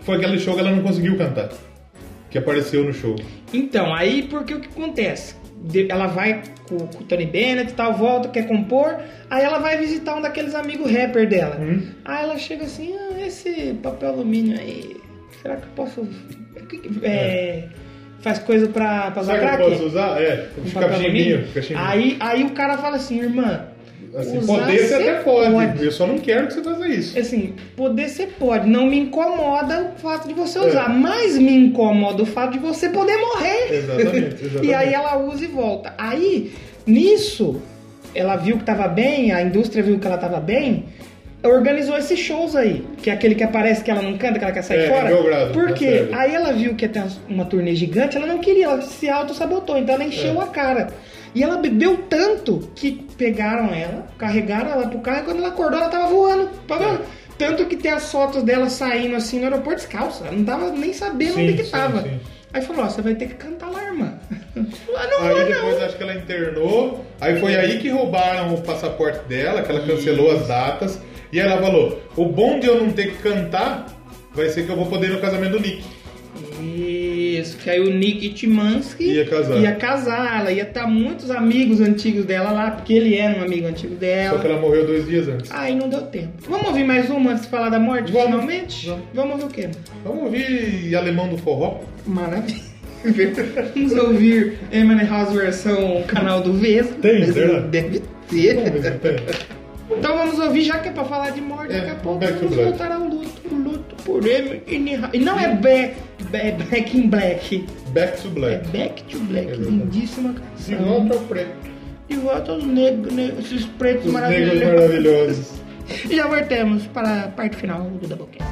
Foi aquele show que ela não conseguiu cantar. Que apareceu no show. Então, aí porque o que acontece? Ela vai com, com o Tony Bennett e tal, volta, quer compor, aí ela vai visitar um daqueles amigos rapper dela. Hum. Aí ela chega assim, ah, esse papel alumínio aí, será que eu posso. é, Faz coisa pra, pra usar Será que eu posso usar? É, Um fica. Aí, aí o cara fala assim, irmã. Assim, usar poder você cê até pode. pode. Eu só não quero que você faça isso. Assim, poder você pode, não me incomoda o fato de você É. usar, mas me incomoda o fato de você poder morrer. Exatamente, exatamente. [LAUGHS] e aí ela usa e volta. Aí, nisso, ela viu que tava bem, a indústria viu que ela tava bem, organizou esses shows aí, que é aquele que aparece que ela não canta, que ela quer sair É, fora. em Belgrado, Por na quê? Sérvia. Aí ela viu que ia ter uma turnê gigante, ela não queria, ela se auto-sabotou, então ela encheu É. a cara. E ela bebeu tanto que pegaram ela, carregaram ela pro carro e quando ela acordou ela tava voando. Tá vendo? Tanto que tem as fotos dela saindo assim no aeroporto descalça. Ela não tava nem sabendo Sim, onde que sim, tava. sim. Aí falou, ó, você vai ter que cantar lá, irmã. [LAUGHS] Ah, não Aí depois não. acho que ela internou. Aí foi aí que roubaram o passaporte dela, que ela cancelou as datas. E ela falou: o bom de eu não ter que cantar vai ser que eu vou poder ir no casamento do Nick. Isso, que aí o Nick Timansky Ia casar. ia casar, ela ia estar muitos amigos antigos dela lá, porque ele era um amigo antigo Só dela. que ela morreu dois dias antes. Aí não deu tempo. Vamos ouvir mais uma antes de falar da morte, Vamos. finalmente? Vamos. Vamos ouvir o quê? Vamos ouvir Alemão do Forró? Maravilha. Vamos ouvir Eminem House versão canal do Vesgo. Tem, será? Deve ter. Então vamos ouvir, já que é pra falar de morte, É, daqui a pouco vamos voltar ao luto. O luto por Eminem House. E não é back, back, back in Black. Back to É Black. Back to Black. Exatamente. Lindíssima De canção. volta ao preto. De volta aos negros, né? esses pretos Os negros maravilhosos. maravilhosos. [LAUGHS] E já voltamos para a parte final do Doublecast.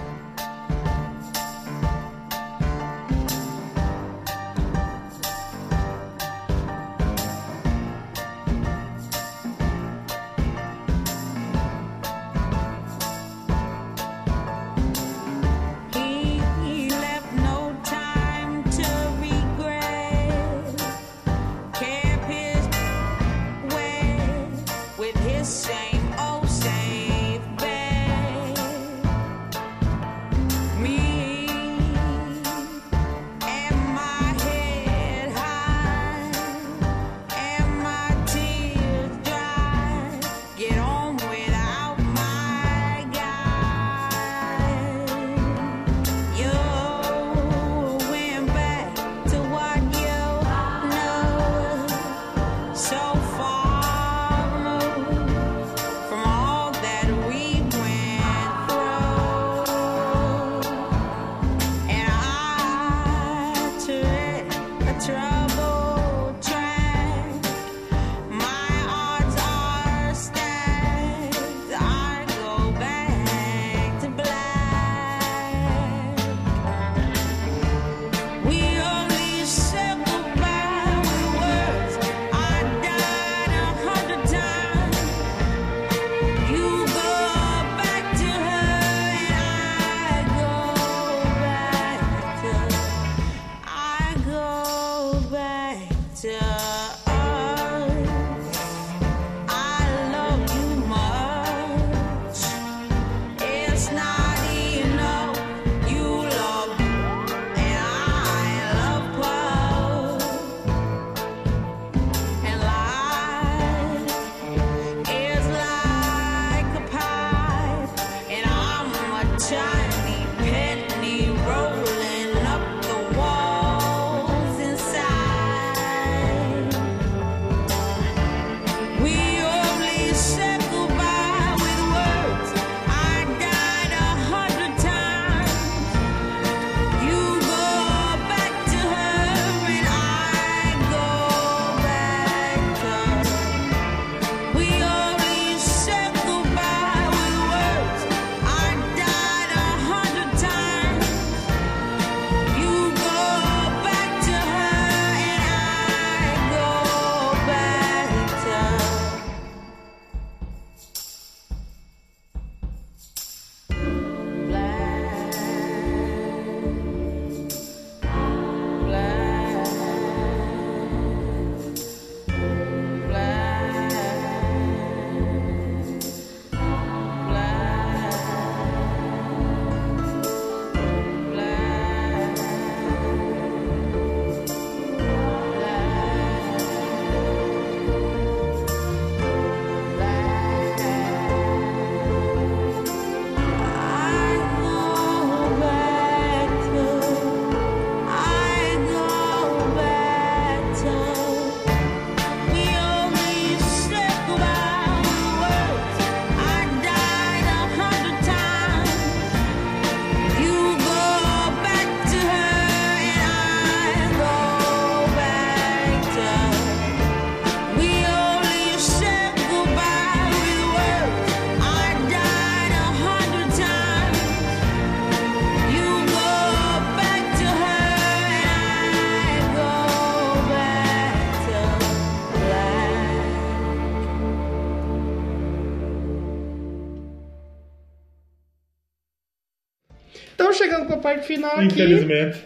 Parte final aqui. Infelizmente.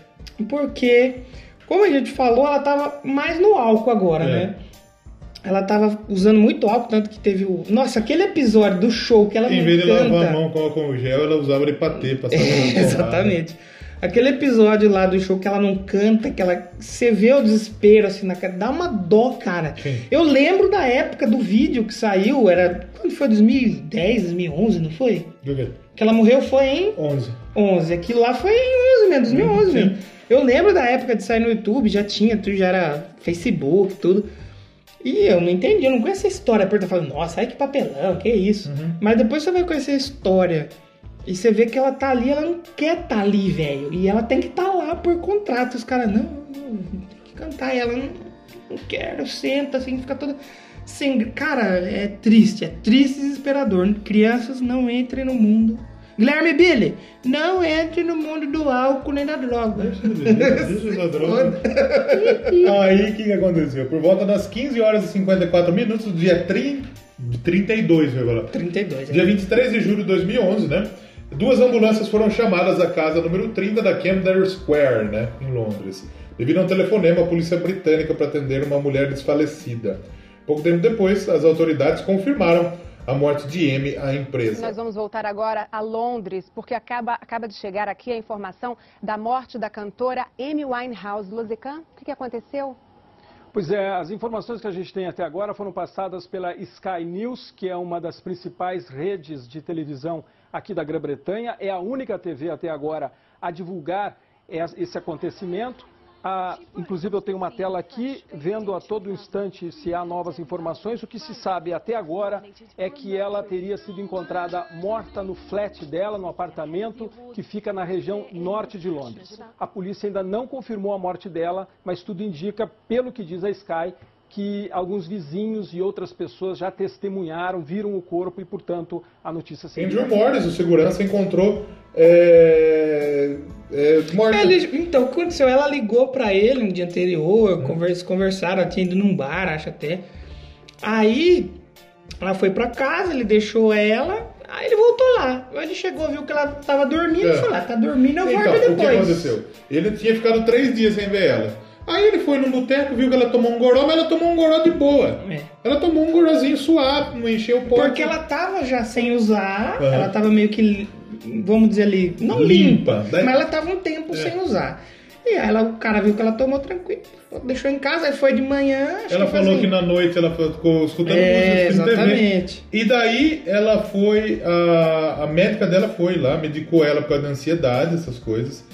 Porque, como a gente falou, ela tava mais no álcool agora, É. né? Ela tava usando muito álcool, tanto que teve o. Nossa, aquele episódio do show que ela Em não vez de canta. lavar a mão com álcool gel, ela usava de patê, passava na [LAUGHS] porrada. Exatamente. Aquele episódio lá do show que ela não canta, que ela. Você vê o desespero assim na cara. Dá uma dó, cara. Sim. Eu lembro da época do vídeo que saiu, era. Quando foi? 2010, 2011, não foi? Do quê? Que ela morreu foi em 11. 11. Aquilo lá foi em 11 mesmo, 2011 Sim. mesmo. Eu lembro da época de sair no YouTube, já tinha, tudo já era Facebook, tudo. E eu não entendi, eu não conhecia a história. Por eu falando, nossa, ai que papelão, que isso. Mas depois você vai conhecer a história. E você vê que ela tá ali, ela não quer tá ali, velho. E ela tem que estar tá lá por contrato. Os caras, não, não, tem que cantar. E ela, não, não quero, senta assim, fica toda. Sem... Cara, é triste, é triste e desesperador. Crianças não entrem no mundo. Guilherme Billy, não entre no mundo do álcool nem da droga. Deixa essa droga. Aí o que, que aconteceu? Por volta das 15 horas e 54 minutos do dia 30, 32, vai falar. 32, Dia é. 23 de julho de 2011, né? Duas ambulâncias foram chamadas à casa número 30 da Camden Square, né? Em Londres. Devido a um telefonema, a polícia britânica para atender uma mulher desfalecida. Pouco tempo depois, as autoridades confirmaram a morte de Amy à empresa. Nós vamos voltar agora a Londres, porque acaba, acaba de chegar aqui a informação da morte da cantora Amy Winehouse. Luzican, o que, que aconteceu? Pois é, as informações que a gente tem até agora foram passadas pela Sky News, que é uma das principais redes de televisão aqui da Grã-Bretanha. É a única TV até agora a divulgar es- esse acontecimento. Ah, inclusive, eu tenho uma tela aqui vendo a todo instante se há novas informações. O que se sabe até agora é que ela teria sido encontrada morta no flat dela, no apartamento que fica na região norte de Londres. A polícia ainda não confirmou a morte dela, mas tudo indica, pelo que diz a Sky, que alguns vizinhos e outras pessoas já testemunharam, viram o corpo e, portanto, a notícia se Andrew Morris, o segurança, encontrou é, é, morta. Ele- então, o que aconteceu? Ela ligou pra ele no dia anterior, convers, conversaram, tinha ido num bar, acho até. Aí, ela foi pra casa, ele deixou ela, aí ele voltou lá. Ele chegou, viu que ela tava dormindo, É. falou, ah, tá dormindo, eu Então, volto o que depois. aconteceu? Ele tinha ficado três dias sem ver ela. Aí ele foi no boteco, viu que ela tomou um goró, mas ela tomou um goró de boa. É. Ela tomou um gorozinho suave, não encheu o pote. Porque ela tava já sem usar, Aham. ela tava meio que, vamos dizer ali, não Limpa. limpa, Daí- mas ela tava um tempo É. sem usar. E aí ela, o cara viu que ela tomou tranquilo, deixou em casa, aí foi de manhã. Ela foi falou assim. que na noite ela ficou escutando É, música assistindo TV. exatamente. E daí ela foi, a, a médica dela foi lá, medicou ela por causa da ansiedade, essas coisas.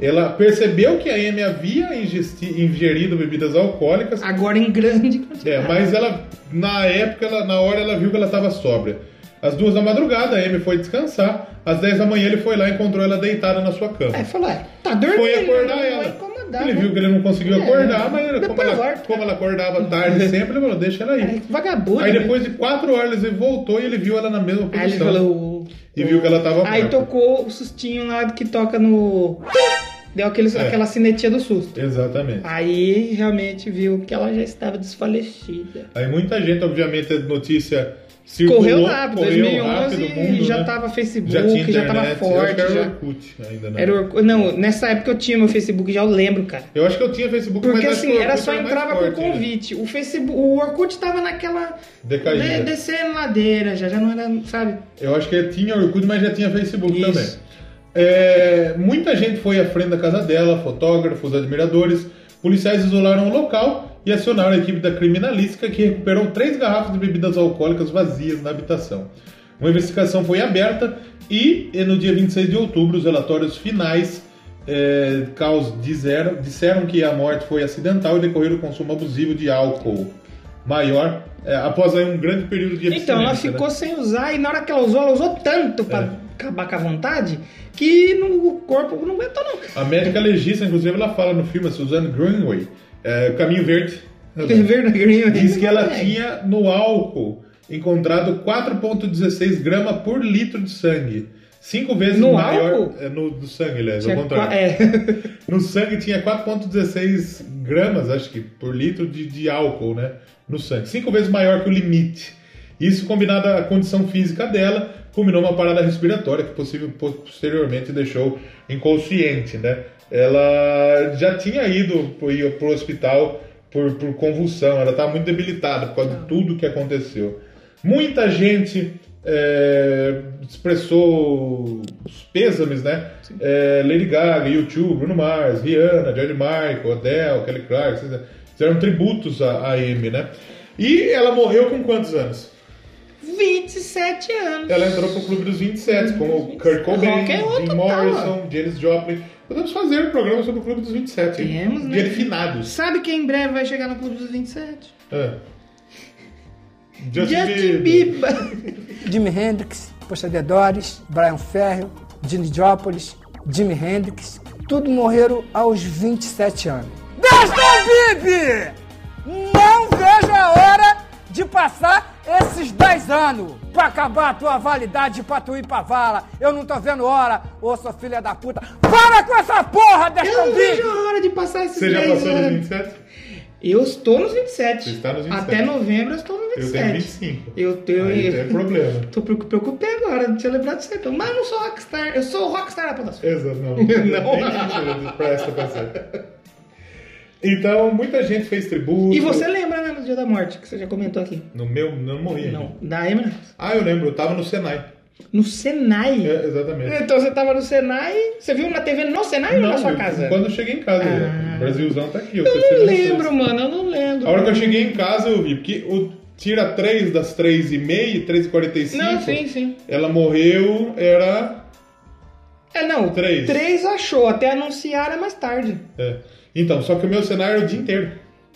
Ela percebeu que a Amy havia ingerido bebidas alcoólicas, Agora em grande quantidade. É, mas ela, na época, ela- na hora, ela viu que ela estava sóbria. Às duas da madrugada, a Amy foi descansar. Às 10 da manhã, ele foi lá e encontrou ela deitada na sua cama. Aí falou, é, tá dormindo. Foi acordar não ela. Ele né? viu que ele não conseguiu É, acordar, mas ele- como ela, como ela acordava tarde [LAUGHS] sempre, ele falou, deixa ela Aí, aí. vagabundo. Aí né? depois de quatro horas ele voltou e ele viu ela na mesma Aí ele posição. falou... E viu que ela tava Aí morta. tocou o sustinho lá que toca no... Deu aquele, É. aquela cinetinha do susto. Exatamente. Aí realmente viu que ela já estava desfalecida. Aí muita gente, obviamente, a notícia circulou. Correu rápido, correu 2011 rápido, mundo, já né? tava Facebook, já, tinha já tava internet, eu acho forte, que era já. Orkut ainda, né? Era o Orkut- Não, nessa época eu tinha meu Facebook, já eu lembro, cara. Eu acho que eu tinha Facebook, Porque assim, era só entrava por né? convite. O Facebook, o Orkut tava naquela Decaída. de- descendo ladeira, já já não era, sabe? Eu acho que tinha Orkut, mas já tinha Facebook Isso. também. É, muita gente foi à frente da casa dela, fotógrafos, admiradores. Policiais isolaram o local e acionaram a equipe da criminalística que recuperou três garrafas de bebidas alcoólicas vazias na habitação. Uma investigação foi aberta e, no dia 26 de outubro os relatórios finais é, caos disseram, disseram que a morte foi acidental e decorrer do consumo abusivo de álcool maior é, após aí um grande período de Então, ela abstinência, ficou né? sem usar e na hora que ela usou, ela usou tanto pra É. acabar com a vontade que no, o corpo não aguentou, não. A médica legista, inclusive, ela fala no filme, a Suzanne Greenway, é, Caminho Verde, [LAUGHS] Verdadeiro. diz que ela tinha no álcool encontrado 4,16 gramas por litro de sangue. Cinco vezes No maior. álcool? É, no, do sangue, aliás, Tinha ao contrário. é. [LAUGHS] No sangue tinha 4,16 gramas, acho que, por litro de, de álcool, né? No sangue. Cinco vezes maior que o limite. Isso combinado à condição física dela, culminou uma parada respiratória que possível, posteriormente deixou inconsciente, né? Ela já tinha ido pro, pro hospital por, por convulsão, ela estava muito debilitada por causa de tudo que aconteceu. Muita gente é, expressou os pêsames, né? É, Lady Gaga, YouTube, Bruno Mars, Rihanna, George Michael, Adele, Kelly Clarkson, fizeram tributos a, a Amy, né? E ela morreu com quantos anos? 27 anos. Ela entrou pro Clube dos 27, como Kurt Cobain, Rock and roll Jim. Morrison, Janis Joplin. Podemos fazer um programa sobre o Clube dos 27. hein? Temos, né? Dia finados. Sabe quem em breve vai chegar no Clube dos 27? É. Justin, Justin Bieber. Bieber. Jimi Hendrix, Poxa The Doors, Brian Ferro, Gene Joplin, Jimi Hendrix, tudo morreram aos 27 anos. Destin Bibi! Não vejo a hora de passar esses 10 anos pra acabar a tua validade pra tu ir pra vala. Eu não tô vendo hora, ô sua filha da puta. Para com essa porra, Eu Destin não vejo a hora de passar esses Você já 10 passou nos anos. 27? Eu estou nos 27. Você está nos 27. Até novembro eu estou nos Eu 27. tenho 25. Eu tenho. Aí tem problema. [LAUGHS] Tô preocup- preocupei agora, não tinha lembrado disso aí. então. Mas eu não sou rockstar, eu sou rockstar da Podosfera. Exato, [LAUGHS] não. Não. Nem isso presta pra ser. Então, muita gente fez tributo. E você lembra, né, no dia da morte, que você já comentou aqui? No meu, não morri ainda. Não, da Eminem. Ah, eu lembro, eu tava no Senai. No Senai. É, exatamente. Então você tava no Senai, você viu na TV no Senai ou na sua eu- casa? Quando eu cheguei em casa, Ah. o Brasilzão tá aqui. Eu não testemunho dos lembro, mano, eu não lembro. A hora que eu cheguei em casa eu vi, porque o tira 3 das 3h30, 3h45. Não, sim, sim. Ela morreu, era. É, não, Três. três achou, até anunciar é mais tarde. é. Então, só que o meu cenário era o dia inteiro.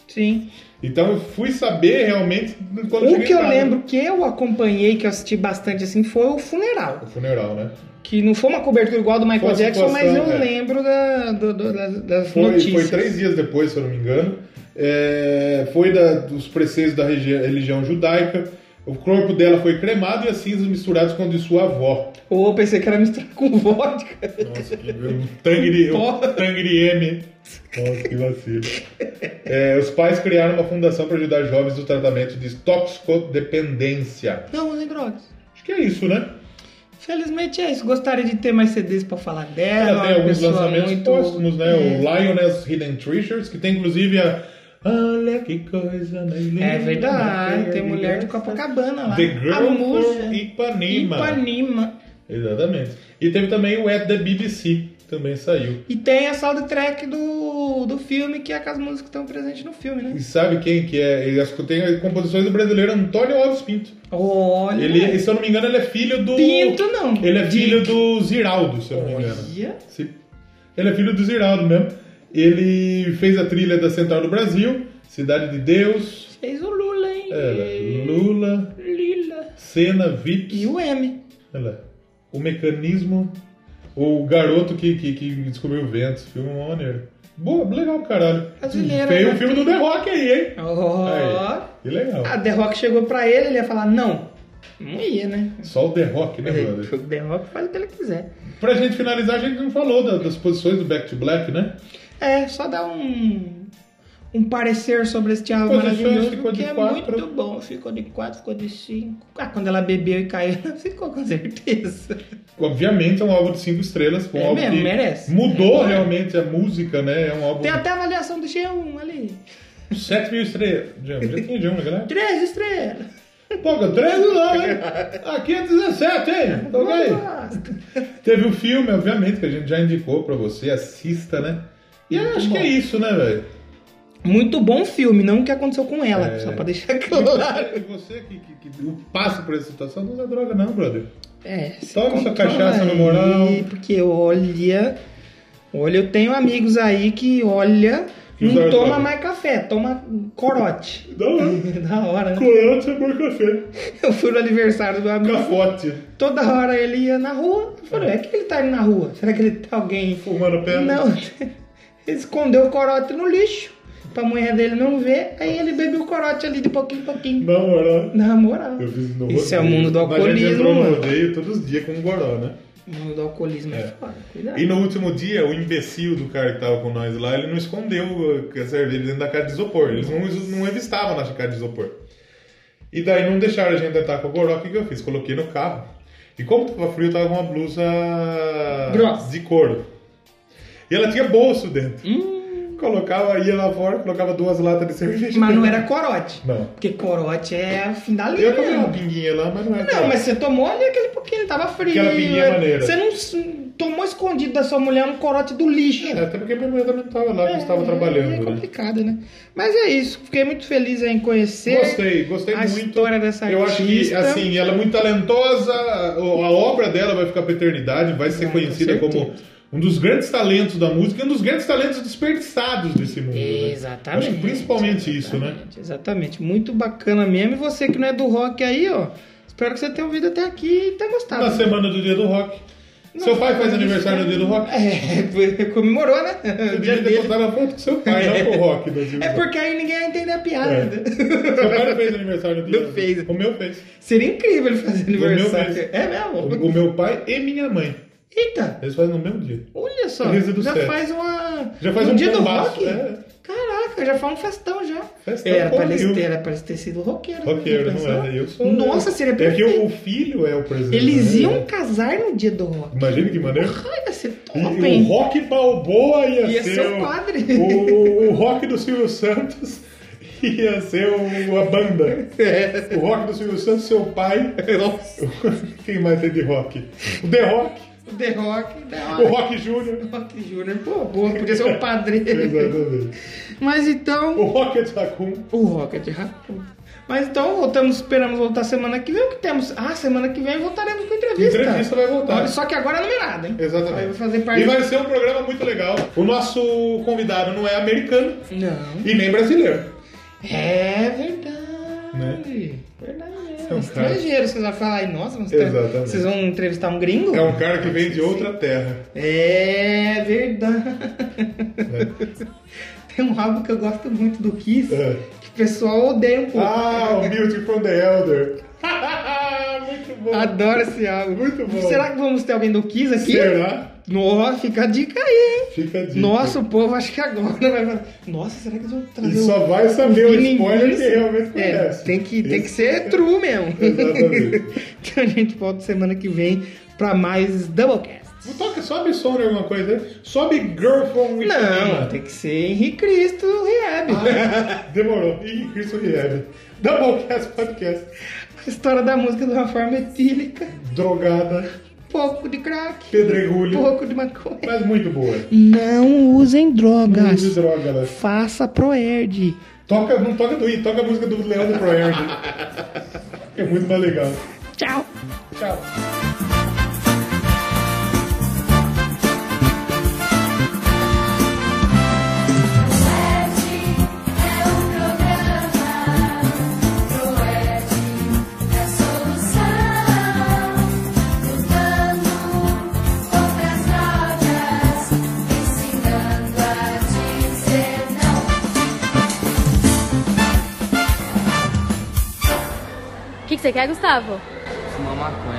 Sim. Então eu fui saber realmente quando O que eu casa. lembro que eu acompanhei, que eu assisti bastante assim, foi o funeral. O funeral, né? Que não foi uma cobertura igual do Michael Jackson, mas eu é. lembro da, do- do- das, das Foi, notícias. foi três dias depois, se eu não me engano. É, foi da- dos preceitos da religião judaica. O corpo dela foi cremado e as cinzas misturadas com a de sua avó. Ou eu pensei que era misturar com vodka. Nossa, que um tangri, um tangri M. Nossa, que vacilo. É, os pais criaram uma fundação para ajudar jovens no tratamento de toxicodependência. Não, usem drogas. Acho que é isso, né? Felizmente é isso. Gostaria de ter mais CDs pra falar dela. Ela tem alguns lançamentos muito- póstumos, né? É. O Lioness Hidden Treasures, que tem inclusive a. Olha que coisa mais linda. É verdade, tem mulher de Copacabana lá. The a Girl from Ipanema. Ipanema. Exatamente. E teve também o At the BBC, também saiu. E tem a soundtrack do, do filme, que é com as músicas que estão presentes no filme, né? E sabe quem que é? Ele tem as composições do brasileiro Antônio Alves Pinto. Olha. Ele, se eu não me engano, ele é filho do. Pinto não. Ele é filho do Ziraldo, se eu não me engano. Olha. Sim. Ele é filho do Ziraldo mesmo. Ele fez a trilha da Central do Brasil, Cidade de Deus, Fez o Lula, hein? é, Lula, Lila. Cena, Vips, E o M. olha, o mecanismo, o garoto que, que, que descobriu o vento, filme é uma maneira. Boa, legal, caralho. Brasileiro, Tem o né? filme do The Rock aí, hein? Ó. Aí, que legal. A The Rock chegou pra ele, ele ia falar não. Não ia, né? Só o The Rock, né, brother? O The Rock faz o que ele quiser. Pra gente finalizar, a gente não falou da- das posições do Back to Black, né? É, só dar um, um parecer sobre este álbum Posições maravilhoso, ficou de que é quatro. muito bom. Ficou de 4, ficou de 5. Ah, quando ela bebeu e caiu, [LAUGHS] ficou com certeza. Obviamente é um álbum de cinco estrelas, um É álbum mesmo, que merece. mudou É. realmente a música, né? É um álbum Tem até a avaliação do G1 ali. 7 mil estrelas. Já, já tinha de uma, galera? 3 estrelas. Pô, 13 não, hein? [LAUGHS] Aqui é 17, hein? Gosto. Teve o filme, obviamente, que a gente já indicou pra você, assista, né? E Muito acho bom. que é isso, né, velho? Muito bom filme, não o que aconteceu com ela, É. só pra deixar [LAUGHS] claro. E você que, que, que passa por essa situação, não usa droga não, brother. É, Toma sua cachaça no moral. Porque olha. Olha, eu tenho amigos aí que, olha, não toma droga. mais café, toma corote. Da hora. [LAUGHS] da hora, né? Corante sabor café. [LAUGHS] Eu fui no aniversário do amigo. Cafote. Toda hora ele ia na rua. Eu falei, é que ele tá indo na rua? Será que ele tá alguém. Fumando pedra. Não, escondeu o corote no lixo. Pra mulher dele não ver. Aí ele bebeu o corote ali de pouquinho em pouquinho. Na moral. Na moral. Eu fiz no Isso é o mundo do Mas A gente alcoolismo, entrou no rodeio todos os dias com um goró, né? O mundo do alcoolismo é, É. foda. Cuidado. E no último dia, o imbecil do cara que tava com nós lá, ele não escondeu a cerveja dentro da caixa de isopor. Eles não, não revistavam na caixa de isopor. E daí não deixaram a gente entrar com o goró. O que, que eu fiz? Coloquei no carro. E como tava frio, eu tava com uma blusa Grossa. de couro. E ela tinha bolso dentro. Hum. Colocava, ia lá fora, colocava duas latas de cerveja. Mas não era corote. Não. Porque corote é fim da linha. Eu tomei uma pinguinha lá, mas não era. Não, mas você tomou ali aquele pouquinho, tava frio. Aquela pinguinha maneira. Você não tomou escondido da sua mulher um corote do lixo. É, até porque minha mulher também não tava lá, que estava trabalhando, É né? complicado, né? Mas é isso. Fiquei muito feliz em conhecer. Gostei, gostei a muito. história dessa Eu acho que, assim, ela é muito talentosa, a obra dela vai ficar pra eternidade, vai ser Vai, conhecida com como. Um dos grandes talentos da música e um dos grandes talentos desperdiçados desse mundo. né? Exatamente. Acho que principalmente isso, né? Exatamente. Muito bacana mesmo. E você que não é do rock aí, ó. Espero que você tenha ouvido até aqui e tenha gostado. Na semana do dia do rock. Seu pai faz aniversário no dia do rock? É, [LAUGHS] comemorou, né? Você O devia ter postado a foto com seu pai, não com o rock [LAUGHS] do dia É porque aí ninguém vai entender a piada. É. né? Seu pai não fez aniversário no dia Não fez. O meu fez. Seria incrível ele fazer meu aniversário. fez. É mesmo? O, o meu pai e minha mãe. Eita! Eles fazem no mesmo dia. Olha só, já sete. faz uma. Já faz no um dia do rock? é. Caraca, já faz um festão já. Festão era, ter, era pra ter sido roqueiro. né? Roqueiro, Já não pensou? é? Eu sou. Nossa, seria É que perfeito. o filho é o presidente. Eles né? iam casar no dia do rock. Imagina que maneiro. Ai, ia ser top, o hein? Rock Balboa ia, Ia ser, ser o o padre. O, o rock do Silvio Santos [LAUGHS] ia ser o, a banda. É. O rock do Silvio Santos, seu pai. Nossa. [LAUGHS] Quem mais tem de rock? O The Rock. The Rock, The O Rock. Júnior. Rock Júnior. Pô, boa, podia ser o padre. Exatamente. Mas então. O Rocket Raccoon. O Rocket Raccoon. Mas então voltamos, esperamos voltar semana que vem. O que temos? Ah, semana que vem voltaremos com entrevista. Entrevista vai voltar. Só que agora é numerado, hein? Exatamente. Vai fazer parte E vai ser um programa muito legal. O nosso convidado não é americano Não. e nem brasileiro. É verdade. Né? Verdade É um Estrangeiro, vocês vão falar, nossa, vocês vão entrevistar um gringo? É um cara que vem de outra terra. É verdade. né? [LAUGHS] Tem um álbum que eu gosto muito do Kiss, É. que o pessoal odeia um pouco. Ah, o Beauty from the Elder. [LAUGHS] muito bom. Adoro esse álbum. Muito bom. Será que vamos ter alguém do Kiss aqui? Será? Nossa, fica a dica aí, hein? Fica a dica. Nossa, o povo acho que agora vai falar. Nossa, será que eles vão trazer E o- só vai saber o Vini spoiler que realmente É, conhece. tem que, tem que ser true mesmo. Exatamente. [LAUGHS] então a gente volta semana que vem pra mais Doublecast. Toca, sobe som de alguma coisa aí. Sobe Girl from Não, tem que ser Henrique Cristo Rehab. Ah, demorou. E Cristo Rehab. Doublecast Podcast. História da música de uma forma etílica. Drogada. Pouco de crack, Pedregulho. pouco de maconha. Mas muito boa. Não usem drogas. Não use droga, né? Faça Proerd. Toca, não toca do I, toca a música do Leandro Proerd. é muito mais legal. Tchau. Tchau. Que você quer, Gustavo? Fumar maconha.